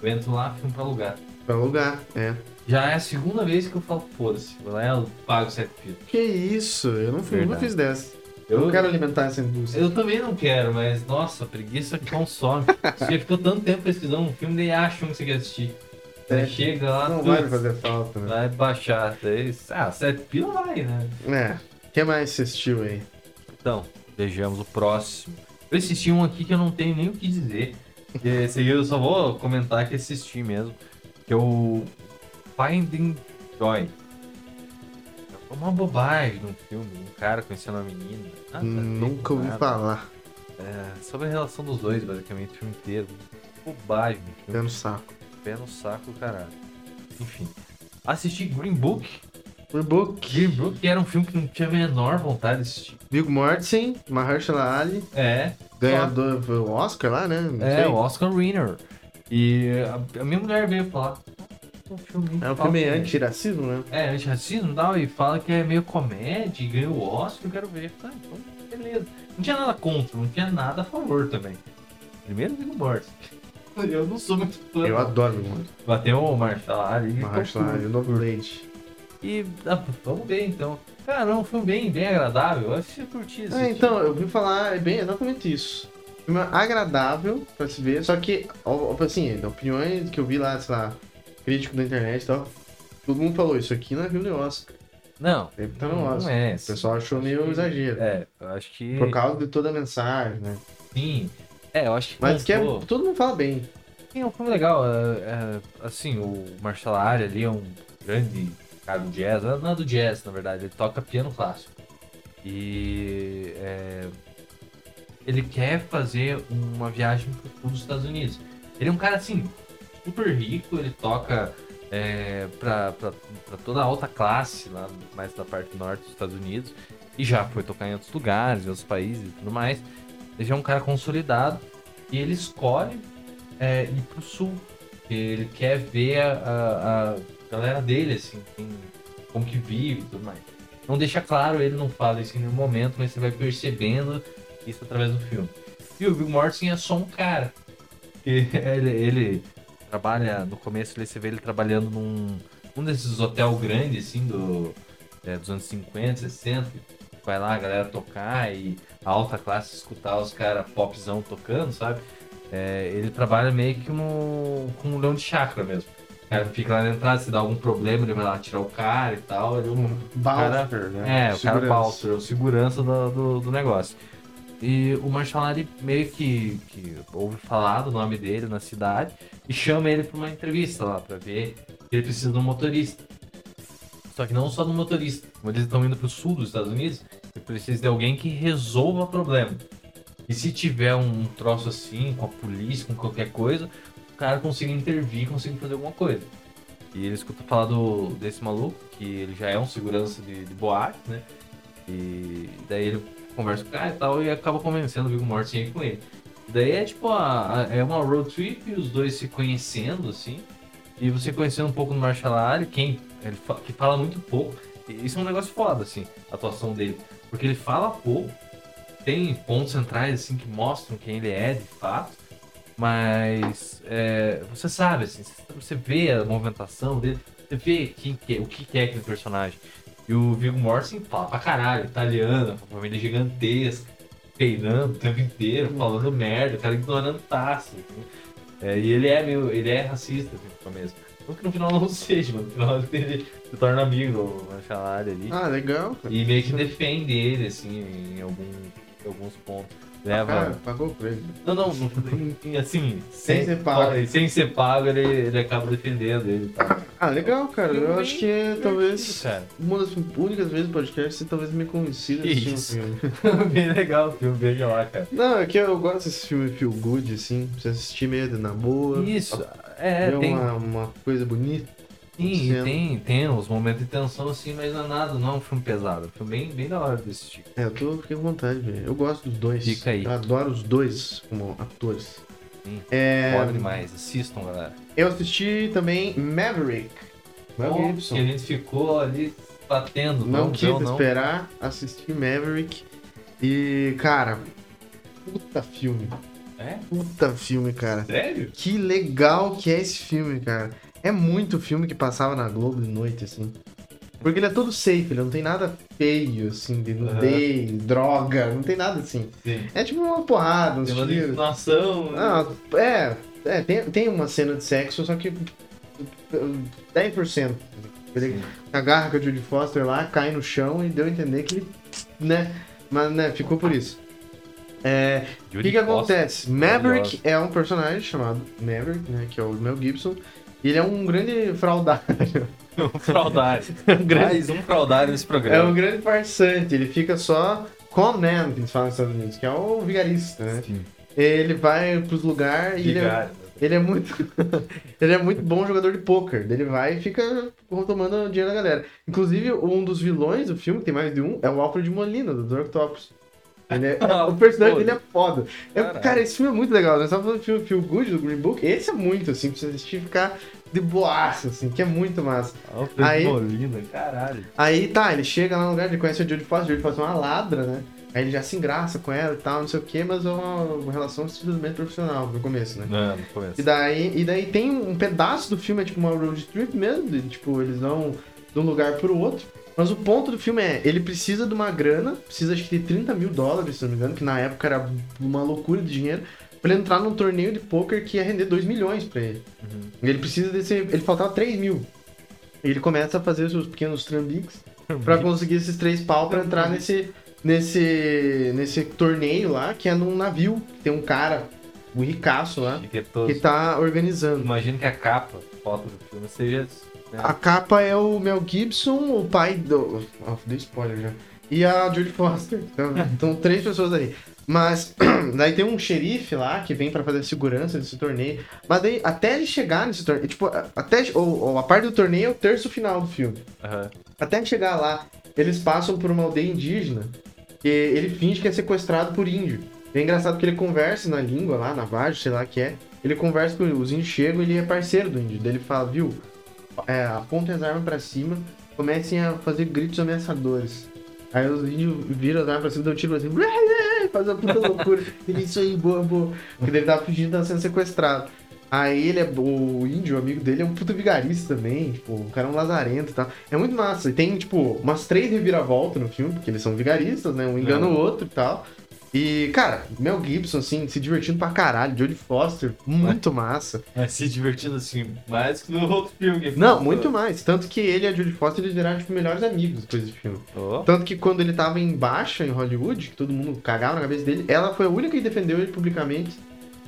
Eu entro lá, filme pra alugar. Pra alugar, é. Já é a segunda vez que eu falo, foda-se, vou lá e eu pago sete fitas. Que isso? Eu não, fui, fiz dessa. Eu não quero alimentar essa indústria. eu também não quero, mas nossa, preguiça consome. Você ficou tanto tempo pesquisando um filme, daí acha um que você quer assistir. É. chega lá, Não vai fazer falta, né? vai baixar. Daí, ah, sete pila vai, né? É. O que mais você assistiu aí? Então, vejamos o próximo. Eu assisti um aqui que eu não tenho nem o que dizer. Que Esse aí eu só vou comentar que assisti mesmo. Que é o Finding Joy. É uma bobagem no filme, um cara conhecendo uma menina. Nada Nunca ouvi falar. É, sobre a relação dos dois, basicamente, o filme inteiro. Bobagem, filme. Pé no saco. Pé no saco, caralho. Enfim. Assisti Green Book. Green Book que era um filme que não tinha a menor vontade de assistir. Viggo Mortensen, Mahershala Ali, É, ganhador do Oscar lá, né? Não É, sei. o Oscar winner. E a, a minha mulher veio falar. "Ah, Um filme É um filme anti-racismo, né? É, anti-racismo e tal, e fala que é meio comédia e ganhou o Oscar, eu quero ver. Ah, então, beleza. Não tinha nada contra, não tinha nada a favor também. Primeiro Viggo Mortensen. Eu não sou muito fã. Eu adoro Viggo Mortensen. Bateu o Marshall ali. Mahershala Ali, o novo Blade. E ah, vamos ver então. Cara, é um filme bem, bem agradável. Eu acho que eu curti esse É, então, eu ouvi falar é bem exatamente isso. Filme agradável pra se ver, só que, assim, opiniões que eu vi lá, sei lá, crítico da internet e tal, todo mundo falou, isso aqui não é filme de Oscar. Não, Deve estar no não Oscar. é. O pessoal achou meio que- exagero. É, eu acho que. Por causa de toda a mensagem, né? Sim. É, eu acho que. Mas que é, todo mundo fala bem. Sim, é um filme legal. É, é, assim, o Marshall ali é um grande do jazz. Não é do jazz, na verdade. Ele toca piano clássico. E é, ele quer fazer uma viagem sul dos Estados Unidos. Ele é um cara, assim, super rico. Ele toca é, pra toda a alta classe, lá mais da parte norte dos Estados Unidos. E já foi tocar em outros lugares, em outros países e tudo mais. Ele já é um cara consolidado. E ele escolhe é, ir pro sul. porque Ele quer ver a- a galera dele, assim, como que vive e tudo mais. Não deixa claro, ele não fala isso em nenhum momento, mas você vai percebendo isso através do filme. E o Bill Mortensen é só um cara. Ele, ele trabalha, no começo você vê ele trabalhando num um desses hotel grandes, assim, do, é, dos anos 50, 60. Vai lá a galera tocar e a alta classe escutar os caras popzão tocando, sabe? É, ele trabalha meio que no, com um leão de chácara mesmo. O cara fica lá na entrada, se dá algum problema, ele vai lá tirar o cara e tal. Ele, um Balfer, né? é, o cara Balser, o segurança do, do, do negócio. E o Marshall Ali meio que, que ouve falar do nome dele na cidade e chama ele pra uma entrevista lá, pra ver que ele precisa de um motorista. Só que não só de um motorista. Como eles estão indo pro sul dos Estados Unidos, ele precisa de alguém que resolva o problema. E se tiver um troço assim, com a polícia, com qualquer coisa, o cara consiga intervir, consiga fazer alguma coisa. E ele escuta falar do, desse maluco, que ele já é um segurança de, de boate, né? E daí ele conversa com o cara e tal, e acaba convencendo o Viggo Mortensen com ele. E daí é tipo, a, a- é uma road trip, os dois se conhecendo, assim. E você conhecendo um pouco do Marshall Ali, quem, ele fa- que fala muito pouco. E Isso é um negócio foda, assim, a atuação dele. Porque ele fala pouco, tem pontos centrais, assim, que mostram quem ele é, de fato. Mas é, você sabe, assim, você vê a movimentação dele, você vê quem que é, o que é aquele personagem. E o Viggo Mortensen fala pra caralho, italiano, uma família gigantesca, peinando o tempo inteiro, falando merda, o cara ignorando taça. assim. É, e ele é meio, ele é racista assim, no começo. Não que no final não seja, mas no final ele se torna amigo do Marshall Ali. Ah, legal. E meio que defende ele, assim, em, algum, em alguns pontos. Leva. Cara, pagou por ele. Não, não, assim, Sem ser pago. Sem ser pago, ele, ele acaba defendendo ele. Tá? Ah, legal, cara. Eu acho que é talvez Cara. uma das únicas vezes do podcast você talvez me convencido a um isso. filme. Bem legal o filme, veja lá, cara. Não, é que eu gosto desse filme feel good, assim. Pra você assistir meio na boa. Isso, é, ver tem, uma, uma coisa bonita. Sim, tem, tem uns momentos de tensão assim, mas não é nada, não é um filme pesado. É um filme bem, bem da hora de assistir. É, eu tô fiquei com vontade de ver. Eu gosto dos dois. Fica aí. Eu adoro os dois como atores. Sim. É, Foda demais, assistam, galera. eu assisti também Maverick. Mel Bom, Gibson. que a gente ficou ali batendo, Não, não, quis não, não. esperar, assisti Maverick. E, cara, puta filme. É? Puta filme, cara. Sério? Que legal que é esse filme, cara. É muito filme que passava na Globo de noite, assim. Porque ele é todo safe, ele não tem nada feio, assim, de nudez, droga, não tem nada assim. Sim. É tipo uma porrada, uns Tem uma tiros. né? Ah, é, é tem, tem uma cena de sexo, só que 10%. Ele Sim. agarra com a Judy Foster lá, cai no chão e deu a entender que ele, né, mas né, ficou por isso. É, o que que acontece? Maverick é um personagem chamado Maverick, né, que é o Mel Gibson, ele é um grande fraudário, Um fraudário. um grande, Mais um fraudário nesse é programa. um grande farsante, ele fica só com man, que eles falam nos Estados Unidos, que é o vigarista, né? Sim. Ele vai pros lugares e ele é. Ele é muito. ele é muito bom jogador de pôquer. Ele vai e fica tomando dinheiro da galera. Inclusive, um dos vilões do filme, que tem mais de um, é o Alfred Molina, do Dr. Octopus. É- Ah, o personagem dele é foda. É- cara, esse filme é muito legal. Nós estamos falando do filme Feel Good, do Green Book. Esse é muito, assim, pra você assistir e ficar de boaça, assim, que é muito massa. Alfred Aí- Molina, caralho. Aí tá, ele chega lá no lugar, ele conhece a Jodie Foster, a Jodie Foster é uma ladra, né? Aí ele já se engraça com ela e tal, não sei o que, mas é uma, uma relação simplesmente profissional no começo, né? Não, não começa. E daí, e daí tem um pedaço do filme, é tipo uma road trip mesmo, de, tipo, eles vão de um lugar pro outro. Mas o ponto do filme é, ele precisa de uma grana, precisa acho que de 30 mil dólares, se não me engano, que na época era uma loucura de dinheiro, pra ele entrar num torneio de poker que ia render 2 milhões pra ele. Uhum. Ele precisa desse. Ele faltava 3 mil. E ele começa a fazer seus pequenos trambiques pra conseguir esses três pau pra entrar nesse, nesse, nesse torneio lá, que é num navio. Tem um cara, o ricaço lá, Chiquetoso. que tá organizando. Imagina que a capa, foto do filme, seja. A capa é o Mel Gibson, o pai do. Ó, dei spoiler já. E a Julie Foster. Então, então três pessoas aí. Mas daí tem um xerife lá que vem pra fazer segurança desse torneio. Mas daí, até ele chegar nesse torneio. Tipo, até. Ou, ou a parte do torneio é o terço final do filme. Aham. Até chegar lá, eles passam por uma aldeia indígena. E ele finge que é sequestrado por índio. E é engraçado que ele conversa na língua lá, na Vajo, sei lá que é. Ele conversa com os índios, chegam e ele é parceiro do índio. Daí ele fala, viu, é, apontem as armas pra cima, comecem a fazer gritos ameaçadores. Aí os índios viram as armas pra cima, dão um tiro assim, faz uma puta loucura. Ele, isso aí, boa, boa. Porque ele tava fingindo que tava sendo sequestrado. Aí ele é. O índio, o amigo dele, é um puta vigarista também. Tipo, o cara é um lazarento e tal. É muito massa. E tem, tipo, umas três reviravoltas no filme, porque eles são vigaristas, né? Um engana o outro e tal. E, cara, Mel Gibson, assim, se divertindo pra caralho. Jodie Foster, muito massa. Mas se divertindo assim, mais que no outro filme. Não, muito mais. Tanto que ele e a Jodie Foster, eles viraram, tipo, melhores amigos depois do filme. Oh. Tanto que quando ele tava em baixa em Hollywood, que todo mundo cagava na cabeça dele, ela foi a única que defendeu ele publicamente.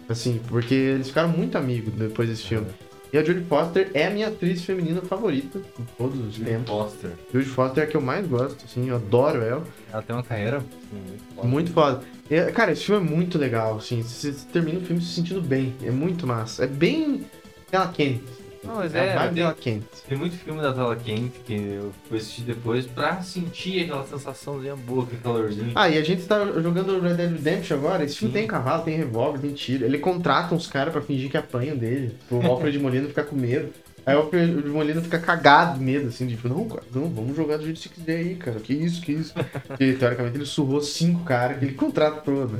Assim, porque eles ficaram muito amigos depois desse filme. E a Jodie Foster é a minha atriz feminina favorita de todos os tempos. Foster. Jodie Foster é a que eu mais gosto, assim, eu adoro ela. Ela tem uma carreira assim, muito foda. Muito foda. E, cara, esse filme é muito legal, assim, você termina o filme se sentindo bem. É muito massa. É bem. Ela Kenny. Não, mas É é, tem, dela quente. tem muito filme da tela quente que eu fui assistir depois pra sentir aquela sensaçãozinha boa, aquele calorzinho. Ah, e a gente tá jogando Red Dead Redemption agora. Esse filme Sim. tem cavalo, tem revólver, tem tiro. Ele contrata uns caras pra fingir que apanham dele. O Alfred Molina fica com medo. Aí o Alfred Molina fica cagado de medo, assim, tipo, não, cara, não, vamos jogar do jeito que você quiser aí, cara. Que isso, que isso. Porque, teoricamente, ele surrou cinco caras que ele contratou, né?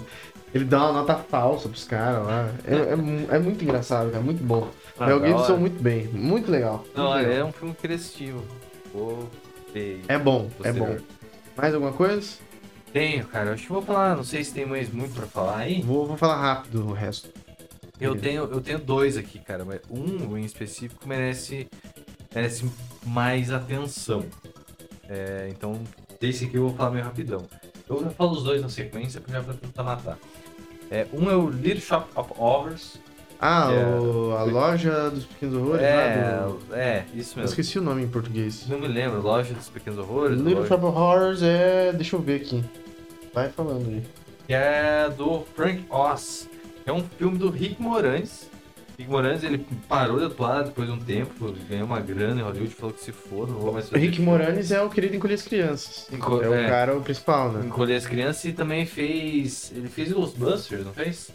Ele dá uma nota falsa pros caras lá. É, é é muito engraçado, é muito bom. Ah, Mel Gibson muito bem, muito legal. Não, muito legal. é um filme criativo. Vou ver. É bom, é bom. Mais alguma coisa? Tenho, cara. Eu acho que vou falar, não sei se tem mais muito pra falar aí. Vou, vou falar rápido o resto. Eu tenho, eu tenho dois aqui, cara, mas um em específico merece, merece mais atenção. É, então, desse aqui eu vou falar meio rapidão. Eu já falo os dois na sequência, porque já vou tentar matar. É, um é o Little Shop of Horrors. Ah, É. o- a loja dos pequenos horrores É, do... é, isso Eu mesmo. esqueci o nome em português. Não me lembro, Loja dos Pequenos Horrores. Little loja- Shop of Horrors é... Deixa eu ver aqui. Vai falando aí. que é do Frank Oz. É um filme do Rick Moranis. Rick Moranis, ele parou de atuar depois de um tempo, ganhou uma grana em Hollywood, falou que se for, não vou mais fazer Rick filme. Moranis é o querido Encolher as Crianças. Enco- É o é. cara o principal, né? Encolher as crianças e também fez. Ele fez Ghostbusters, não fez?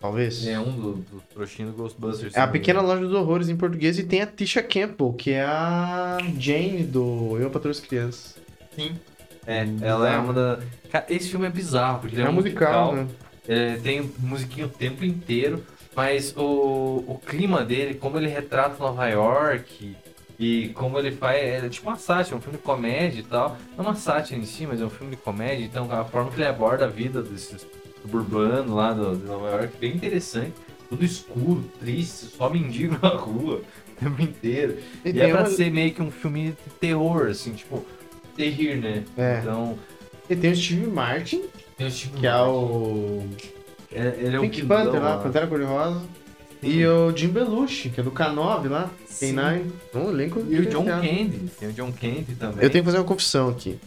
Talvez. É um do, do trouxinho do Ghostbusters. É a Pequena. Loja dos Horrores em português e tem a Tisha Campbell, que é a Jane do Eu Patrulho as Crianças. Sim. É, ela é uma da. Cara, esse filme é bizarro, porque ele É, é, um musical, né? É, tem musiquinha o tempo inteiro, mas o, o clima dele, como ele retrata Nova York e como ele faz. É tipo uma sátira, um filme de comédia e tal. Não uma sátira em si, mas é um filme de comédia, então a forma que ele aborda a vida desses suburbanos lá do, de Nova York é bem interessante. Tudo escuro, triste, só mendigo na rua o tempo inteiro. E E, é pra uma- ser meio que um filme de terror, assim, tipo, terrir, né? É. Então, E tem o Steve Martin, tem esse tipo que é o é, ele é Pink vilão Panther lá, Pantera Cor-de-Rosa. E o Jim Belushi, que é do K9 lá, Sim. K9. Um elenco E o John. Candy. Tem o John Candy também. Eu tenho que fazer uma confissão aqui.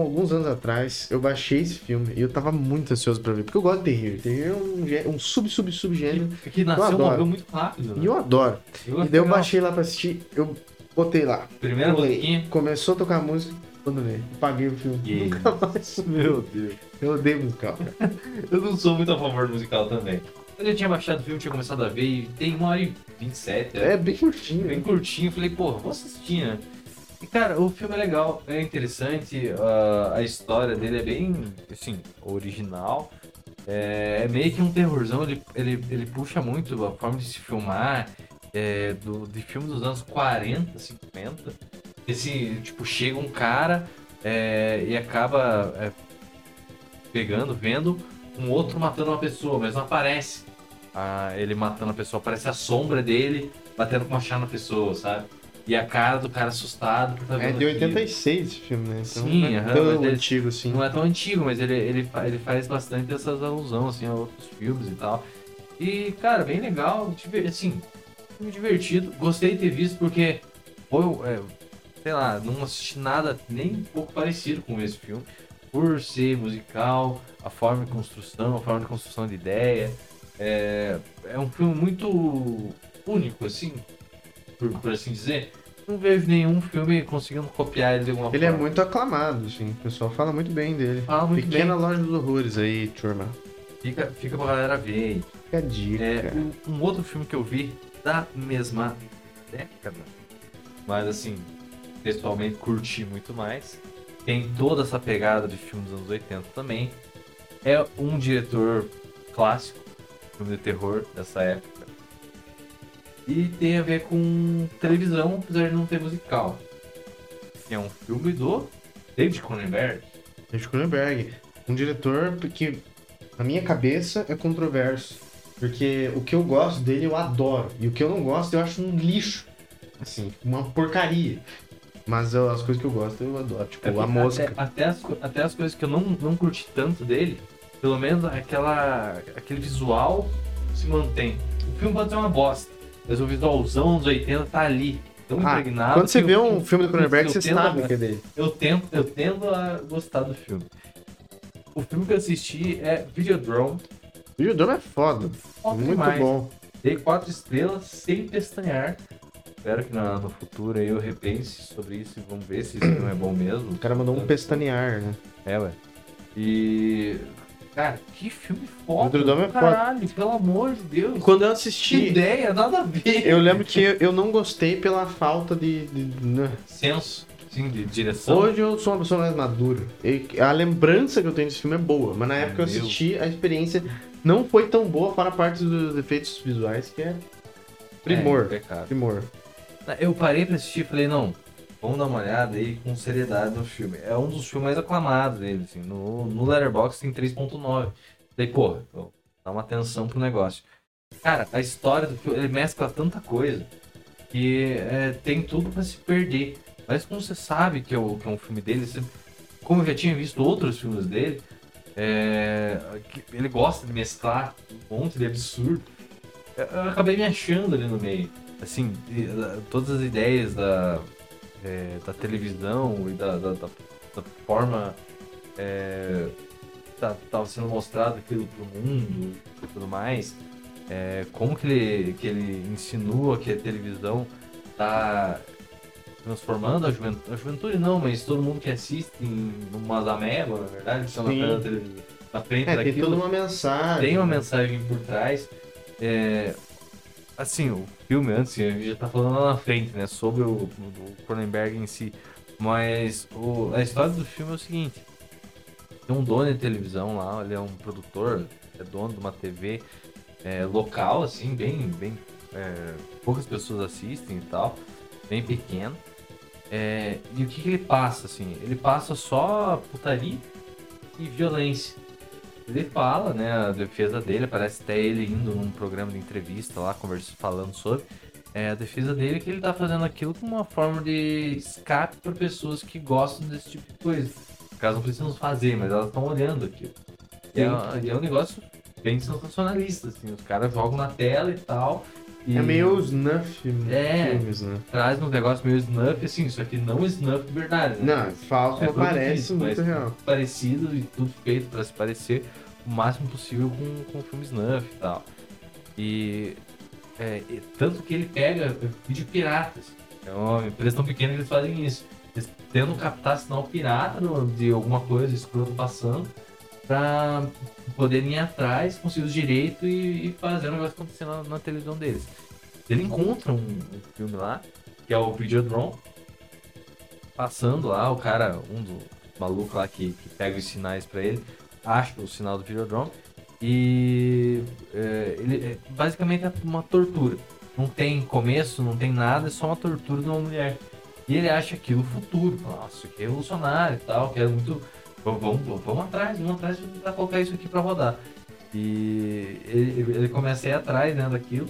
Alguns anos atrás, eu baixei esse filme e eu tava muito ansioso pra ver, porque eu gosto de terror. Terror é um, um sub-sub-subgênero que, que nasceu e morreu muito rápido. né? e eu adoro. Eu E daí eu baixei lá pra assistir, eu botei lá. Primeira musiquinha. Começou a tocar música, abandonei. Paguei o filme. Aí? Nunca mais. Meu Deus. Eu odeio musical. cara. Eu não sou muito a favor do musical também. Eu tinha baixado o filme, tinha começado a ver e tem uma hora e 27. É bem curtinho. bem curtinho. Falei, porra, vou assistir, né? E cara, o filme é legal, é interessante, ah, a história dele é bem, assim, original. É, é meio que um terrorzão, ele, ele, ele puxa muito a forma de se filmar, é, do, de filme dos anos 40, 50. Esse, tipo, chega um cara é, e acaba é, pegando, vendo um outro matando uma pessoa, mas não aparece ah, ele matando a pessoa, aparece a sombra dele batendo com uma chá na pessoa, sabe? E a cara do cara assustado tá É de aquilo. 86 esse filme, né? Então Sim, não é tão antigo assim. Não é tão antigo, mas ele, ele, ele faz bastante essas alusões assim, a outros filmes e tal. E, cara, bem legal, assim, filme divertido. Gostei de ter visto porque foi, é, sei lá, não assisti nada nem um pouco parecido com esse filme. Por ser musical, a forma de construção, a forma de construção de ideia. É, é um filme muito único, assim, por, por assim dizer. Não vejo nenhum filme conseguindo copiar ele de alguma Ele é forma. muito aclamado, assim. O pessoal fala muito bem dele. Fala muito Pequena bem. Loja dos Horrores aí, turma. Fica, fica pra galera ver. Fica a dica. É, um, um outro filme que eu vi da mesma década, mas assim, pessoalmente curti muito mais. Tem toda essa pegada de filme dos anos 80 também. É um diretor clássico, filme de terror dessa época. E tem a ver com televisão, apesar de não ter musical. É um filme do David Cronenberg. David Cronenberg. Um diretor que, na minha cabeça, é controverso. Porque o que eu gosto dele eu adoro. E o que eu não gosto eu acho um lixo. Assim, uma porcaria. Mas eu- as coisas que eu gosto eu adoro. Tipo, É a mosca. Até, até as, até as coisas que eu não, não curti tanto dele, pelo menos aquela, aquele visual se mantém. O filme pode ser uma bosta, mas o visualzão dos 80 tá ali. Tão Ah, impregnado. quando você vê eu- um filme do Cronenberg, você sabe a- que é dele. Eu tento, eu tendo a gostar do filme. O filme que eu assisti é Videodrome. Videodrome é foda. Foda muito demais. bom. Dei quatro estrelas sem pestanear. Espero que na- no futuro aí eu repense sobre isso e vamos ver se isso não é bom mesmo. O cara mandou um pestanear, né? É, ué. E. Cara, que filme foda. É foda. Caralho, pelo amor de Deus. Quando eu Que assisti, ideia, nada a ver. eu lembro que eu, eu não gostei pela falta de. de- né? Senso, sim, de direção. Hoje eu sou uma pessoa mais madura. E a lembrança que eu tenho desse filme é boa, mas na época eu Meu. assisti, a experiência não foi tão boa para a parte dos efeitos visuais, que é primor. É, pecado. Primor. Eu parei pra assistir e falei, não, vamos dar uma olhada aí com seriedade no filme. É um dos filmes mais aclamados dele, assim. No, no Letterboxd tem 3.9. Falei, pô, vou dar uma atenção pro negócio. Cara, a história do filme, ele mescla tanta coisa que é, tem tudo pra se perder. Mas como você sabe que é, o- que é um filme dele, você- como eu já tinha visto outros filmes dele, é, ele gosta de mesclar um monte de absurdo. Eu, eu acabei me achando ali no meio. Assim, todas as ideias da, é, da televisão e da, da, da- da forma é, tá, tava sendo mostrado aquilo pro mundo e tudo mais. É, como que ele, que ele insinua que a televisão tá transformando a juventude, a juventude não, mas todo mundo que assiste em umas ameba, na verdade, que estão na frente da televisão, na frente É, tem daquilo toda uma mensagem. tem uma né? mensagem por trás. É, assim, o filme antes, a gente já tá falando lá na frente, né? Sobre o, o Cronenberg em si. Mas o- a história do filme é o seguinte. Tem um dono de televisão lá, ele é um produtor, é dono de uma TV é, local, assim, bem, bem é, poucas pessoas assistem e tal, bem pequeno. É, e o que, que ele passa, assim? Ele passa só putaria e violência. Ele fala, né, a defesa dele, parece até ele indo num programa de entrevista lá, conversando, falando sobre. É, a defesa dele é que ele tá fazendo aquilo como uma forma de escape para pessoas que gostam desse tipo de coisa. Caso, não precisam fazer, mas elas estão olhando aquilo. E é, e é um negócio bem sensacionalista, assim. Os caras jogam na tela e tal. E É meio snuff É. filmes, né? traz um negócio meio snuff, assim, só que não snuff de verdade, né? Não, falso, É tudo parece muito real. Parecido e tudo feito pra se parecer o máximo possível com, com o filme Snuff e tal. E, é, e tanto que ele pega vídeo piratas. É uma empresa tão pequena que eles fazem isso. Eles tentam captar sinal pirata de alguma coisa escroto passando pra poderem ir atrás, conseguir os direitos e, e fazer o negócio acontecer na, na televisão deles. Ele encontra um, um filme lá, que é o Videodrome, passando lá, o cara, um do maluco lá que, que pega os sinais pra ele, acha o sinal do Videodrome e é, ele é, basicamente é uma tortura. Não tem começo, não tem nada, é só uma tortura de uma mulher. E ele acha aquilo futuro. Nossa, que revolucionário e tal, que é muito. Vamos, vamos, atrás, vamos atrás tentar colocar isso aqui pra rodar. E ele, ele começa a ir atrás né, daquilo.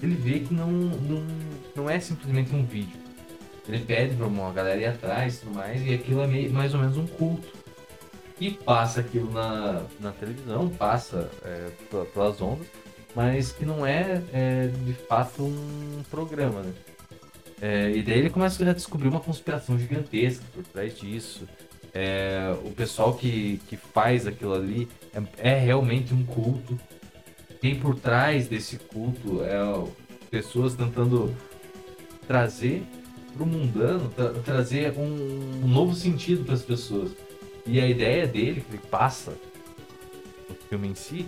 Ele vê que não, não, não é simplesmente um vídeo. Ele pede pra uma galera ir atrás e tudo mais, e aquilo é meio, mais ou menos um culto. E passa aquilo na, na televisão, passa é, pe- pelas ondas, mas que não é, é, de fato um programa, né? É, e daí ele começa a descobrir uma conspiração gigantesca por trás disso. É, o pessoal que, que faz aquilo ali é, é realmente um culto. Quem por trás desse culto é pessoas tentando trazer para o mundano, tra- trazer um, um novo sentido para as pessoas. E a ideia dele, que ele passa no filme em si,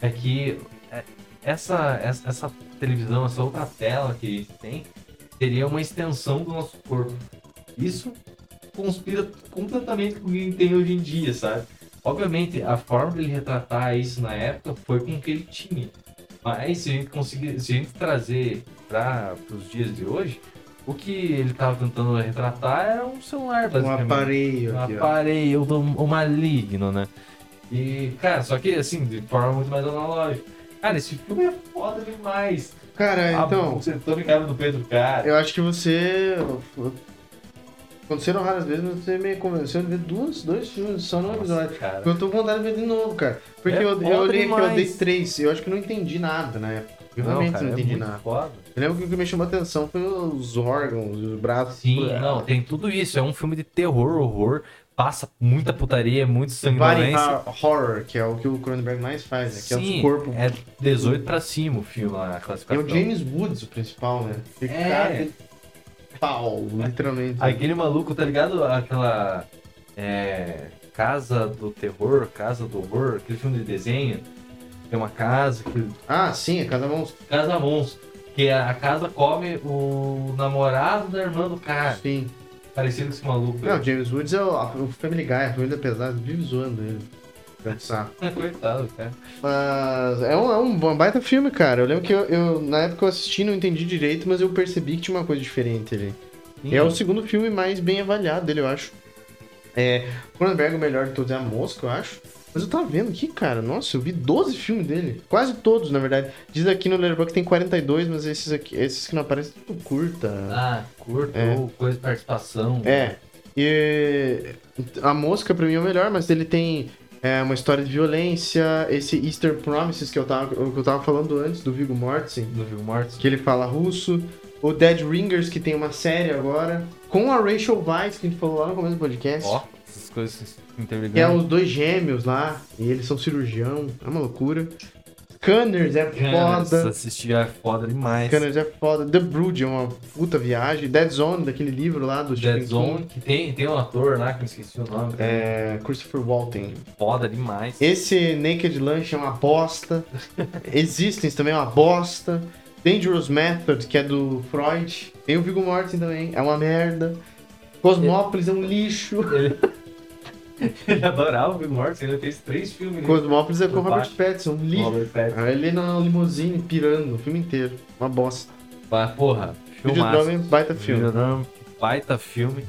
é que é, essa, essa, essa televisão, essa outra tela que a gente tem, seria uma extensão do nosso corpo. Isso conspira completamente com o que tem hoje em dia, sabe? Obviamente, a forma dele retratar isso na época foi com o que ele tinha. Mas se a gente conseguir, se a gente trazer para os dias de hoje, o que ele estava tentando retratar era um celular, Um basicamente. aparelho Um aqui, ó. aparelho o maligno, né? E, cara, só que assim, de forma muito mais analógica. Cara, esse filme é foda demais. Cara, então, Você tome cara no peito do cara. eu acho que você. Aconteceram raras vezes, mas você me convenceu de ver duas, dois filmes só no episódio. cara. Eu tô com vontade de ver de novo, cara. Porque É eu, eu olhei aqui, eu dei três. Eu acho que não entendi nada na época. Eu realmente cara, não é entendi muito nada. Foda. Eu lembro que o que me chamou a atenção foi os órgãos, os braços. Sim, não, tem tudo isso. É um filme de terror, horror. passa muita putaria, muito sanguinolência. hor- horror, que é o que o Cronenberg mais faz, né? Que é Sim, o corpo. é 18 pra cima o filme lá, a É classificação. o James Woods o principal, né? Fica É. cara pau, literalmente. Aquele maluco, tá ligado? Aquela. É. Casa do Terror, Casa do Horror, aquele filme de desenho. Tem uma casa que. Ah, sim, é cada monstro. Casa Monstro. Que a a casa come o namorado da irmã do cara. Sim. Parecido com esse maluco. Não, o James Woods é o, o Family Guy, a família pesada, vive zoando ele. Pensar. Coitado, cara. Mas é um, é um baita filme, cara. Eu lembro que eu, eu- na época eu assisti não entendi direito, mas eu percebi que tinha uma coisa diferente ali. E é o segundo filme mais bem avaliado dele, eu acho. É, Cronenberg, o melhor de todos é a Mosca, eu acho. Mas eu tava vendo aqui, cara, nossa, eu vi 12 filmes dele. Quase todos, na verdade. Diz aqui no Letterboxd que tem 42, mas esses aqui, esses que não aparecem, tudo curta. Ah, curto, É. ou coisa de participação. É. E a Mosca pra mim é o melhor, mas ele tem é, uma história de violência, esse Easter Promises que eu tava, que eu tava falando antes, do Viggo Mortensen, Do Viggo Mortis. que ele fala russo. O Dead Ringers, que tem uma série agora, com a Rachel Weisz, que a gente falou lá no começo do podcast. Ó, essas coisas se interligando. Que é os dois gêmeos lá, e eles são cirurgião, é uma loucura. Scanners é se foda. assistir é foda demais. Scanners é foda. The Brood é uma puta viagem. Dead Zone, daquele livro lá do Dead Stephen Zone, King. que tem, tem um ator lá que eu esqueci o nome. É, Christopher Walken. Foda demais. Esse Naked Lunch é uma bosta. Existence também é uma bosta. Dangerous Method, que é do Freud. Tem o Viggo Mortensen também, é uma merda. Cosmópolis é um lixo. Ele, ele adorava o Viggo Mortensen, ele fez três filmes. né? Cosmópolis é com o Robert. Pattinson, um lixo. Robert Pattinson. Ele na limusine pirando o filme inteiro. Uma bosta. Mas, porra, filmaço. baita filme. Videodrome, baita filme.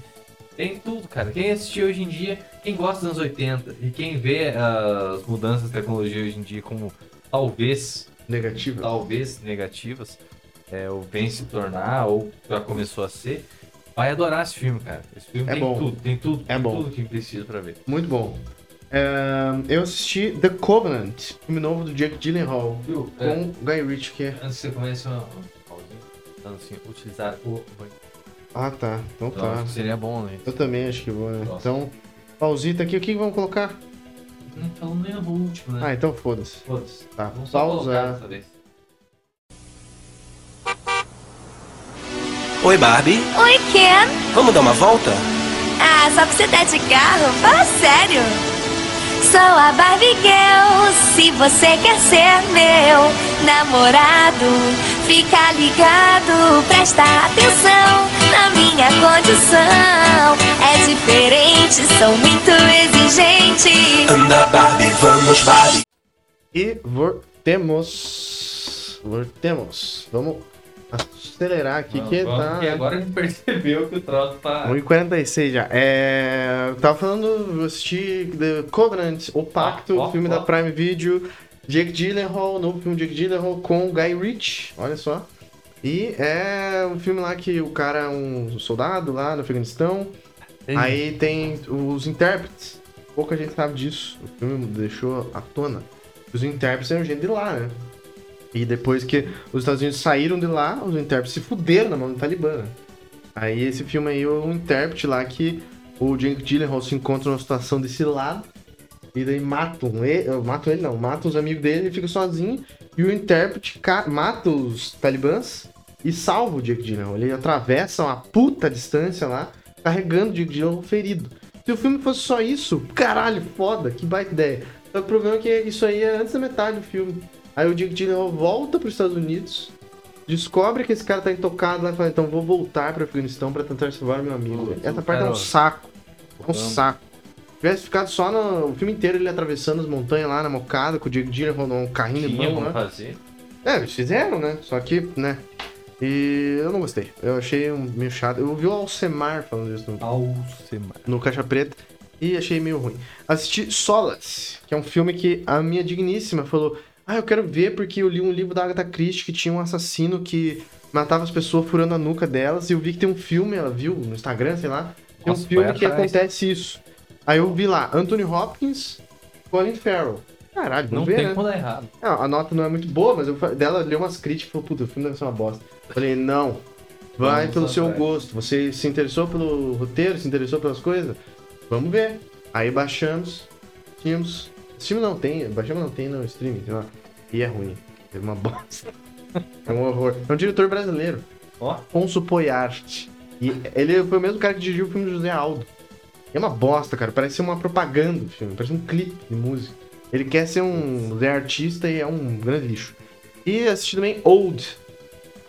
Tem tudo, cara. Quem assistiu hoje em dia, quem gosta dos anos 80 e quem vê as mudanças de tecnologia hoje em dia como talvez, Negativo. talvez negativas, é, ou vem se tornar, ou já começou a ser, vai adorar esse filme, cara. Esse filme É tem bom. tudo, tem tudo, É tem bom. tudo que precisa pra ver. Muito bom. É, eu assisti The Covenant, filme novo do Jake Gyllenhaal, Viu? com É, Guy Ritchie, que é... antes que você comece uma, pausinha, dando assim, utilizar o banho. Ah, tá. Então Então, tá. acho que seria bom, né? Eu também acho que vou, né? Nossa. Então, pausita aqui. O que vamos colocar? Não falando nem no último, né? Ah, então foda-se. Foda-se. Tá, Vamos Oi, Barbie. Oi, Ken. Vamos dar uma volta? Ah, só pra você dar de carro? Fala sério. Sou a Barbie Girl, se você quer ser meu namorado, fica ligado, presta atenção na minha condição. É diferente, sou muito exigente. Anda, Barbie, vamos, Barbie. E voltemos. Voltemos. Vamos acelerar aqui Vamos, que tá. porque agora a gente percebeu que o troço tá. 1h46 já. É. Eu tava falando, eu assisti The Covenant, O Pacto, Ó, ó, filme ó. da Prime Video. Jake Gyllenhaal, novo filme de Jake Gyllenhaal com Guy Ritchie, olha só. E é um filme lá que o cara é um soldado lá no Afeganistão. Aí tem os intérpretes. Pouca gente sabe disso. O filme deixou à tona. Os intérpretes eram gente de lá, né? E depois que os Estados Unidos saíram de lá, os intérpretes se fuderam na mão do Talibã. né? Aí esse filme aí um intérprete lá que o Jake Gyllenhaal se encontra numa situação desse lado. E daí matam ele, matam ele não, matam os amigos dele, ele fica sozinho. E o intérprete mata os talibãs e salva o Jake Gyllenhaal. Ele atravessa uma puta distância lá, carregando o Jake Gyllenhaal ferido. Se o filme fosse só isso, caralho, foda, que baita ideia. Só que o problema é que isso aí é antes da metade do filme. Aí o Jake Gyllenhaal volta para os Estados Unidos, descobre que esse cara tá intocado lá e fala, então vou voltar para Afeganistão para tentar salvar meu amigo. Essa o parte é um saco. É um saco. Se tivesse ficado só no o filme inteiro ele atravessando as montanhas lá na mocada, com o Jake Gyllenhaal num carrinho de mão, né? fazer. É, eles fizeram, né? Só que, né? E eu não gostei. Eu achei um- meio chato. Eu ouvi o Alcemar falando isso no, Alcemar. no Caixa Preta e achei meio ruim. Assisti Solace, que é um filme que a minha digníssima falou: Ah, eu quero ver porque eu li um livro da Agatha Christie que tinha um assassino que matava as pessoas furando a nuca delas e eu vi que tem um filme, ela viu no Instagram, sei lá, tem Nossa, um filme que acontece isso. Aí eu vi lá, Anthony Hopkins, Colin Farrell. Caralho, Não vamos ver, tem né? como dar errado. Não, a nota não é muito boa, mas eu, dela leu umas críticas e falou, puta, o filme deve ser uma bosta. Eu falei, não, vai Vamos pelo seu gosto. Você se interessou pelo roteiro, se interessou pelas coisas? vamos ver. Aí baixamos, tínhamos. Esse filme não tem, baixamos não tem no streaming, tem lá. E é ruim. É uma bosta. É um horror. É um diretor brasileiro. Ó. Afonso Poyart. E ele foi o mesmo cara que dirigiu o filme do José Aldo. É uma bosta, cara. Parece ser uma propaganda do filme. Parece um clipe de música. Ele quer ser um Zé artista e é um grande lixo. E assisti também Old,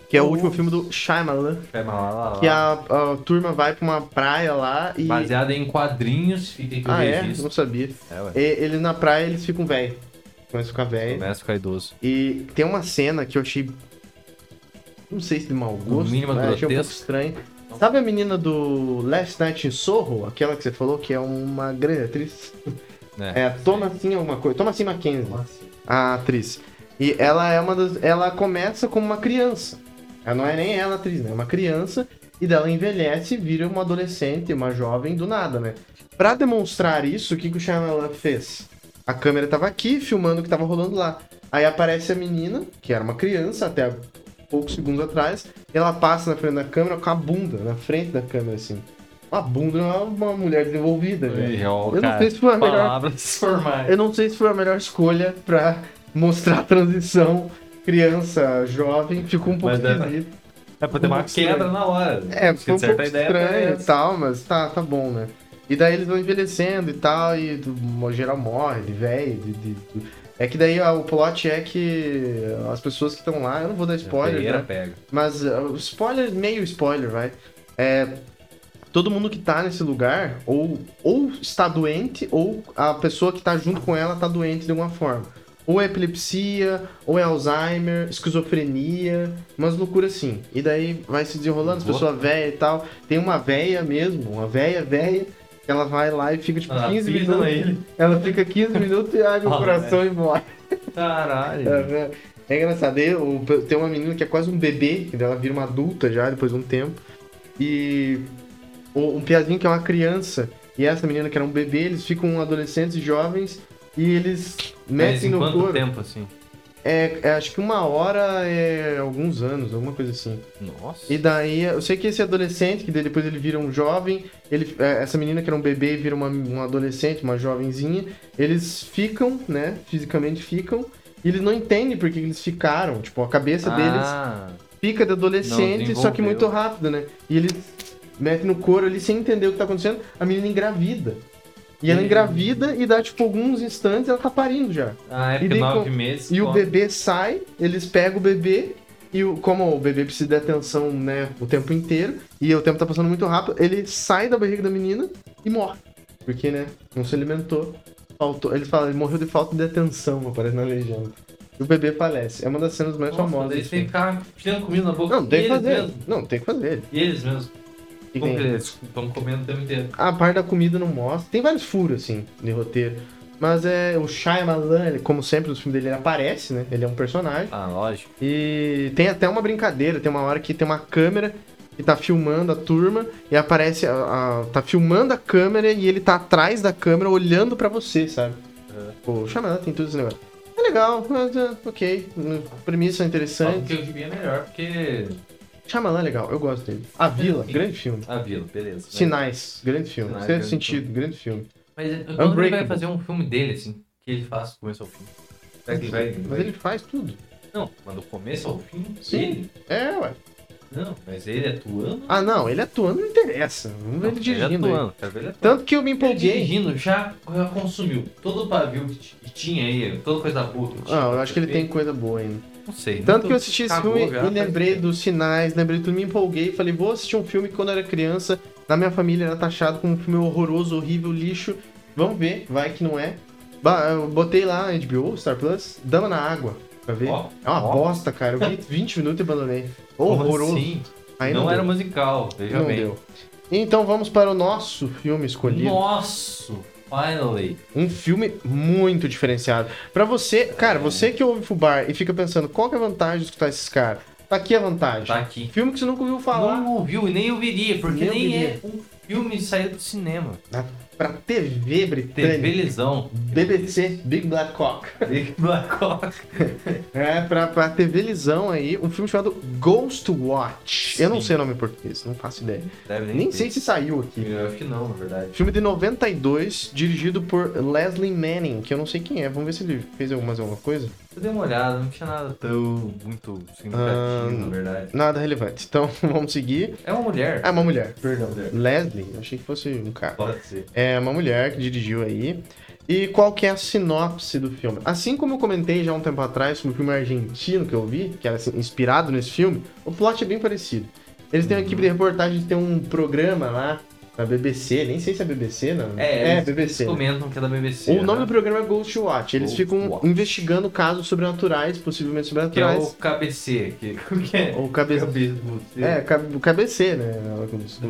que é o último filme do Shyamalan. Lá. Que a, a turma vai pra uma praia lá e... Baseado em quadrinhos, fica aqui o Ah, é? Eu não sabia. É, ué. E, ele na praia, eles ficam velho. Começa a ficar velho. Começa a ficar idoso. E tem uma cena que eu achei. Não sei se de mau gosto, mínimo mas achei um pouco estranho. Sabe a menina do Last Night in Soho? Aquela que você falou que é uma grande atriz? É. É, Thomasin alguma coisa. Thomasin Mackenzie, a atriz. E ela é uma das. Ela começa como uma criança. Ela não é nem ela atriz, né? É uma criança. E dela envelhece e vira uma adolescente, uma jovem do nada, né? Pra demonstrar isso, o que, que o Shyamalan fez? A câmera tava aqui, filmando o que tava rolando lá. Aí aparece a menina, que era uma criança até poucos segundos atrás, e ela passa na frente da câmera com a bunda, na frente da câmera, assim. Uma bunda é uma mulher desenvolvida, velho. Eu Eu não sei se foi a melhor Palavras formais. eu não sei se foi a melhor escolha pra mostrar a transição criança, jovem. Ficou um pouco Mas dá- esquisito. É pra ter uma quebra na hora. É, foi um pouco estranho e tal, mas tá, tá bom, né? E daí eles vão envelhecendo e tal, e o geral morre de velho. De, de- de- É que daí ó, o plot é que as pessoas que estão lá, eu não vou dar spoiler, né? pega. Mas uh, spoiler, meio spoiler, vai. É. Todo mundo que tá nesse lugar, ou, ou está doente, ou a pessoa que tá junto com ela tá doente de alguma forma. Ou é epilepsia, ou é Alzheimer, esquizofrenia, umas loucuras assim. E daí vai se desenrolando, as pessoas velhas e tal. Tem uma véia mesmo, uma véia que ela vai lá e fica tipo Ah, 15 pisa minutos. nele. Ela fica 15 minutos e abre o coração e morre. Caralho. É, é engraçado. Aí, o- tem uma menina que é quase um bebê, que ela vira uma adulta já depois de um tempo. E um piazinho que é uma criança. E essa menina que era um bebê, eles ficam adolescentes jovens e eles Mas metem em no quanto couro. tempo, assim? É, é, acho que uma hora é alguns anos, alguma coisa assim. Nossa. E daí, eu sei que esse adolescente, que depois ele vira um jovem, ele, é, essa menina que era um bebê vira uma, uma adolescente, uma jovenzinha, eles ficam, né, fisicamente ficam, e eles não entendem por que eles ficaram, tipo, a cabeça deles Ah, fica de adolescente, Não só que muito rápido, né, e eles metem no couro ali sem entender o que tá acontecendo, a menina engravida. E ela engravida e dá, tipo, alguns instantes ela tá parindo já. ah é E porque daí nove com- meses. E o bebê sai, eles pegam o bebê, e o- como o bebê precisa de atenção, né, o tempo inteiro, e o tempo tá passando muito rápido, ele sai da barriga da menina e morre. Porque, né, não se alimentou. Faltou, ele fala, ele morreu de falta de atenção, aparece na legenda. E o bebê falece. É uma das cenas mais Nossa, famosas. daí do tem que ficar tirando comida na boca. Não, tem que Eles fazer. mesmo. Não, tem que fazer. E eles mesmos. Estão comendo o tempo inteiro? A parte da comida não mostra. Tem vários furos, assim, de roteiro. Mas é o Shyamalan, ele, como sempre, nos filmes dele, ele aparece, né? Ele é um personagem. Ah, lógico. E tem até uma brincadeira, tem uma hora que tem uma câmera que tá filmando a turma e aparece a, a- tá filmando a câmera e ele tá atrás da câmera olhando pra você, sabe? Pô, chamada tem tudo esse negócio. É legal, mas é, ok, premissa interessante. porque o gibi é melhor, porque. Shyamalan é legal, eu gosto dele. A Vila, grande filme. A vila, beleza. Sinais, grande filme. Sinais, grande sentido, grande filme. Mas quando ele vai fazer um filme dele, assim, que ele faz do começo ao fim? Será que ele vai. Mas vai- ele faz tudo. Não, mas do começo ao fim? Sim. Ele? É, ué. Não, mas ele atuando. Ah, não, ele atuando não interessa. Vamos ver ele dirigindo aí. atuando, ele atuando. Tanto que eu me Ele empolguei. dirigindo já, já consumiu todo o pavio que tinha aí, toda coisa boa que tinha. Ah, eu acho que ele tem coisa boa ainda. Não sei. Tanto não que eu assisti esse filme e lembrei tempo. dos sinais, lembrei de tudo, me empolguei. Falei, vou assistir um filme que quando eu era criança, na minha família era taxado como um filme horroroso, horrível, lixo. Vamos ver, vai que não é. Eu botei lá HBO, Star Plus, Dama na Água, pra ver. Ó, é uma ó. bosta, cara. Eu vi 20 minutos e abandonei. Horroroso. assim? Aí não, não, era musical, veja Não bem. deu. Então vamos para o nosso filme escolhido. Nossa, finally. Um filme muito diferenciado. Pra você, cara, você que ouve Fubar e fica pensando, qual que é a vantagem de escutar esses caras? Tá aqui a vantagem. Tá aqui. Filme que você nunca ouviu falar. Não ouviu e nem ouviria, porque Nem nem, ouviria. é um filme saído do cinema. Na, pra TV britânica. TV Lisão. BBC, Big Black Cock. Big Black Hawk. É, pra, pra TV Lisão aí, um filme chamado Ghost Watch. Eu não Sim. sei o nome em português, não faço ideia. Deve Nem ter. sei se saiu aqui. Eu acho que não, na verdade. Filme de 92, dirigido por Leslie Manning, que eu não sei quem é. Vamos ver se ele fez alguma, alguma coisa. Eu dei uma olhada, não tinha nada tão muito significativo, Ah, na verdade. Nada relevante. Então, vamos seguir. É uma mulher. É uma mulher, perdão. Mulher. Leslie, eu achei que fosse um cara. Pode ser. É uma mulher que dirigiu aí. E qual que é a sinopse do filme? Assim como eu comentei já um tempo atrás sobre o filme argentino que eu vi, que era assim, inspirado nesse filme, o plot é bem parecido. Eles têm uma equipe de reportagem tem um programa lá na BBC, nem sei se é BBC, não. É, eles, BBC. eles comentam que é da BBC. O nome né? do programa é Ghost Watch. Eles Ghost ficam Watch. investigando casos sobrenaturais, possivelmente Que é sobrenaturais. o KBC. Que, como que é? Cabe... Cabe- É, o KBC, né?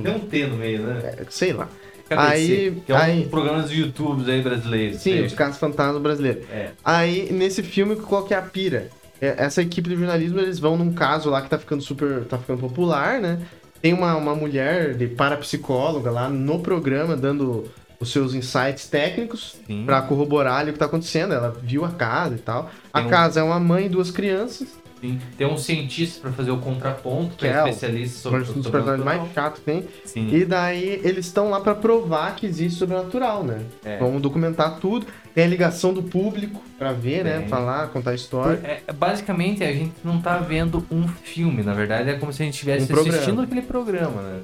Tem um T no meio, né? É, sei lá. KBC. Aí- que é um aí- programa dos YouTubes aí brasileiros. Sim, os casos fantasmas brasileiros. É. Aí, nesse filme, qual que é a pira? É, Essa equipe de jornalismo, eles vão num caso lá que tá ficando super. tá ficando popular, né? Tem uma, uma mulher de parapsicóloga lá no programa dando os seus insights técnicos pra corroborar ali o que tá acontecendo. Ela viu a casa e tal. A Tem um- casa é uma mãe e duas crianças. Sim. Tem um cientista pra fazer o contraponto, que é, é especialista Um sobre dos sobre personagens mais chatos que tem. Sim. E daí eles estão lá pra provar que existe sobrenatural, né? É. Vão documentar tudo. Tem a ligação do público pra ver, né? Falar, contar a história. É, basicamente, a gente não tá vendo um filme, na verdade, é como se a gente estivesse Um programa. assistindo aquele programa, né?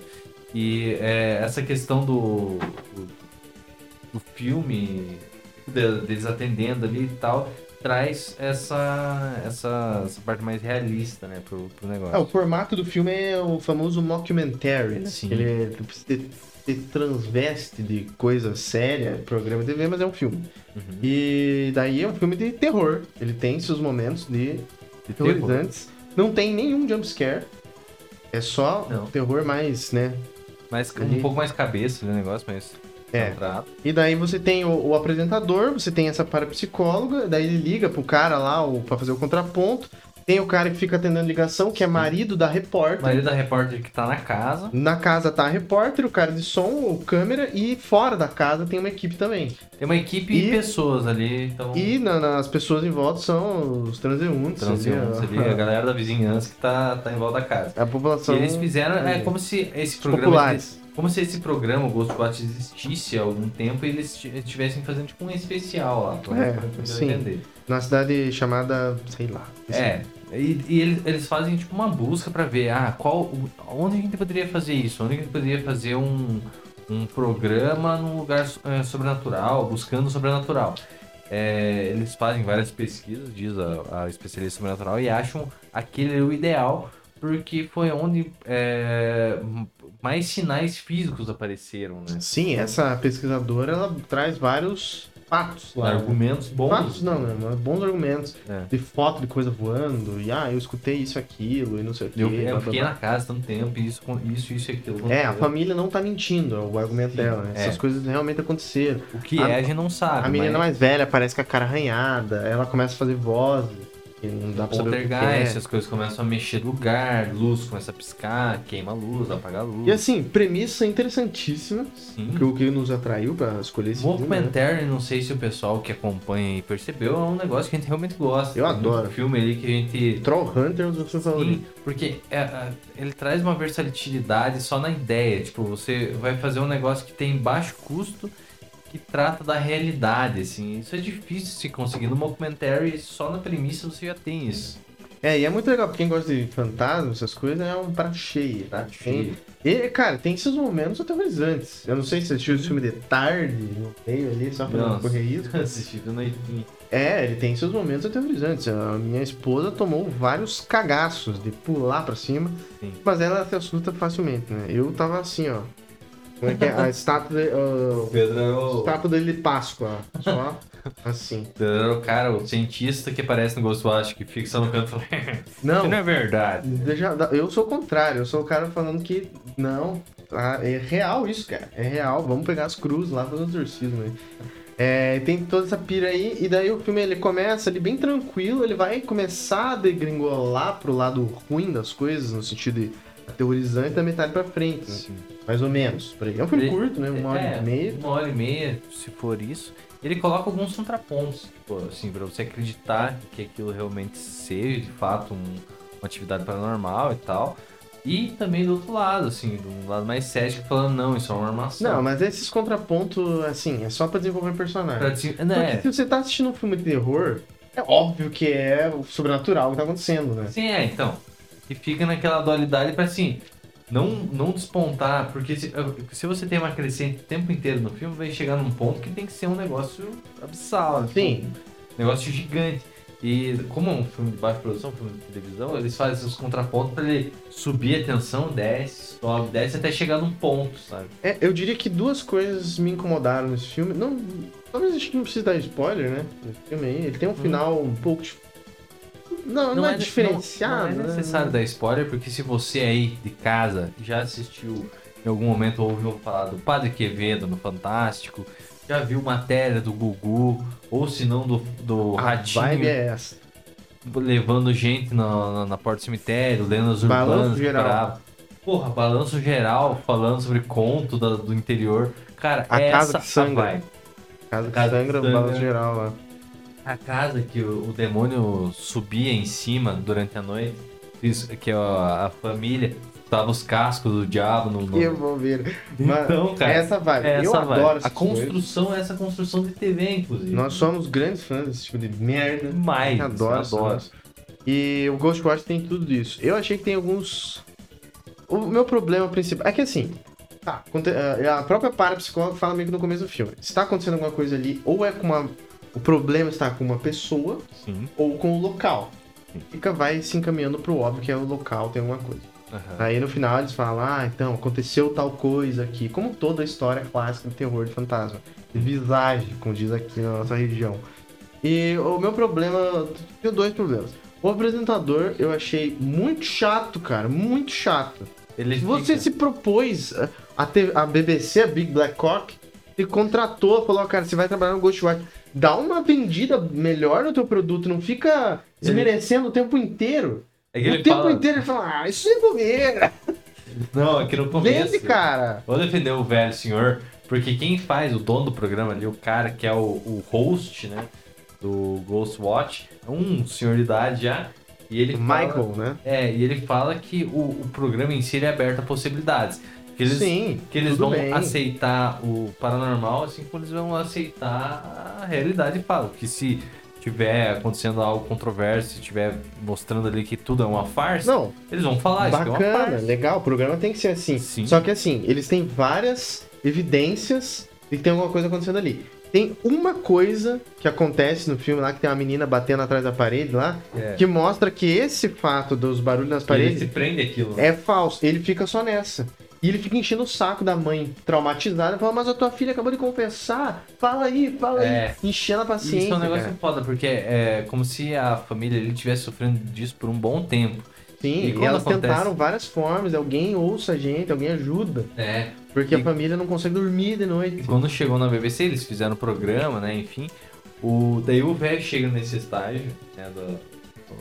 E é, essa questão do, do, do filme, de- deles atendendo ali e tal, traz essa, essa, essa parte mais realista, né, pro, pro negócio. É, o formato do filme é o famoso mockumentary, né? Sim. Ele é, se, transveste de coisa séria, programa de TV, mas é um filme. Uhum. E daí é um filme de terror. Ele tem seus momentos de De terror. terrorizantes. Não tem nenhum jumpscare. É só Não. terror mais, né? Mas um pouco mais cabeça o negócio, mas É. centrado. E daí você tem o, o apresentador, você tem essa parapsicóloga, daí ele liga pro cara lá o, pra fazer o contraponto. Tem o cara que fica atendendo ligação, que é marido da repórter. Marido da repórter que tá na casa. Na casa tá a repórter, o cara de som, o câmera, e fora da casa tem uma equipe também. Tem uma equipe E- pessoas ali, então... E na- nas pessoas em volta são os transeuntes. Transeuntes ali, a galera da vizinhança que tá, tá em volta da casa. A população. E eles fizeram, é como se esse programa, populares. como se esse programa, o Ghost Watch, existisse há algum tempo e eles esti- estivessem fazendo tipo um especial lá, pra É, pra sim. entender. Na cidade chamada, sei lá. É, e, e eles, eles fazem tipo uma busca pra ver, ah, qual, onde a gente poderia fazer isso? Onde a gente poderia fazer um, um programa num lugar é, sobrenatural, buscando sobrenatural. É, eles fazem várias pesquisas, diz a, a especialista sobrenatural, e acham aquele o ideal, porque foi onde é, mais sinais físicos apareceram, né? Sim, essa pesquisadora ela traz vários fatos lá. Argumentos bons. Fatos não, né? mas Bons argumentos. É. De foto de coisa voando, e ah, eu escutei isso, aquilo, e não sei o quê. Eu, eu fiquei na casa tanto tempo, isso, isso, isso e aquilo. É, a família não tá mentindo, é o argumento Sim, dela. né? é. Essas coisas realmente aconteceram. O que A- é, a gente não sabe. A menina mas... mais velha aparece com a cara arranhada, ela começa a fazer vozes, não dá pra saber o que é. as coisas começam a mexer no lugar, luz começa a piscar, queima a luz, apaga a luz. E assim, premissa interessantíssima, Sim. que o que nos atraiu pra escolher esse filme. né? Mockumentary, não sei se o pessoal que acompanha aí percebeu, é um negócio que a gente realmente gosta. Eu Tem adoro. filme ali que a gente. Troll Hunter é um dos meus favoritos. Porque é, ele traz uma versatilidade só na ideia. Tipo, você vai fazer um negócio que tem baixo custo, que trata da realidade, assim. Isso é difícil se conseguir. No mockumentary, só na premissa você já tem isso. É, e é muito legal, pra quem gosta de fantasma, essas coisas, é um prato cheio. Tá cheio. E, cara, tem esses momentos aterrorizantes. Eu não sei se você assistiu esse filme de tarde, no meio ali, só pra não correr risco. Assistido no enfim. É, ele tem seus momentos aterrorizantes. A minha esposa tomou vários cagaços de pular pra cima, Sim. mas ela se assusta facilmente, né? Eu tava assim, ó. Como é que é? A estátua, ó, Pedro é o... estátua dele de Páscoa. Só assim. Pedro é o cara, o cientista que aparece no Ghostwatch, que fica só no canto e fala... Não, Isso não é verdade. Deixa- eu sou o contrário, eu sou o cara falando que não, tá, é real isso, cara. É real, vamos pegar as cruzes lá fazer um exorcismo aí. É, tem toda essa pira aí, e daí o filme ele começa ali bem tranquilo, ele vai começar a degringolar pro lado ruim das coisas, no sentido de aterrorizante da metade pra frente, né? Mais ou menos. por aí. É um filme Ele- curto, né? Uma hora É, e meia. Uma hora e meia, se for isso. Ele coloca alguns contrapontos, tipo, assim, pra você acreditar que aquilo realmente seja, de fato, um- uma atividade paranormal e tal. E também do outro lado, assim, do lado mais cético, falando, não, isso é uma armação. Não, mas esses contrapontos, assim, é só pra desenvolver personagem. Pra dizer- Porque né, se você tá assistindo um filme de terror, é óbvio que é o sobrenatural que tá acontecendo, né? Sim, é, então. E fica naquela dualidade pra assim, não, não despontar, porque se, se você tem uma crescente o tempo inteiro no filme, vai chegar num ponto que tem que ser um negócio abissal. tipo, Sim. um negócio gigante. E como é um filme de baixa produção, um filme de televisão, eles fazem esses contrapontos pra ele subir a tensão, desce, sobe, desce até chegar num ponto, sabe? É, eu diria que duas coisas me incomodaram nesse filme. Não, talvez acho que não precisa dar spoiler, né? Esse filme aí. Ele tem um final um pouco. Dif- Não, não, é, diferenciado. Não, é né? necessário dar spoiler, porque se você aí de casa já assistiu em algum momento ou ouviu falar do Padre Quevedo no Fantástico, já viu matéria do Gugu, ou se não do, do A Ratinho vibe é essa. levando gente na, na, na porta do cemitério, lendas urbanas. geral. bravo. Porra, balanço geral, falando sobre conto da- do interior. Cara, A essa Casa que Sangra. a vibe. Casa que Casa sangra, sangra. balanço geral lá. A casa que o, o demônio subia em cima durante a noite, isso, que a, a família tava os cascos do diabo no. no- Que bobeira. Mas Então, cara, essa vibe. é eu essa vibe. adoro A coisas. construção é essa construção de TV, inclusive. Nós somos grandes fãs desse tipo de merda. Demais, adoro, adoro. E o Ghostwatch tem tudo isso. Eu achei que tem alguns. O meu problema principal é que assim. Tá, aconte- a própria parapsicóloga fala meio que no começo do filme. Se tá acontecendo alguma coisa ali, ou é com uma. O problema está com uma pessoa, Sim. ou com o local. Sim. Fica, vai se encaminhando pro óbvio que é o local, tem alguma coisa. Aham. Aí no final eles falam, ah, então, aconteceu tal coisa aqui. Como toda a história clássica de terror de fantasma. De visagem, como diz aqui na nossa região. E o meu problema. Tenho dois problemas. O apresentador eu achei muito chato, cara. Muito chato. Ele Você fica- se propôs. a- a BBC, a Big Black Cock, te contratou, falou, cara, você vai trabalhar no Ghostwatch. Dá uma vendida melhor no teu produto, não fica desmerecendo o tempo inteiro. É o ele tempo fala... inteiro ele fala, ah, isso é bobeira. Não, aqui no começo. Vende, cara. Vou defender o velho senhor, porque quem faz o dono do programa ali, o cara que é o, o host, né? Do Ghostwatch, é um senhor de idade já. E ele O fala- Michael, né? É, e ele fala que o, o programa em si ele é aberto a possibilidades. Que eles, Sim, que eles vão bem. aceitar o paranormal, assim como eles vão aceitar a realidade e falam que se tiver acontecendo algo controverso, se tiver mostrando ali que tudo é uma farsa, Não, eles vão falar isso que é uma bacana, farsa. legal, o programa tem que ser assim. Sim. Só que assim, eles têm várias evidências de que tem alguma coisa acontecendo ali. Tem uma coisa que acontece no filme lá, que tem uma menina batendo atrás da parede lá, É. que mostra que esse fato dos barulhos nas Que ele paredes se prende aquilo. é falso. Ele fica só nessa. E ele fica enchendo o saco da mãe traumatizada, falando, mas a tua filha acabou de confessar, fala aí, fala É. aí. Enchendo a paciência. Isso é um negócio cara. foda, porque é como se a família ele estivesse sofrendo disso por um bom tempo. Sim, E e, elas acontece- tentaram várias formas, alguém ouça a gente, alguém ajuda. É. Porque E- a família não consegue dormir de E noite. quando chegou na BBC, eles fizeram o programa, né? Enfim. O, daí o velho chega nesse estágio, né, do, do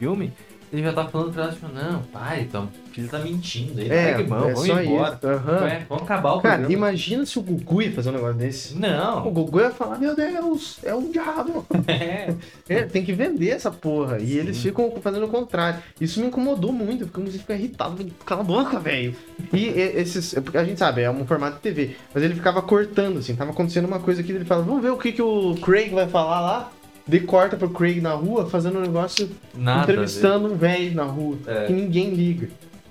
filme, ele já tá falando pra ela, tipo, não, pai, tua filho tá mentindo. Aí, É, é, mão, é vamos embora. isso. aham. Ué, vamos acabar o Cara, programa. imagina se o Gugu ia fazer um negócio desse. O Não, Gugu ia falar, meu Deus, é um diabo. é. É, tem que vender essa porra. E eles ficam fazendo o contrário. Isso me incomodou muito. Eu comecei a ficar irritado. Cala a boca, velho. E e- esses. Porque a gente sabe, é um formato de TV. Mas ele ficava cortando, assim. Tava acontecendo uma coisa aqui. Ele fala, vamos ver o que, que o Craig vai falar lá. De corta pro Craig na rua, fazendo um negócio. Nada. entrevistando um velho na rua. É. Que ninguém liga.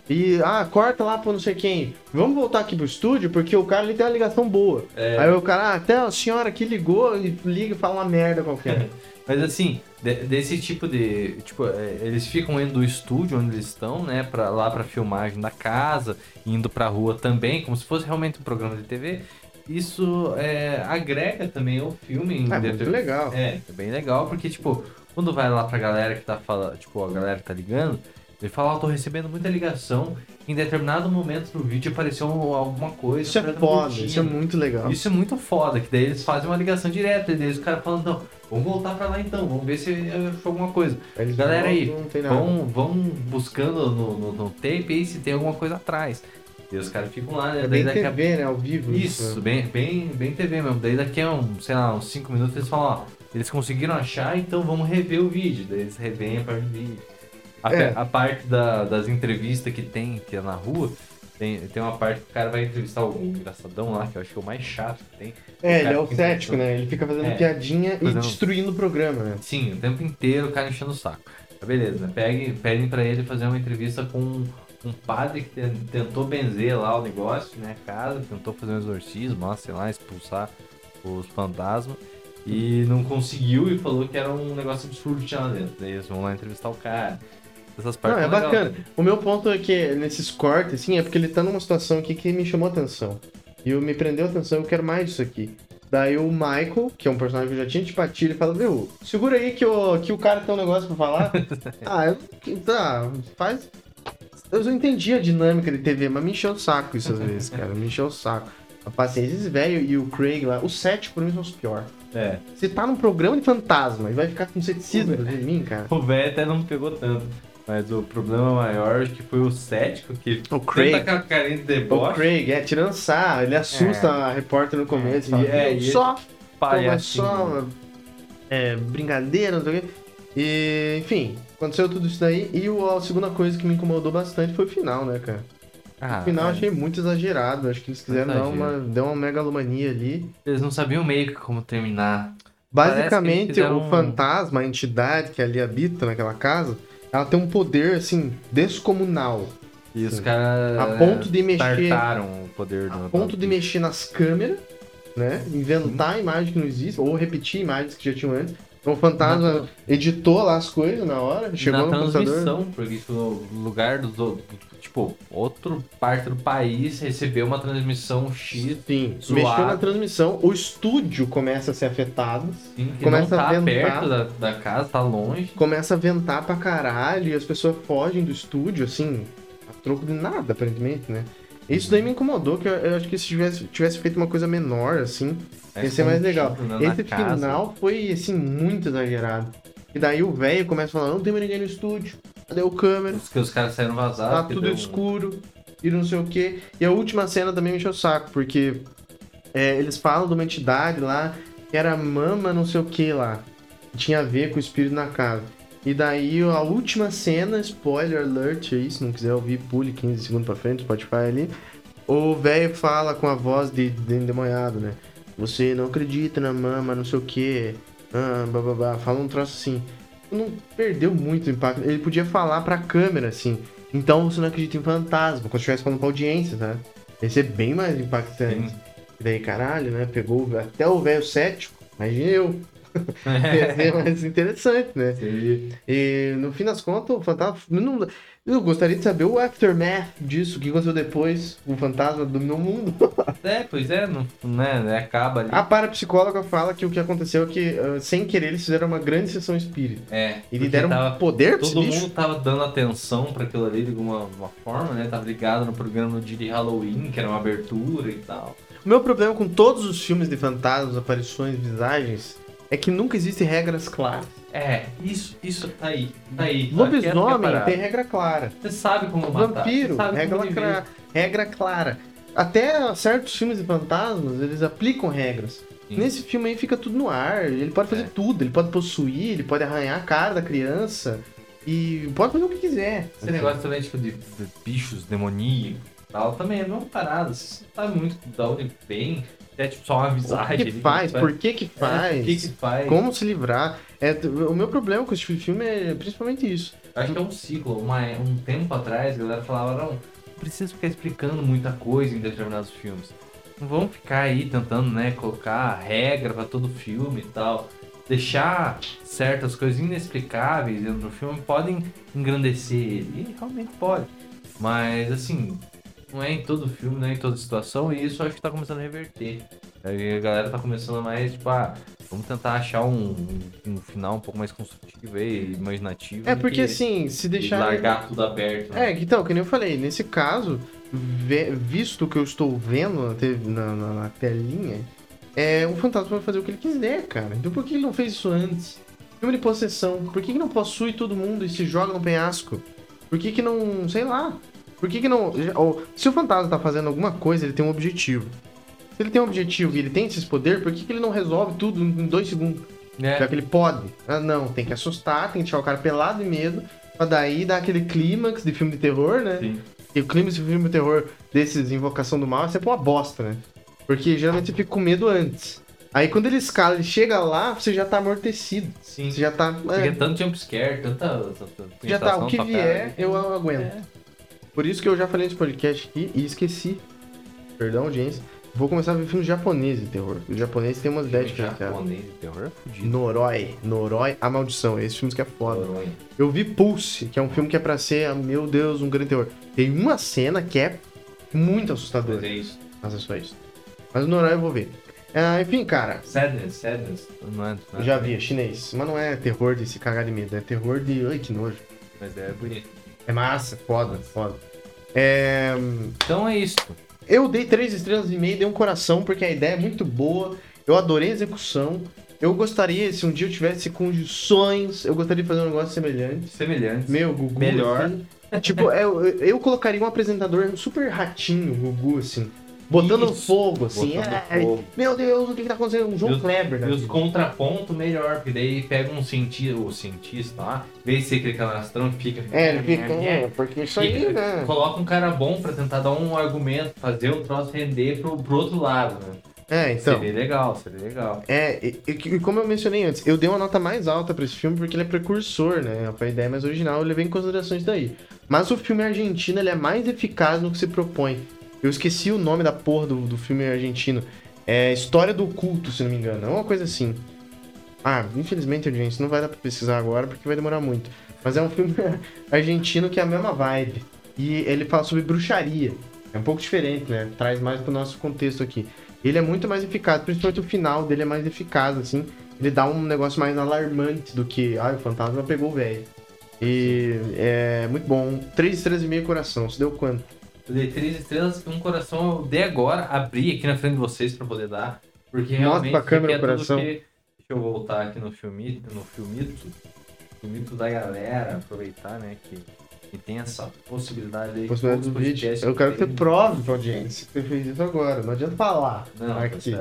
E, ah, corta lá pro não sei quem. Vamos voltar aqui pro estúdio, porque o cara ele tem uma ligação boa. É. Aí o cara, ah, até a senhora que ligou, e liga e fala uma merda qualquer. Mas assim, de- desse tipo de. Tipo, é, eles ficam indo do estúdio onde eles estão, né? Pra, lá pra filmagem da casa, indo pra rua também, como se fosse realmente um programa de TV. Isso é, agrega também ao filme. É muito legal. É, é bem legal, porque, tipo, quando vai lá pra galera que tá falando, tipo, a galera que tá ligando, Ele fala, ó, tô recebendo muita ligação. Em determinado momento do vídeo apareceu alguma coisa. Isso é foda, curtida." isso é muito legal. Isso é muito foda, que daí eles fazem uma ligação direta, e daí os caras falam, não, vamos voltar pra lá então, vamos ver se achou alguma coisa. Eles Galera aí. Vão, vão buscando no, no, no tape aí se tem alguma coisa atrás. E os caras ficam lá, né? É bem daqui a TV, né? Ao vivo. isso, né? bem, bem, bem TV mesmo. Daí daqui a um, sei lá, uns 5 minutos eles falam, ó, eles conseguiram achar, então vamos rever o vídeo. Daí eles revêem a parte do vídeo. A, É. a parte da- das entrevistas que tem, que é na rua, tem, tem uma parte que o cara vai entrevistar o engraçadão lá, que eu acho que é o mais chato que tem. É, ele é o cético, né? Ele fica fazendo É. piadinha e Fazendo- destruindo o programa, né? Sim, o tempo inteiro o cara enchendo o saco. Beleza, pegue, pedem pra ele fazer uma entrevista com um, padre que ten- tentou benzer lá o negócio, né, a casa, tentou fazer um exorcismo, lá, sei lá, expulsar os fantasmas. E não conseguiu e falou que era um negócio absurdo que tinha lá dentro. Daí eles vão lá entrevistar o cara. Essas Não, partes é são legais. bacana. O meu ponto é que nesses cortes, assim, é porque ele tá numa situação aqui que me chamou a atenção. E eu me prendeu a atenção, eu quero mais disso aqui. Daí o Michael, que é um personagem que eu já tinha antipatia, ele fala, meu, segura aí que o, que o cara tem um negócio pra falar. ah, eu, tá, faz... Eu já entendi a dinâmica de TV, mas me encheu o saco isso às vezes, cara. Me encheu o saco. A paciência, esse velho e o Craig lá, os sete por mim são os piores. É. Você tá num programa de fantasma e vai ficar com ceticismo em mim, cara. O velho até não pegou tanto. Mas o problema maior acho que foi o cético, que O Craig. tenta com a carinha de O deboche. Craig, é, tirando sarro, ele assusta a repórter no começo. É, fala, e é, "Viu, e só, palhacinho. só é, brincadeira, não sei o quê. E, enfim, aconteceu tudo isso daí. E a segunda coisa que me incomodou bastante foi o final, né, cara? Ah, o final cara, achei muito exagerado. Acho que eles quiseram dar uma, dar uma megalomania ali. Eles não sabiam meio que como terminar. Basicamente, o um- fantasma, a entidade que ali habita naquela casa, ela tem um poder, assim, descomunal. E os caras. A ponto de mexer- Tartaram o poder do. A ponto de mexer nas câmeras, né? Inventar imagem que não existe, ou repetir imagens que já tinham antes. Então o fantasma Na- editou lá as coisas na hora, chegou na no computador. transmissão, porque tipo, no lugar do, do- Tipo, outro parte do país recebeu uma transmissão X Sim, mexeu na transmissão, o estúdio começa a ser afetado, que Começa não a tá ventar. perto da, da casa, tá longe. começa a ventar pra caralho e as pessoas fogem do estúdio, assim, a troco de nada, aparentemente, né? Isso daí me incomodou, que eu, eu acho que se tivesse, tivesse feito uma coisa menor, assim, ia ser mais legal. Esse casa. final foi, assim, muito exagerado. E daí o velho começa a falar, não tem mais ninguém no estúdio, cadê o câmera? Os que os caras saíram vazados. Tá tudo deu escuro e não sei o que. E a última cena também me encheu o saco, porque é, eles falam de uma entidade lá que era mama não sei o que lá. que Tinha a ver com o espírito na casa. E daí a última cena, spoiler alert aí, se não quiser ouvir, pule 15 segundos pra frente, Spotify ali. O velho fala com a voz de, de endemoniado, né? Você não acredita na mama, não sei o que. Ah, bababá. Fala um troço assim. Não perdeu muito o impacto. Ele podia falar pra câmera, assim. Então você não acredita em fantasma, quando estivesse falando pra audiência, tá? Ia ser bem mais impactante. Sim. E daí, caralho, né? Pegou até o velho cético, imagina eu. Ia ser mais interessante, né? E no fim das contas, o fantasma. Não, eu gostaria de saber o aftermath disso, o que aconteceu depois. O fantasma dominou o mundo. É, pois é, não, né, né, acaba ali. A parapsicóloga fala que o que aconteceu é que, ah, sem querer, eles fizeram uma grande sessão espírita. É, E deram tava- poder pra Todo mundo tava dando atenção pra aquilo ali de alguma uma forma, né? Tava ligado no programa de Halloween, que era uma abertura e tal. O meu problema com todos os filmes de fantasmas, aparições, visagens, é que nunca existem regras claras. É, isso, isso tá aí. Tá aí. A Lobisomem tem regra clara. Você sabe como matar. Vampiro, sabe regra, como clara, regra clara. Até certos filmes de fantasmas, eles aplicam regras. Sim. Nesse filme aí fica tudo no ar. Ele pode fazer É. tudo. Ele pode possuir, ele pode arranhar a cara da criança. E pode fazer o que quiser. Esse negócio também, tipo, de, de bichos demoníacos e tal, também é a mesma parada. Você sabe muito de onde vem. É tipo só uma O visagem. que, que faz? vai- Por que que É, faz? por que que faz? Como se livrar? É, o meu problema com esse tipo de filme é principalmente isso. Acho que é um ciclo. Uma, um tempo atrás, a galera falava, não, não precisa ficar explicando muita coisa em determinados filmes. Não vamos ficar aí tentando, né, colocar regra pra todo filme e tal. Deixar certas coisas inexplicáveis dentro do filme podem engrandecer ele. E realmente pode. Mas, assim, não é em todo filme, não é em toda situação. E isso acho que tá começando a reverter. Aí a galera tá começando mais, tipo, ah, vamos tentar achar um, um final um pouco mais construtivo e imaginativo. É do porque que assim, se de deixar. largar tudo aberto. né? É, então, que nem eu falei, nesse caso, visto o que eu estou vendo na, na- na- na telinha, é um fantasma vai fazer o que ele quiser, cara. Então por que ele não fez isso antes? Filme de possessão, por que, que não possui todo mundo e se joga no penhasco? Por que, que não. sei lá. Por que, que não. se o fantasma tá fazendo alguma coisa, ele tem um objetivo. Se ele tem um objetivo e ele tem esses poderes, por que, que ele não resolve tudo em dois segundos? É. Já que ele pode. Ah, não, tem que assustar, tem que deixar o cara pelado de medo, pra daí dar aquele clímax de filme de terror, né? Sim. E o clímax de filme de terror desses Invocação do Mal é sempre uma bosta, né? Porque geralmente você fica com medo antes. Aí quando ele escala, ele chega lá, você já tá amortecido. Sim. Você já tá. Porque É, tanto jumpscare, tanta. tanta já tá. O que vier, cara. eu aguento. É. Por isso que eu já falei nesse podcast aqui e esqueci. Perdão, audiência. Vou começar a ver filmes japoneses de terror. Os japoneses têm umas ideias diferentes. Japonês de terror é fudido. Noroi. Noroi, A Maldição. Esse filme que é foda. Noronha. Eu vi Pulse, que é um filme que é pra ser, ah, meu Deus, um grande terror. Tem uma cena que é muito Mas assustadora. é isso. Mas é só isso. Mas o Noroi eu vou ver. Ah, enfim, cara, Sadness, sadness. Não é, não eu é já vi, é chinês. Mas não é terror de se cagar de medo, é terror de. Ai, que nojo. Mas é bonito. É massa, foda, foda. É, Então é isso. Eu dei três estrelas e meia, dei um coração, porque a ideia é muito boa. Eu adorei a execução. Eu gostaria, se um dia eu tivesse condições, eu gostaria de fazer um negócio semelhante. Semelhante. Meu, Gugu. Melhor. assim. tipo, eu, eu colocaria um apresentador super ratinho, Gugu, assim. Botando Isso, fogo, assim. botando Ai, fogo. Meu Deus, o que, que tá acontecendo? Um João E os- Kleber, né? E os contrapontos melhor, porque daí pega um cientista, o cientista lá, vê se aquele canastrão e fica. É, ele fica. É, porque isso aí, Fica- né? Coloca um cara bom pra tentar dar um argumento, fazer o troço render pro, pro outro lado, né? É, então. Seria legal, seria legal. É, e, e- e como eu mencionei antes, eu dei uma nota mais alta pra esse filme porque ele é precursor, né? Foi a ideia mais original, eu levei em consideração isso daí. Mas o filme argentino, ele é mais eficaz no que se propõe. Eu esqueci o nome da porra do, do filme argentino. É História do Culto, se não me engano. É uma coisa assim. Ah, infelizmente, audiência, não vai dar pra pesquisar agora porque vai demorar muito. Mas é um filme argentino que é a mesma vibe. E ele fala sobre bruxaria. É um pouco diferente, né? Traz mais pro nosso contexto aqui. Ele é muito mais eficaz, principalmente o final dele é mais eficaz, assim. Ele dá um negócio mais alarmante do que, ah, o fantasma pegou o velho. E é muito bom. Três estrelas e meio coração. Você deu quanto? Eu dei três estrelas, um coração eu dei agora, abri aqui na frente de vocês pra poder dar. Porque Mostra realmente pra câmera o coração. que- Deixa eu voltar aqui no filmito, no filmito. Filmito da galera, aproveitar, né? Que, que tem essa possibilidade aí. Possibilidade do vídeo. Eu quero que você prove pra audiência que você fez isso agora. Não adianta falar. Não, tá aqui.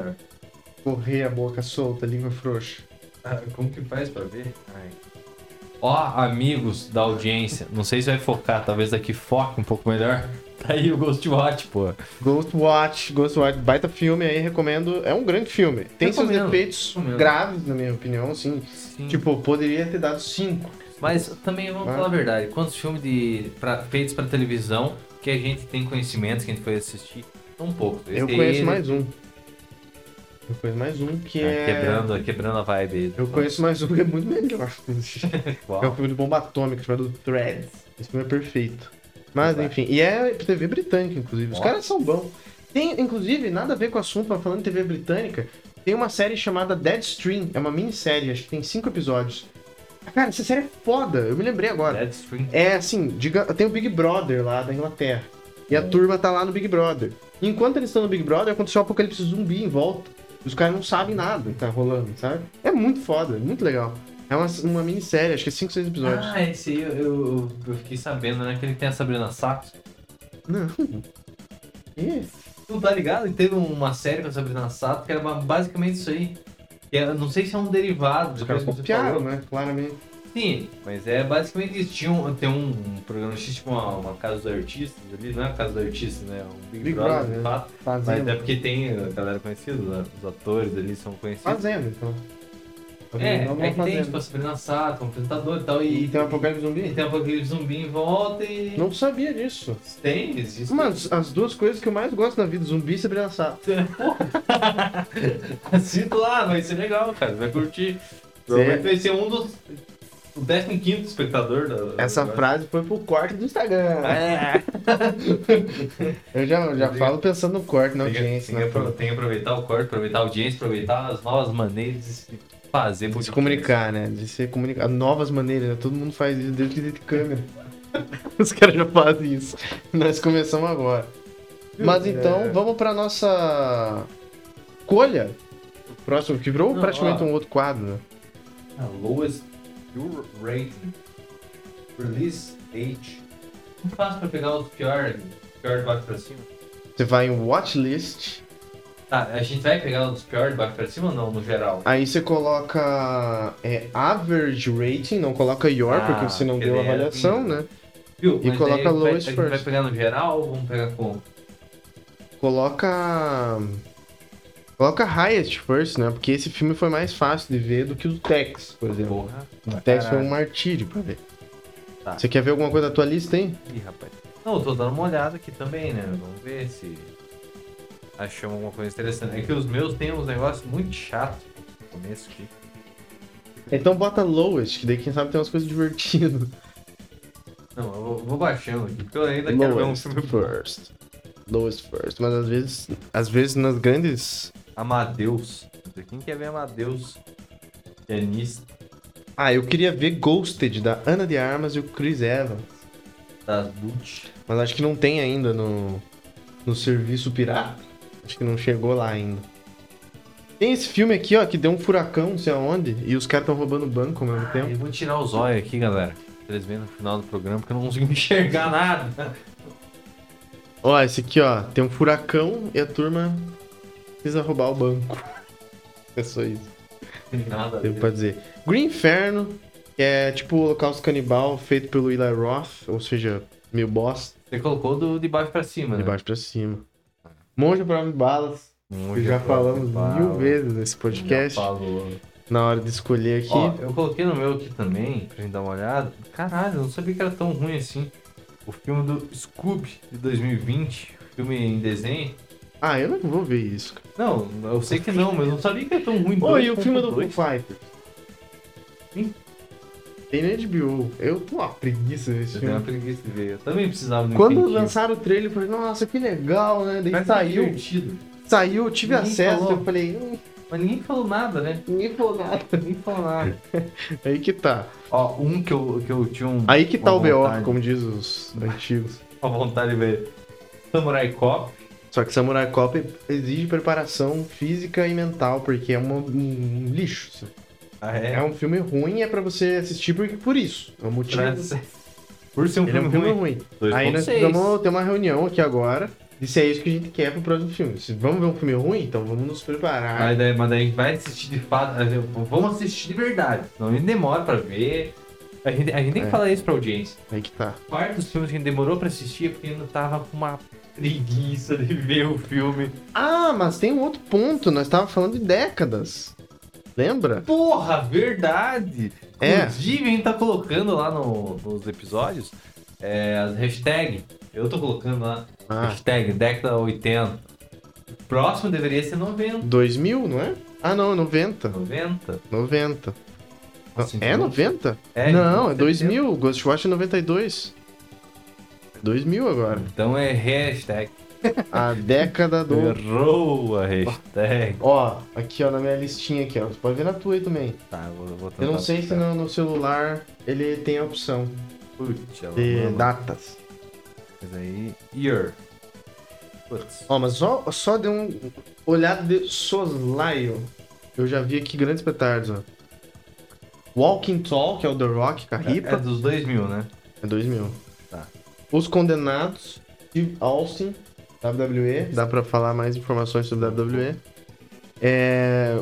Correr a boca solta, língua frouxa. Ah, Como que faz pra ver? Ai. Ó, amigos da audiência, não sei se vai focar, talvez daqui foque um pouco melhor. Tá aí o Ghostwatch, pô. Ghost Watch, Ghost Watch, baita filme aí, recomendo. É um grande filme. Tem seus Recomendo, defeitos recomendo. graves, na minha opinião, assim. Sim. Tipo, poderia ter dado 5. Mas também vamos Ah. falar a verdade, quantos filmes de, pra, feitos pra televisão que a gente tem conhecimento, que a gente foi assistir, são poucos. Eu conheço aí, mais um. Eu conheço mais um que tá é. Quebrando, quebrando a vibe. Eu conheço mais um que é muito melhor. É um filme de bomba atômica chamado Threads. Esse filme é perfeito. Mas Vai. enfim, e é TV britânica, inclusive. Os caras são bons. Tem, inclusive, nada a ver com o assunto, mas falando em TV britânica, tem uma série chamada Deadstream. É uma minissérie, acho que tem cinco episódios. Cara, essa série é foda, eu me lembrei agora. Deadstream. É assim, diga, tem o Big Brother lá da Inglaterra. E a turma tá lá no Big Brother. E enquanto eles estão no Big Brother, aconteceu um apocalipse zumbi em volta. Os caras não sabem nada que tá rolando, sabe? É muito foda, muito legal. É uma, uma minissérie, acho que é 5, 6 episódios. Ah, esse aí eu, eu, eu fiquei sabendo, né? Que ele tem a Sabrina Sato. Não. Ih, Tu tá ligado? E teve uma série com a Sabrina Sato que era ba- basicamente isso aí. Que é- não sei se é um derivado. os caras copiaram, né? Claramente. Sim, mas é basicamente isso. Tinha um, tem um, programa X, tipo uma, uma casa dos artistas ali, não é a casa dos artistas, né? Um Big, Big Brother, Brother, de né? fato. Mas Fazendo. é porque tem a galera conhecida, os- os atores ali são conhecidos. Fazendo, então. É, Não, é que tem fazendo. tipo a Sabrina Sato, um apresentador e tal, e, E tem um apocalipse e zumbi? tem um apocalipse zumbi em volta e. Não sabia disso. Tem, existe. Mano, as duas coisas que eu mais gosto na vida, zumbi e Sabrina Sato. Assista lá, vai ser legal, cara. Vai curtir. Provavelmente vai ser um dos o 15 espectador da. Essa da- frase foi pro corte do Instagram. É. Eu já, já falo pensando no corte na Tem audiência. Tem né? tem que aproveitar o corte, aproveitar a audiência, aproveitar as novas maneiras de se fazer De se comunicar, né? De se comunicar. Novas maneiras, né? Todo mundo faz isso desde que existe câmera. Os caras já fazem isso. Nós começamos agora. Mas então, É. vamos pra nossa escolha. O Próximo, que virou Não, praticamente ó. um outro quadro, né? A lowest view rating. Release age. Não faz pra pegar os piores, pior de baixo pra cima. Você vai em watchlist, Tá, a gente vai pegar os piores de baixo pra cima ou não, no geral? aí você coloca é, average rating, não coloca your, Ah, porque você não deu daí é avaliação, né? Viu? E Mas coloca a vai- lowest A gente vai first. pegar no geral ou vamos pegar como? Coloca. Coloca highest first, né? Porque esse filme foi mais fácil de ver do que o Tex, por exemplo. Porra. O Tex foi um martírio pra ver. Tá. Você quer ver alguma coisa da tua lista, hein? Ih, rapaz. Não, eu tô dando uma olhada aqui também, né? Vamos ver se achamos alguma coisa interessante. É que os meus têm uns negócios muito chatos no começo aqui. Então bota lowest, que daí quem sabe tem umas coisas divertidas. Não, eu vou, vou baixando aqui, porque eu ainda quero ver um Lowest filme first. Lowest first. Mas às vezes, às vezes nas grandes. Amadeus. Quem quer ver Amadeus? Pianista Ah, eu queria ver Ghosted, da Ana de Armas e o Chris Evans. das Butch. Mas acho que não tem ainda no, no serviço pirata. Acho que não chegou lá ainda. Tem esse filme aqui, ó, que deu um furacão, não sei aonde, e os caras estão roubando banco ao mesmo Eu tempo. vou tirar os olhos aqui, galera. Eles verem no final do programa, porque eu não consigo enxergar nada. Ó, esse aqui, ó, tem um furacão e a turma precisa roubar o banco. É só isso, Tem nada ver. pra dizer. Green Inferno, que é tipo o Holocausto Canibal feito pelo Eli Roth, ou seja, meio bosta, Você colocou do de baixo pra cima, de né? baixo pra cima. Monja de Balas, Um que já falamos mil vezes nesse podcast, Já falou. na hora de escolher aqui. Ó, eu coloquei no meu aqui também, pra gente dar uma olhada. Caralho, eu não sabia que era tão ruim assim. O filme do Scooby de 2020, filme em desenho. Ah, eu não vou ver isso. Não, eu sei que não, mas eu não sabia que era tão ruim. E o filme do Foo 2.2. Fighters? Tem na HBO. Eu tô uma preguiça desse Eu tenho uma filme. preguiça de ver. Eu também precisava de um Quando lançaram o trailer, eu falei, nossa, que legal, né? Daí Mas tá saiu, divertido. saiu, eu tive Ninguém acesso, falou. eu falei, hum, Mas ninguém falou nada, né? ninguém falou nada. Ninguém falou nada. Aí que tá. Ó, um que eu, que eu tinha um. Aí que tá o BO, como diz os antigos. Uma vontade de ver. Samurai Cop. Só que Samurai Cop exige preparação física e mental, porque é uma- um lixo. Ah, É um filme ruim, é pra você assistir por, por isso. É o motivo. Pra Por ser um Ele é filme, um filme ruim. ruim. Aí nós 2.6. precisamos ter uma reunião aqui agora de se é isso que a gente quer pro próximo filme. Se vamos ver um filme ruim, então vamos nos preparar. Mas daí, mas daí a gente vai assistir de fato. Vamos assistir de verdade. Não a gente demora pra ver. A gente, a gente tem que É. falar isso pra audiência. Aí que tá. Parte dos filmes que a gente demorou pra assistir é porque ainda tava com uma preguiça de ver o filme. Ah, mas tem um outro ponto. Nós tava falando de décadas. Lembra? Porra, verdade! É. Inclusive, a gente tá colocando lá no- nos episódios é, as hashtags. Eu tô colocando lá. Ah, Hashtag década 80. O próximo deveria ser 90. 2000, não é? Ah, não, é 90. 90? 90. Nossa, é então- 90? É, não, é então, 2000. Ghostwatch é 92. É 2000 agora. Então é hashtag. A década do... Errou a hashtag. Ó, aqui ó, na minha listinha aqui, ó. Você pode ver na tua aí também. Tá, eu vou, vou Eu não tentar sei se no, no celular ele tem a opção Putz, de mama. datas. Mas aí. Year. Putz. Ó, mas só, só de um olhado de soslaio, eu já vi aqui grandes petardos, ó. Walking Tall, que é o The Rock, com a É Ripa, dos 2000, né? é 2000. Os Condenados, Steve Austin, WWE, dá pra falar mais informações sobre WWE. É...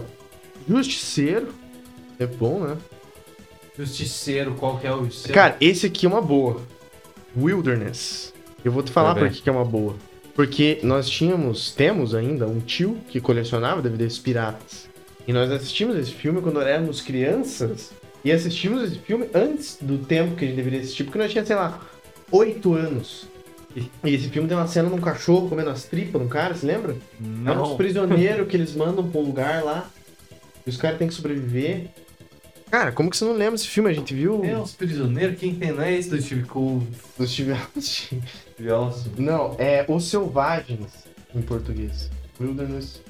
Justiceiro, é bom, né? Justiceiro, qual que é o Justiceiro? Cara, esse aqui é uma boa. Wilderness. Eu vou te falar por que é uma boa. Porque nós tínhamos, temos ainda, um tio que colecionava DVDs piratas. E nós assistimos esse filme quando éramos crianças. E assistimos esse filme antes do tempo que a gente deveria assistir, porque nós tínhamos, sei lá, 8 anos. E esse filme tem uma cena de um cachorro comendo as tripas no cara, se lembra? É uns não. prisioneiros que eles mandam pra um lugar lá. E os caras têm que sobreviver. Cara, como que você não lembra desse filme? A gente viu É, Os Prisioneiros, quem tem não é esse do Steve Cole. do Steve Austin. Não, é Os Selvagens em português. Wilderness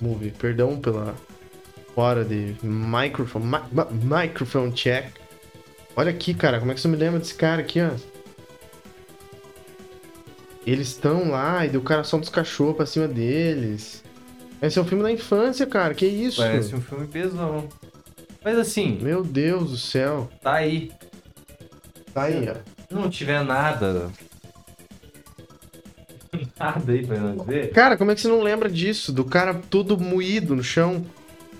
Movie. Perdão pela fora de microphone, mi- mi- microphone check. Olha aqui, cara, como é que você me lembra desse cara aqui, ó? Eles estão lá e o cara solta os cachorros pra cima deles. Esse é um filme da infância, cara. Que isso? Parece um filme pesão. Mas assim, Meu Deus do céu. tá aí. Tá aí, ó. Se não tiver nada. Nada aí pra nós ver. Cara, como é que você não lembra disso? Do cara todo moído no chão,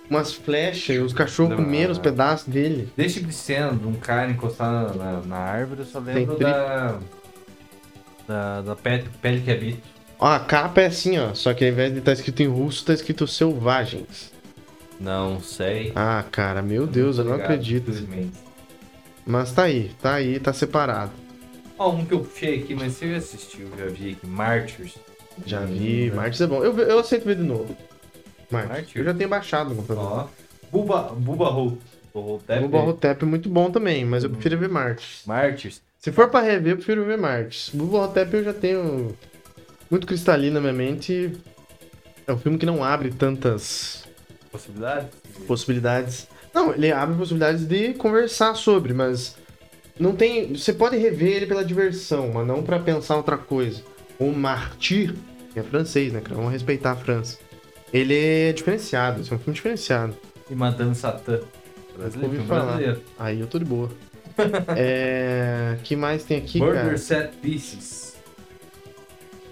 umas flechas e os cachorros Não. comendo os pedaços dele. Tipo de cena de um cara encostado na, na, na árvore, eu só lembro da. Da, da pele, pele que habita. Ó, a capa é assim, ó. Só que ao invés de estar escrito em russo, tá escrito selvagens. Não sei. Ah, cara, meu Deus, eu não acredito. Mas tá aí, tá aí, tá separado. Ó, um que eu puxei aqui, mas você já assistiu, já vi aqui, Martyrs. Já vi, Hum, Martins é bom. Eu, eu aceito ver de novo. Martins. Martins? Eu já tenho baixado no computador. Ó, Buba, Buba Ho. O Barrotep é muito bom também, mas eu prefiro ver Martins. Martyrs. Se for pra rever, eu prefiro ver Martins. O Barrotep eu já tenho muito cristalino na minha mente. É um filme que não abre tantas Possibilidade? possibilidades. Não, ele abre possibilidades de conversar sobre, mas não tem. Você pode rever ele pela diversão, mas não pra pensar outra coisa. O Martyr, que é francês, né, cara? Vamos respeitar a França. Ele é diferenciado, esse é um filme diferenciado. E Madame Satã. Brasileiro, falar. brasileiro. Aí eu tô de boa. É. que mais tem aqui, Burger cara? Set Pieces.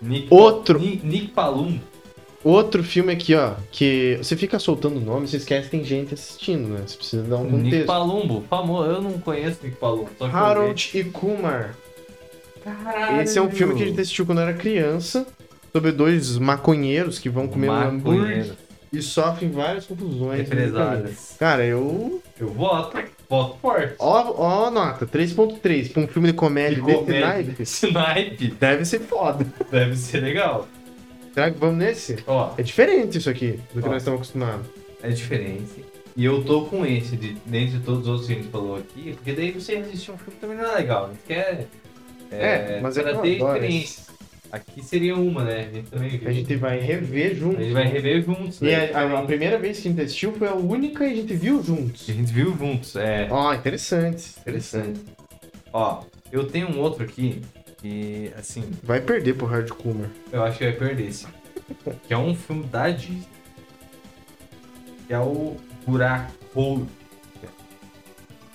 Nick Outro. Nick, Nick Palum. Outro filme aqui, ó, que você fica soltando o nome, você esquece que tem gente assistindo, né? Você precisa dar um Nick contexto. Palumbo, famoso. Eu não conheço Nick Palumbo. Harold e Kumar. Caralho. Esse é um filme que a gente assistiu quando era criança, sobre dois maconheiros que vão comer um hambúrguer. E sofrem várias confusões. caminho. Represálias. Cara, eu. Eu voto. Voto forte. Ó, ó, nota, 3.3 pra um filme de comédia De desse comédia. naipe. Esse naipe Deve ser foda. deve ser legal. Será que vamos nesse? Ó, É diferente isso aqui do que Ó. nós estamos acostumados. é diferente. E eu tô com esse, de, dentre todos os outros que a gente falou aqui, porque daí você assistir um filme também não é legal. A gente quer. É, mas é para que eu ter experiência. Aqui seria uma, né? A gente também. A gente vai rever juntos. A gente vai rever juntos. E né? a, a- a primeira vez que a gente assistiu foi a única e a gente viu juntos. A gente viu juntos, é. Ó, interessante. Interessante. Ó, eu tenho um outro aqui que, assim, Vai perder pro Hard Kumar. eu acho que vai perder esse. Que é um filme da Disney. Que é o Buraco Hole.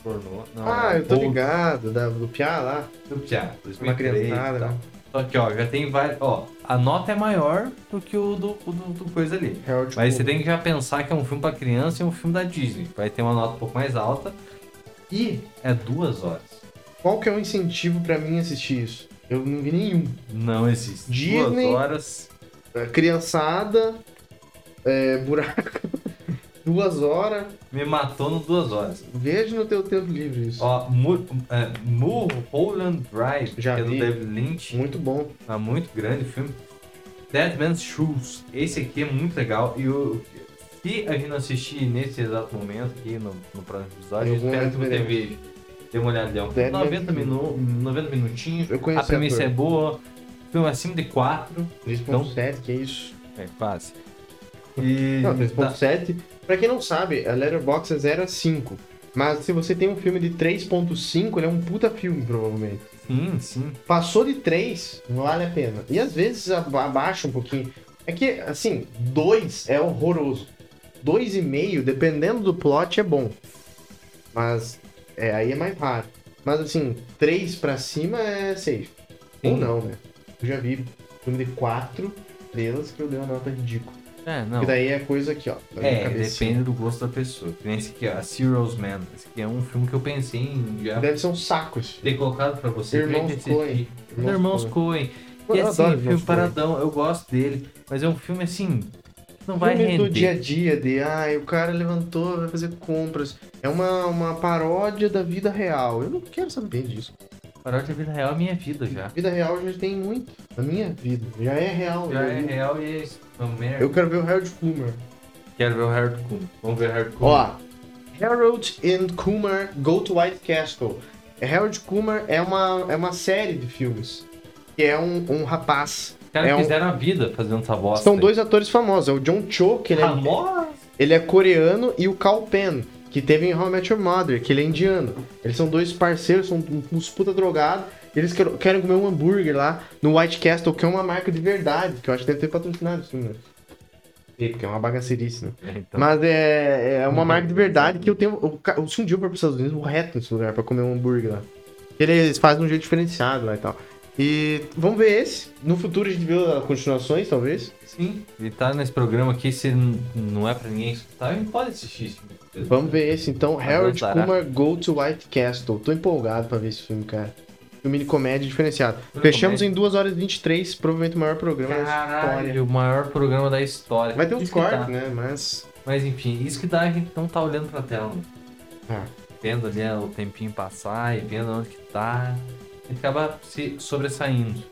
Pornô. Não, Ah, eu tô Hole ligado, da, do Piá lá. do Piá, Uma 2003 criançada, e tal. né? Só que, ó, já tem vários. Ó, a nota é maior do que o do, do, do coisa ali. Harold Mas você Kumar. tem que já pensar que é um filme pra criança e um filme da Disney. Vai ter uma nota um pouco mais alta. E é duas horas. Qual que é o incentivo pra mim assistir isso? Eu não vi nenhum. Não existe. Disney. Duas horas. É, Criançada, é, buraco, duas horas. Me matou no duas horas. Veja no teu tempo livre isso. Ó, Mu- é, Mulholland Drive, Já que é do vi. David Lynch. Muito bom. É muito grande o filme. Dead Man's Shoes. Esse aqui é muito legal. E o, se a gente não assistir nesse exato momento aqui no, no próximo episódio, eu espero que você veja. Dê uma. É um de 90, Man's minu 90 minutinhos. Eu conheço A premissa é boa. Filme acima de 4. 3.7, que é isso? É, quase. E. Não, tá- 3.7. Pra quem não sabe, a Letterboxd é 0 a 5. Mas se você tem um filme de 3.5, ele é um puta filme, provavelmente. Sim, sim. Passou de 3, não vale a pena. E às vezes aba- abaixa um pouquinho. É que, assim, 2 é horroroso. 2,5, dependendo do plot, é bom. Mas, é, aí é mais raro. Mas, assim, 3 pra cima é safe. Ou Sim. não, né? Eu já vi filme de 4 estrelas que eu dei uma nota ridícula. É, não. Que daí é coisa aqui, ó. É, depende do gosto da pessoa. Que nem esse aqui, ó, a Serious Man. Esse aqui é um filme que eu pensei em já Deve ser um saco esse ter colocado pra você. Irmãos. Coen. Irmãos Coen. Eu E adoro assim, Irmãos filme Coen. paradão, eu gosto dele. Mas é um filme assim, não vai Filme render. do dia a dia, de ai, o cara levantou, vai fazer compras. É uma, uma paródia da vida real. Eu não quero saber disso. Paródia da vida real é minha vida já. Vida real já tem muito. Na minha vida. Já é real. Já é vi. real e é uma merda. Eu quero ver o Harold Kumar. quero ver o Harold Kumar. Vamos ver o Harold Kumar. Ó, Harold and Kumar Go to White Castle. Harold Kumar é uma, é uma série de filmes. Que é um, um rapaz. Os caras é um- fizeram a vida fazendo essa bosta. São aí. dois atores famosos. É o John Cho, que ele é, ele é coreano, e o Kal Penn, que teve em How I Met Your Mother, que ele é indiano. Eles são dois parceiros, são uns puta drogados. Eles quer- querem comer um hambúrguer lá no White Castle, que é uma marca de verdade, que eu acho que deve ter patrocinado esse filme. né? Ih, Porque é uma bagaceirice, né? Então, Mas é, é uma marca de verdade que eu tenho. O, ca- o Sun Jill foi para os Estados Unidos reto nesse lugar pra comer um hambúrguer lá. Eles fazem de um jeito diferenciado lá e tal. E vamos ver esse. No futuro a gente vê as continuações, talvez. sim, ele tá nesse programa aqui, se não é pra ninguém escutar, a gente pode assistir. Vamos ver esse então. Harold. Kumar Go to White Castle. Tô empolgado pra ver esse filme, cara. Filme de comédia diferenciado. Filme Fechamos comédia. em 2 horas e 23, provavelmente o maior programa da história. Caralho, o maior programa da história. Vai ter uns tá. cortes, né? Mas. Mas enfim, isso que dá a gente não tá olhando pra tela. né? Ah, Vendo ali ó, o tempinho passar e vendo onde que tá. A gente acaba se sobressaindo.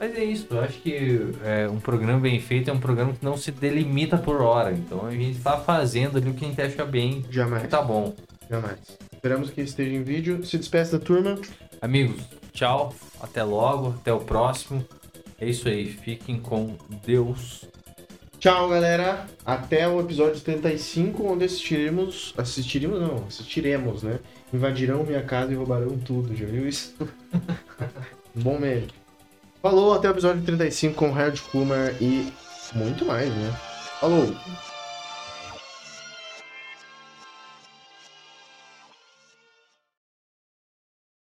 Mas é isso, eu acho que é, um programa bem feito é um programa que não se delimita por hora. Então a gente tá fazendo ali o que a gente acha bem jamais. que tá bom. Jamais. Esperamos que esteja em vídeo. Se despeça da turma. Amigos, tchau, até logo, até o próximo. É isso aí, fiquem com Deus. Tchau, galera. Até o episódio 35, onde assistiremos. Assistiremos, não, assistiremos, né? Invadirão minha casa e roubarão tudo. Já viu isso? Bom meme. Falou, até o episódio 35 com Harold Kumar e muito mais, né? Falou!